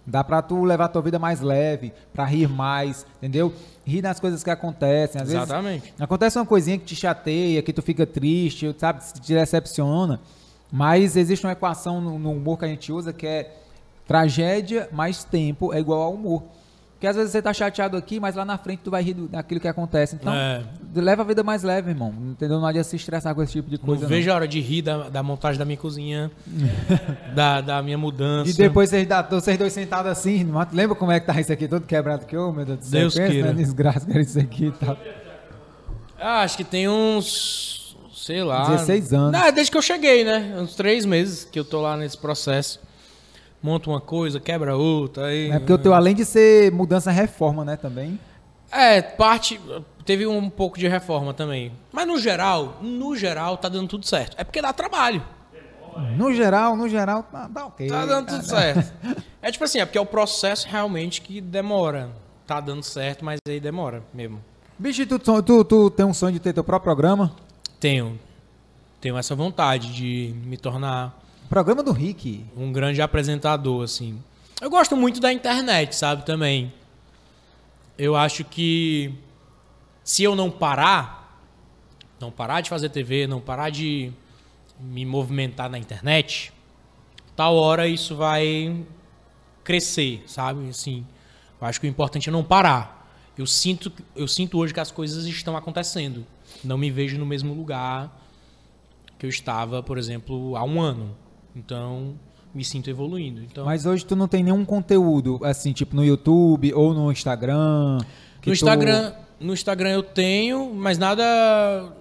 Dá pra tu levar a tua vida mais leve, pra rir mais, entendeu? Rir das coisas que acontecem. Às Exatamente. Vezes, acontece uma coisinha que te chateia, que tu fica triste, sabe? Te decepciona. Mas existe uma equação no, no humor que a gente usa que é tragédia mais tempo é igual ao humor. Porque às vezes você tá chateado aqui, mas lá na frente tu vai rir daquilo que acontece. Então, é. leva a vida mais leve, irmão. Entendeu? Não adianta se estressar com esse tipo de coisa. Não, não. vejo a hora de rir da, da montagem da minha cozinha, da, da minha mudança. E depois vocês, vocês dois sentados assim, lembra como é que tá isso aqui todo quebrado que eu, meu Deus do céu? Deus Pensa, queira. Né? Desgraça que era isso aqui e tal. Ah, acho que tem uns, sei lá. 16 anos. Desde que eu cheguei, né? Uns três meses que eu tô lá nesse processo monta uma coisa, quebra outra. Aí, é porque o teu, além de ser mudança, reforma, né, também? É, parte. Teve um pouco de reforma também. Mas no geral, no geral, tá dando tudo certo. É porque dá trabalho. No geral, no geral, tá, tá ok. Tá dando tudo certo. é tipo assim, é porque é o processo realmente que demora. Tá dando certo, mas aí demora mesmo. Bicho, tu, tu, tu tem um sonho de ter teu próprio programa? Tenho. Tenho essa vontade de me tornar Programa do Rick. Um grande apresentador, assim. Eu gosto muito da internet, sabe, também. Eu acho que se eu não parar, não parar de fazer TV, não parar de me movimentar na internet, tal hora isso vai crescer, sabe? Assim, eu acho que o importante é não parar. Eu sinto, eu sinto hoje que as coisas estão acontecendo. Não me vejo no mesmo lugar que eu estava, por exemplo, há um ano. Então, me sinto evoluindo. Então, Mas hoje tu não tem nenhum conteúdo, assim, tipo no YouTube ou no Instagram? No Instagram, tu... no Instagram eu tenho, mas nada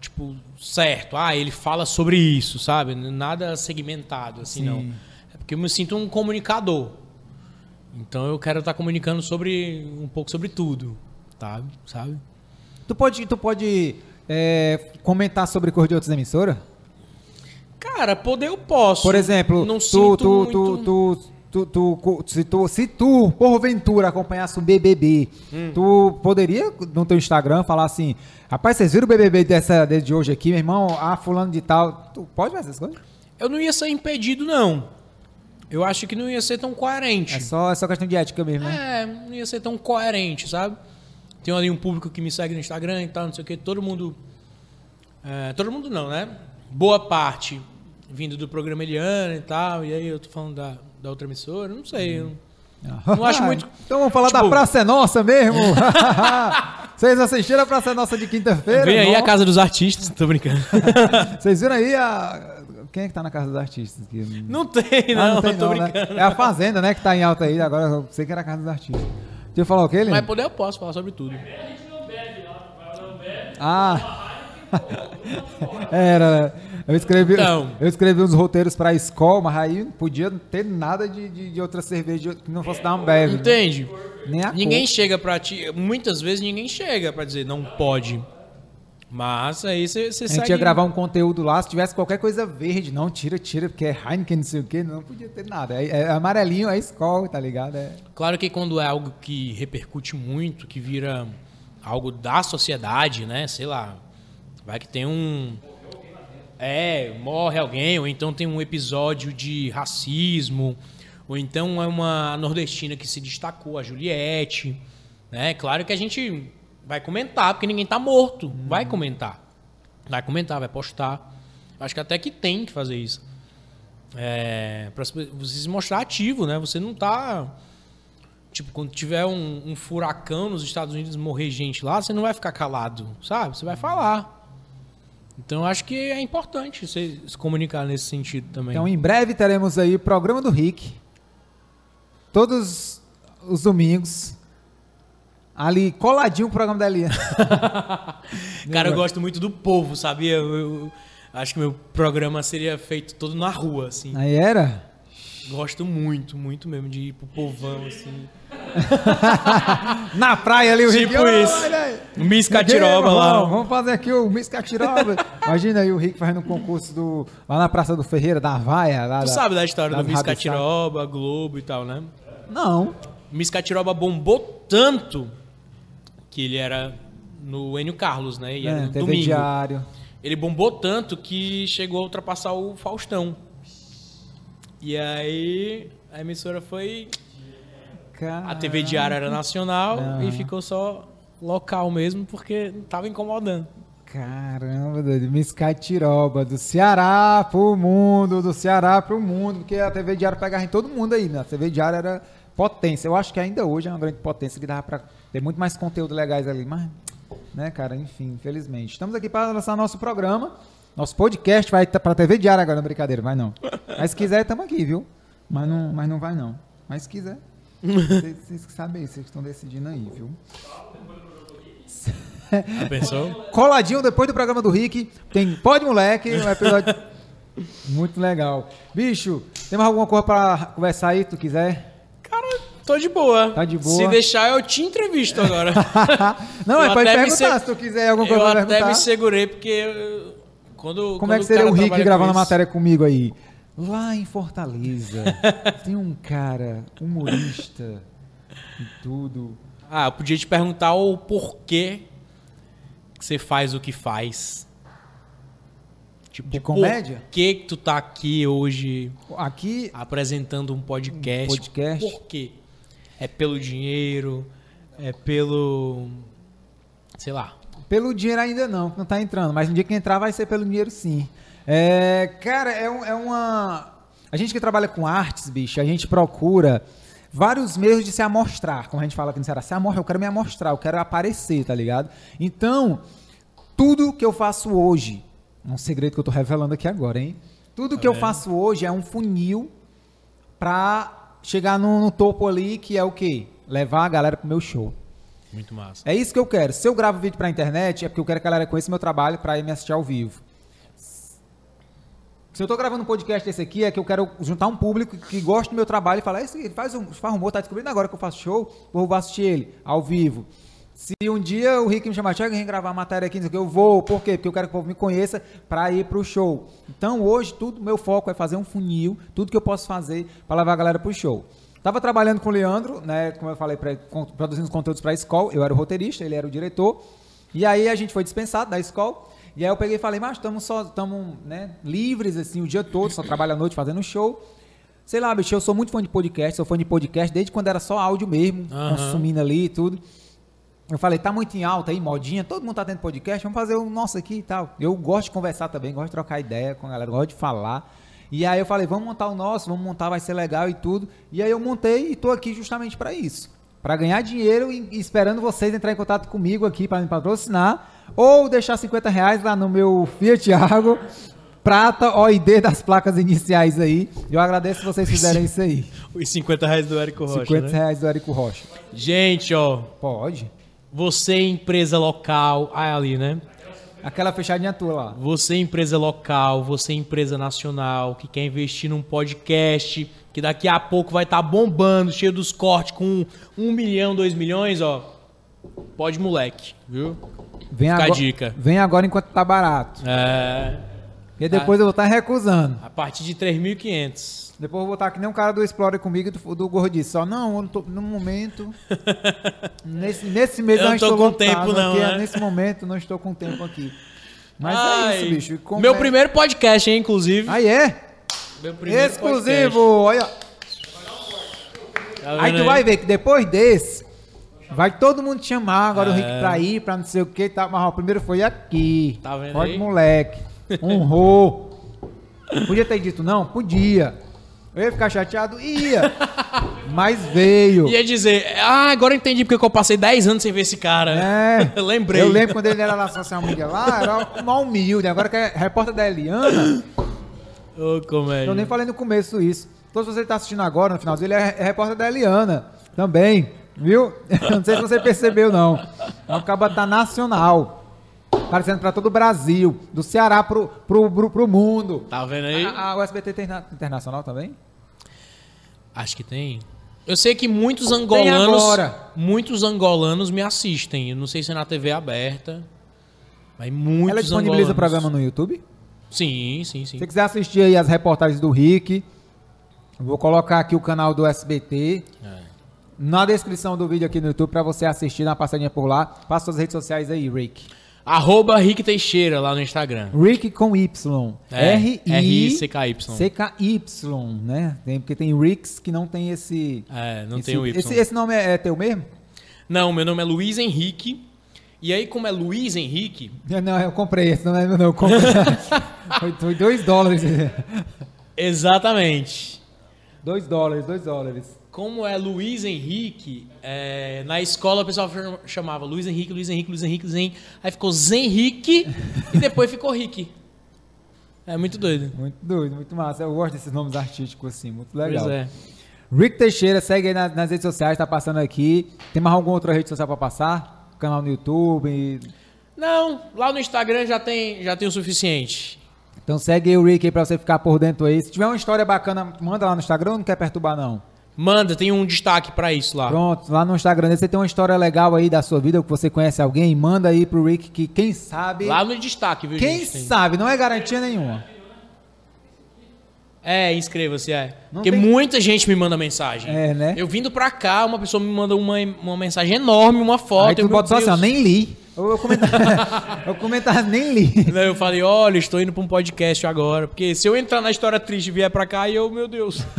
tipo certo. Ah, ele fala sobre isso, sabe? Nada segmentado assim, Sim. não. É porque eu me sinto um comunicador. Então eu quero estar comunicando sobre um pouco sobre tudo, tá? Sabe? Tu pode, tu pode é, comentar sobre cor de outras emissoras? Cara, poder eu posso. Por exemplo, não tu, tu, tu, tu, tu, tu, se tu, se tu, porventura, acompanhasse o BBB, Hum. tu poderia no teu Instagram falar assim, rapaz, vocês viram o BBB dessa, de hoje aqui, meu irmão? Ah, fulano de tal. Tu pode fazer essas coisas? Eu não ia ser impedido, não. Eu acho que não ia ser tão coerente. É só, é só questão de ética mesmo, né? É, não ia ser tão coerente, sabe? Tem ali um público que me segue no Instagram e tal, não sei o que, todo mundo. é, todo mundo não, né? Boa parte vindo do programa Eliana e tal, e aí eu tô falando da, da outra emissora, não sei. eu- Não acho muito- Então vamos falar da Tipo- Praça é Nossa mesmo. Vocês assistiram a Praça é Nossa de quinta-feira? Vem aí a Nossa. casa dos artistas, tô brincando. Vocês viram aí a... Quem é que tá na Casa dos Artistas? aqui? Não tem, Ah, não, tem tô não, né? brincando. É a Fazenda, né, que tá em alta aí. Agora eu sei que era a Casa dos Artistas. Deixa eu falar o que, ele? Mas poder eu posso falar sobre tudo. Ah. Era. Eu escrevi, Então. eu escrevi uns roteiros pra escola, mas aí não podia ter nada de, de, de outra cerveja que não fosse dar um bebe. Entende? Nem a Ninguém cor. chega pra ti. Muitas vezes ninguém chega pra dizer não pode. Mas aí você você A gente segue. ia gravar um conteúdo lá, se tivesse qualquer coisa verde, não, tira, tira, porque é Heineken, não sei o quê, não podia ter nada. É, é amarelinho, é escola, tá ligado? É. Claro que quando é algo que repercute muito, que vira algo da sociedade, né? Sei lá. Vai que tem um. É, morre alguém, ou então tem um episódio de racismo, ou então é uma nordestina que se destacou, a Juliette. Né? Claro que a gente vai comentar, porque ninguém tá morto. Vai comentar. Vai comentar, vai postar. Acho que até que tem que fazer isso. É, para você se mostrar ativo, né? Você não tá. Tipo, quando tiver um, um furacão nos Estados Unidos morrer gente lá, você não vai ficar calado, sabe? Você vai falar. Então, eu acho que é importante você se comunicar nesse sentido também. Então, em breve teremos aí o programa do Rick. Todos os domingos. Ali, coladinho o programa da Eliana. Cara, eu gosto muito do povo, sabia? Eu, eu acho que meu programa seria feito todo na rua, assim. Aí era? Gosto muito, muito mesmo de ir pro povão, assim. Na praia ali, o Tipo Rick. "Olha isso. aí." Miss Catiroba lá. Vamos, fazer aqui o Miss Catiroba. Imagina aí o Rick fazendo um concurso do, lá na Praça do Ferreira, da Vaia. Lá Tu da- sabe da história do Miss. Catiroba, Globo e tal, né? Não. Miss Catiroba bombou tanto que ele era no Enio Carlos, né? E era É, no domingo. Diário. Ele bombou tanto que chegou a ultrapassar o Faustão. E aí a emissora foi. A TV Diário era nacional e ficou só local mesmo, porque tava incomodando. Caramba, doido. Miss Catiroba, do Ceará pro mundo, do Ceará pro mundo, porque a TV Diário pegava em todo mundo aí, né? A TV Diário era potência. Eu acho que ainda hoje é uma grande potência que dava pra ter muito mais conteúdo legais ali, mas, né, cara, enfim, infelizmente. Estamos aqui para lançar nosso programa. Nosso podcast vai pra TV Diário agora, não brincadeira, vai não. Mas se quiser, estamos aqui, viu? Mas não, mas não vai não. Mas se quiser, vocês, vocês que sabem, vocês estão decidindo aí, viu? Já pensou? Coladinho depois do programa do Rick. Tem Pode Moleque, um episódio muito legal. Bicho, tem mais alguma coisa pra conversar aí, tu quiser? Cara, tô de boa. Tá de boa. Se deixar, eu te entrevisto agora. Não, Eu é pra até me perguntar, se- tu quiser alguma eu coisa pra até perguntar. me segurei, porque eu- quando. Como quando é que seria cara o Rick gravando a matéria comigo aí? Lá em Fortaleza, tem um cara, humorista e tudo. Ah, eu podia te perguntar o porquê que você faz o que faz. Tipo, De comédia? Por que que tu tá aqui hoje Aqui, apresentando um podcast? Um podcast. Por quê? É pelo dinheiro? É pelo... Sei lá. Pelo dinheiro ainda não, que não tá entrando, mas no dia que entrar vai ser pelo dinheiro sim. É, cara, é, um- é uma. A gente que trabalha com artes, bicho, a gente procura vários meios de se amostrar, como a gente fala aqui no Ceará. Se amostra, eu quero me amostrar, eu quero aparecer, tá ligado? Então, tudo que eu faço hoje, um segredo que eu tô revelando aqui agora, hein? Tudo que eu faço hoje é um funil pra chegar no, no topo ali, que é o quê? Levar a galera pro meu show. Muito massa. É isso que eu quero. Se eu gravo vídeo pra internet, é porque eu quero que a galera conheça meu trabalho pra ir me assistir ao vivo. Se eu tô gravando um podcast desse aqui, é que eu quero juntar um público que gosta do meu trabalho e falar, ele faz um, faz humor, tá descobrindo agora que eu faço show, vou assistir ele ao vivo. Se um dia o Rick me chamar, chega a gravar matéria aqui, eu vou. Por quê? Porque eu quero que o povo me conheça para ir pro show. Então hoje, tudo, meu foco é fazer um funil, tudo que eu posso fazer para levar a galera pro show. Tava trabalhando com o Leandro, né? Como eu falei, pra, produzindo os conteúdos para a escola. Eu era o roteirista, ele era o diretor. E aí a gente foi dispensado da escola. E aí eu peguei e falei, mas estamos só, estamos né, livres assim o dia todo, só trabalho à noite fazendo show. Sei lá, bicho, eu sou muito fã de podcast, sou fã de podcast desde quando era só áudio mesmo, Aham. consumindo ali e tudo. Eu falei, tá muito em alta aí, modinha, todo mundo tá tendo podcast, vamos fazer o nosso aqui e tal. Eu gosto de conversar também, gosto de trocar ideia com a galera, gosto de falar. E aí eu falei, vamos montar o nosso, vamos montar, vai ser legal e tudo. E aí eu montei e tô aqui justamente para isso. Para ganhar dinheiro e esperando vocês entrar em contato comigo aqui para me patrocinar ou deixar 50 reais lá no meu Fiat Argo prata OID das placas iniciais aí. Eu agradeço se vocês fizerem isso aí. Os 50 reais do Érico Rocha, 50 né? reais do Érico Rocha. Gente, ó, Pode. você empresa local, ah, é ali, né? Aquela fechadinha tua lá. Você empresa local, você empresa nacional, que quer investir num podcast, que daqui a pouco vai estar bombando, cheio dos cortes com um milhão, dois milhões, ó. Pode moleque, viu? Vem Fica a agora, dica. Vem agora enquanto tá barato. É. Porque depois eu vou estar recusando. A partir de 3.500. Depois eu vou estar que nem um cara do Explore comigo e do, do Gordice. Só, não, eu não tô, no momento. nesse, nesse mês Eu não estou com lotado tempo, não, aqui, né? Nesse momento não estou com tempo aqui. Mas é Ai, isso, bicho. E Meu é- primeiro podcast, hein, inclusive. Aí é? Meu primeiro Exclusivo! Olha. podcast. Tá Aí tu vai ver que depois desse, vai todo mundo te chamar agora o Rick É. pra ir, pra não sei o que, tá? mas ó, o primeiro foi aqui. Tá vendo Pode aí? moleque. Honrou. Podia ter dito não? Podia. Eu ia ficar chateado? Ia. Mas veio. Ia dizer, ah, agora eu entendi porque que eu passei 10 anos sem ver esse cara. É. Lembrei. Eu lembro quando ele era na social media lá, era mal humilde. Agora que é repórter da Eliana, Ô, comédia. eu nem falei no começo isso. Então, se você tá assistindo agora, no finalzinho, ele é é repórter da Eliana também, viu? Não sei se você percebeu, não. É um tá nacional. Aparecendo pra todo o Brasil, do Ceará pro, pro, pro, pro mundo. Tá vendo aí? A, a USBT tem na- internacional também? Acho que tem. Eu sei que muitos angolanos. agora. Muitos angolanos me assistem. Eu não sei se é na TV aberta. Mas muitos Ela disponibiliza o angolanos. programa no YouTube? Sim, sim, sim. Se você quiser assistir aí as reportagens do Rick, vou colocar aqui o canal do SBT. É. Na descrição do vídeo aqui no YouTube pra você assistir, uma passadinha por lá. Passa suas redes sociais aí, Rick. Arroba Rick Teixeira lá no Instagram. Rick com Y. É, R-I-C-K-Y. C-K-Y, né? Tem, porque tem Ricks que não tem esse... É, não esse, tem o Y. Esse, esse nome é, é teu mesmo? Não, meu nome é Luiz Henrique. E aí, como é Luiz Henrique, Não, eu comprei esse, não é meu não. Eu comprei. foi, foi dois dólares. exatamente. dois dólares, dois dólares. Como é Luiz Henrique, é, na escola o pessoal chamava Luiz Henrique, Luiz Henrique, Luiz Henrique, Luiz Henrique. Aí ficou Zenrique e depois ficou Rick. É muito doido. Muito doido, muito massa. Eu gosto desses nomes artísticos assim, muito legal. Pois é. Rick Teixeira, segue aí nas, nas redes sociais, tá passando aqui. Tem mais alguma outra rede social pra passar? Canal no YouTube. Não, lá no Instagram já tem, já tem o suficiente. Então segue aí o Rick aí pra você ficar por dentro aí. Se tiver uma história bacana, manda lá no Instagram, não quer perturbar não. Manda, tem um destaque pra isso lá. Pronto, lá no Instagram você tem uma história legal aí da sua vida, que você conhece alguém, manda aí pro Rick que quem sabe... Lá no destaque, viu, quem gente? Tem- sabe, não é garantia nenhuma. É, inscreva-se, é. Não Porque tem- muita gente me manda mensagem. É, né? Eu vindo pra cá, uma pessoa me manda uma, uma mensagem enorme, uma foto. aí tu eu, bota só assim, ó, nem li. Eu, eu comentar, eu comentar, nem li. Daí eu falei, olha, estou indo pra um podcast agora. Porque se eu entrar na história triste e vier pra cá, eu, meu Deus.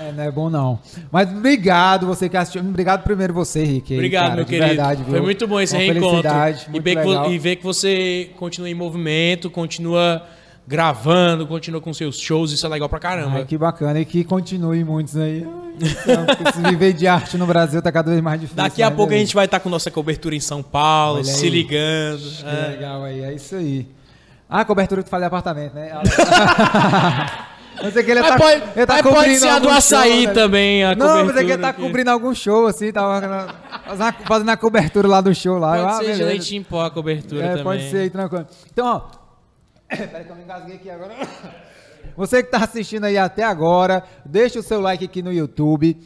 É, não é bom não. Mas obrigado você que assistiu. Obrigado primeiro você, Rick. aí, Obrigado, cara, meu querido. Verdade? Foi muito bom esse Uma reencontro. E ver, que, e ver que você continua em movimento, continua gravando, continua com seus shows, isso é legal pra caramba. Ai, que bacana. E que continue muitos aí. Ai, então, viver de arte no Brasil tá cada vez mais difícil. Daqui a né, pouco a gente vai estar com nossa cobertura em São Paulo, Olha se aí. ligando. Que É. legal aí, é isso aí. Ah, cobertura que tu de apartamento, né? Não sei que ele Mas tá, pode, ele tá mas pode cobrindo ser a do açaí show, também, a Não, mas é que ele tá aqui. cobrindo algum show, assim, tava fazendo a- cobertura lá do show lá. Pode Ah, ser beleza. leitinho em pó a cobertura É, também. pode ser aí, tranquilo. Então, ó. Peraí que eu me engasguei aqui agora. Você que tá assistindo aí até agora, deixa o seu like aqui no YouTube.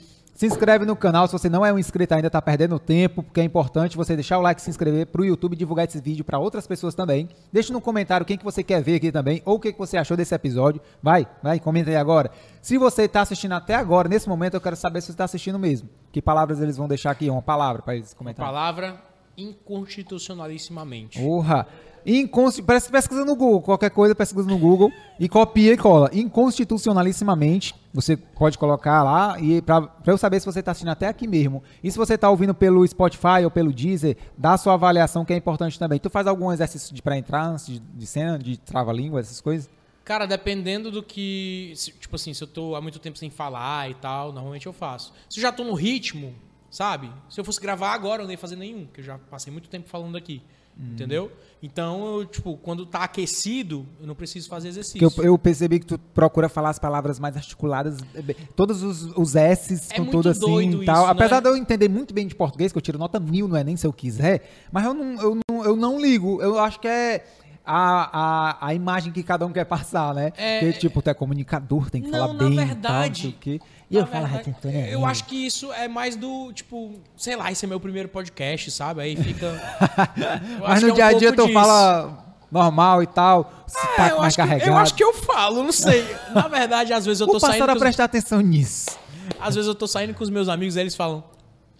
Se inscreve no canal, se você não é um inscrito ainda, tá perdendo tempo, porque é importante você deixar o like, se inscrever pro YouTube divulgar esse vídeo para outras pessoas também. Deixa no comentário quem que você quer ver aqui também, ou o que, que você achou desse episódio. Vai, vai, comenta aí agora. Se você tá assistindo até agora, nesse momento, eu quero saber se você tá assistindo mesmo. Que palavras eles vão deixar aqui? Uma palavra para eles comentarem. Palavra inconstitucionalissimamente. Porra. Inconsti... Parece pesquisa no Google. Qualquer coisa, pesquisa no Google e copia e cola. Inconstitucionalissimamente. Você pode colocar lá e pra, pra eu saber se você tá assistindo até aqui mesmo. E se você tá ouvindo pelo Spotify ou pelo Deezer, dá a sua avaliação que é importante também. Tu faz algum exercício de, pra entrar antes de, de cena, de trava-língua, essas coisas? Cara, dependendo do que. se- Tipo assim, se eu tô há muito tempo sem falar e tal, normalmente eu faço. Se eu já tô no ritmo, sabe? Se eu fosse gravar agora, eu não ia fazer nenhum, porque eu já passei muito tempo falando aqui. Entendeu? Então, eu, tipo, quando tá aquecido, eu não preciso fazer exercício. Eu, eu percebi que tu procura falar as palavras mais articuladas, é todos os, os S's É com tudo assim e tal. isso, Apesar né? de eu entender muito bem de português, que eu tiro nota mil no Enem se eu quiser, mas eu não, eu não, eu não ligo. Eu acho que é a, a, a imagem que cada um quer passar, né? É- Porque, tipo, tu é comunicador, tem que Não, falar na bem tal, verdade- não sei o quê. E Na eu falo, verdade, "Ah, tô nem eu aí." acho que isso é mais do, tipo, sei lá, esse é meu primeiro podcast, sabe? Aí fica. Mas no é um dia a dia tu disso. fala normal e tal, É, eu, mais acho que, eu acho que eu falo, não sei. Na verdade, às vezes eu tô passar saindo. a Com os, prestar atenção nisso. às vezes eu tô saindo com os meus amigos e eles falam: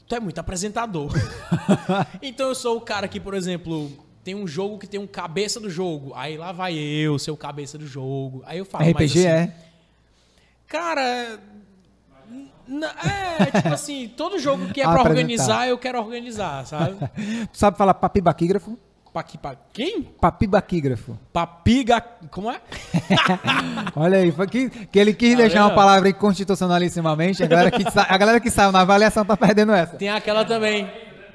Tu é muito apresentador. então eu sou o cara que, por exemplo, tem um jogo que tem um cabeça do jogo. Aí lá vai eu, ser o cabeça do jogo. Aí eu falo, mas RPG assim, é. Cara. É, tipo assim, todo jogo que é pra Apresentar. organizar, eu quero organizar, sabe? Tu sabe falar papibaquígrafo? Paqui, pa, quem? Papibaquígrafo. Papiga. Como é? Olha aí, foi que, que ele quis Tá deixar uma vendo? palavra inconstitucionalissimamente. A galera, que sa- a galera que saiu na avaliação tá perdendo essa. Tem aquela também.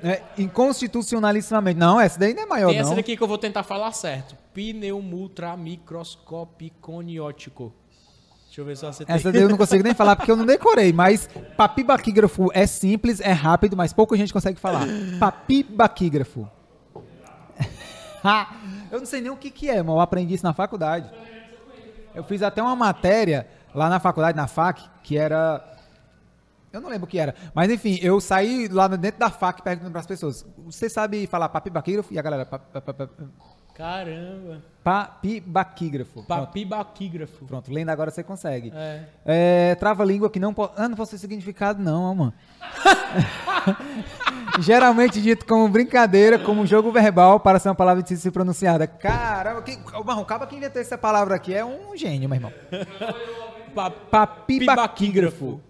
É, inconstitucionalissimamente. Não, essa daí não é maior, Tem não. essa daqui que eu vou tentar falar certo. Pneumultramicroscopiconiótico. Deixa eu ver se eu acertei. Essa daí eu não consigo nem falar porque eu não decorei, mas papibaquígrafo é simples, é rápido, mas pouca gente consegue falar. Papibaquígrafo. Ah, eu não sei nem o que que é, mas eu aprendi isso na faculdade. Eu fiz até uma matéria lá na faculdade, na FAC, que era... Eu não lembro o que era. Mas enfim, eu saí lá dentro da FAC perguntando para as pessoas. Você sabe falar papibaquígrafo? E a galera... pa- pa- pa- Caramba. Papibaquígrafo. Papibaquígrafo. pronto, lendo agora você consegue. É. É, trava-língua que não pode. Ah, não posso ser significado, não, mano. Geralmente dito como brincadeira, como jogo verbal, para ser uma palavra difícil de ser pronunciada. Caramba, que, o acaba que inventou essa palavra aqui é um gênio, meu irmão. Pa- Papibaquígrafo.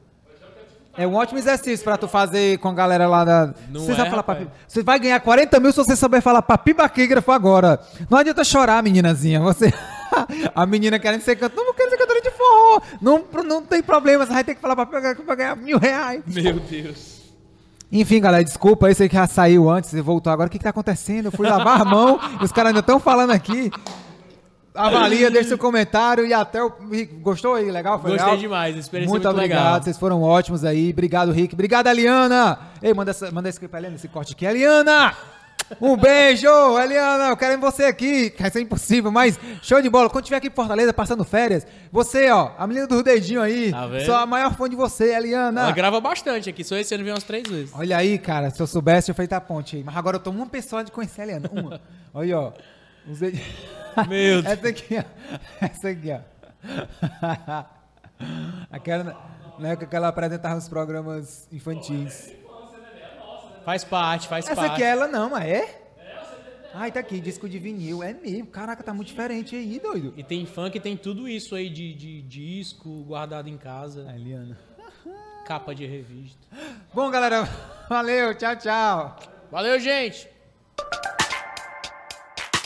É um ótimo exercício pra tu fazer com a galera lá da. Não você é, sabe falar papi... Você vai ganhar 40 mil se você souber falar papibaquígrafo agora. Não adianta chorar, meninazinha. Você. a menina querendo ser cantora. Não quer ser cantora de forró. Não, não tem problema. Você vai ter que falar papibaquígrafo pra ganhar mil reais. Meu Deus. Enfim, galera, desculpa. Esse aí que já saiu antes e voltou agora. O que, que tá acontecendo? Eu fui lavar a mão. e os caras ainda estão falando aqui. Avalia, deixa seu comentário e até o. Rick, Gostou aí? Legal? Foi Gostei legal? demais, a experiência Muito é muito obrigado, legal. vocês foram ótimos aí. Obrigado, Rick. Obrigado, Eliana. Ei, manda, essa, manda esse clipe pra Eliana, esse corte aqui. Eliana! Um beijo, Eliana. Eu quero em você aqui. Vai ser impossível, mas show de bola. Quando tiver aqui em Fortaleza, passando férias, você, ó, a menina do dedinho aí. Tá vendo? Sou a maior fã de você, Eliana. Ela grava bastante aqui, só esse ano vem umas três vezes. Olha aí, cara, se eu soubesse, eu feito a ponte aí. Mas agora eu tô uma pessoa de conhecer a Eliana. Uma. Olha aí, ó. Uns dedinhos. Meu Deus. Essa aqui, ó. Essa aqui, ó. Aquela, na época que ela apresentava nos programas infantis. Faz parte, faz Essa parte. aqui é ela não, mas é? Ai, tá aqui, disco de vinil. É mesmo. Caraca, tá muito diferente aí, doido. E tem funk, tem tudo isso aí de, de disco guardado em casa, A Eliana. capa de revista. Bom, galera, valeu, tchau, tchau. Valeu, gente!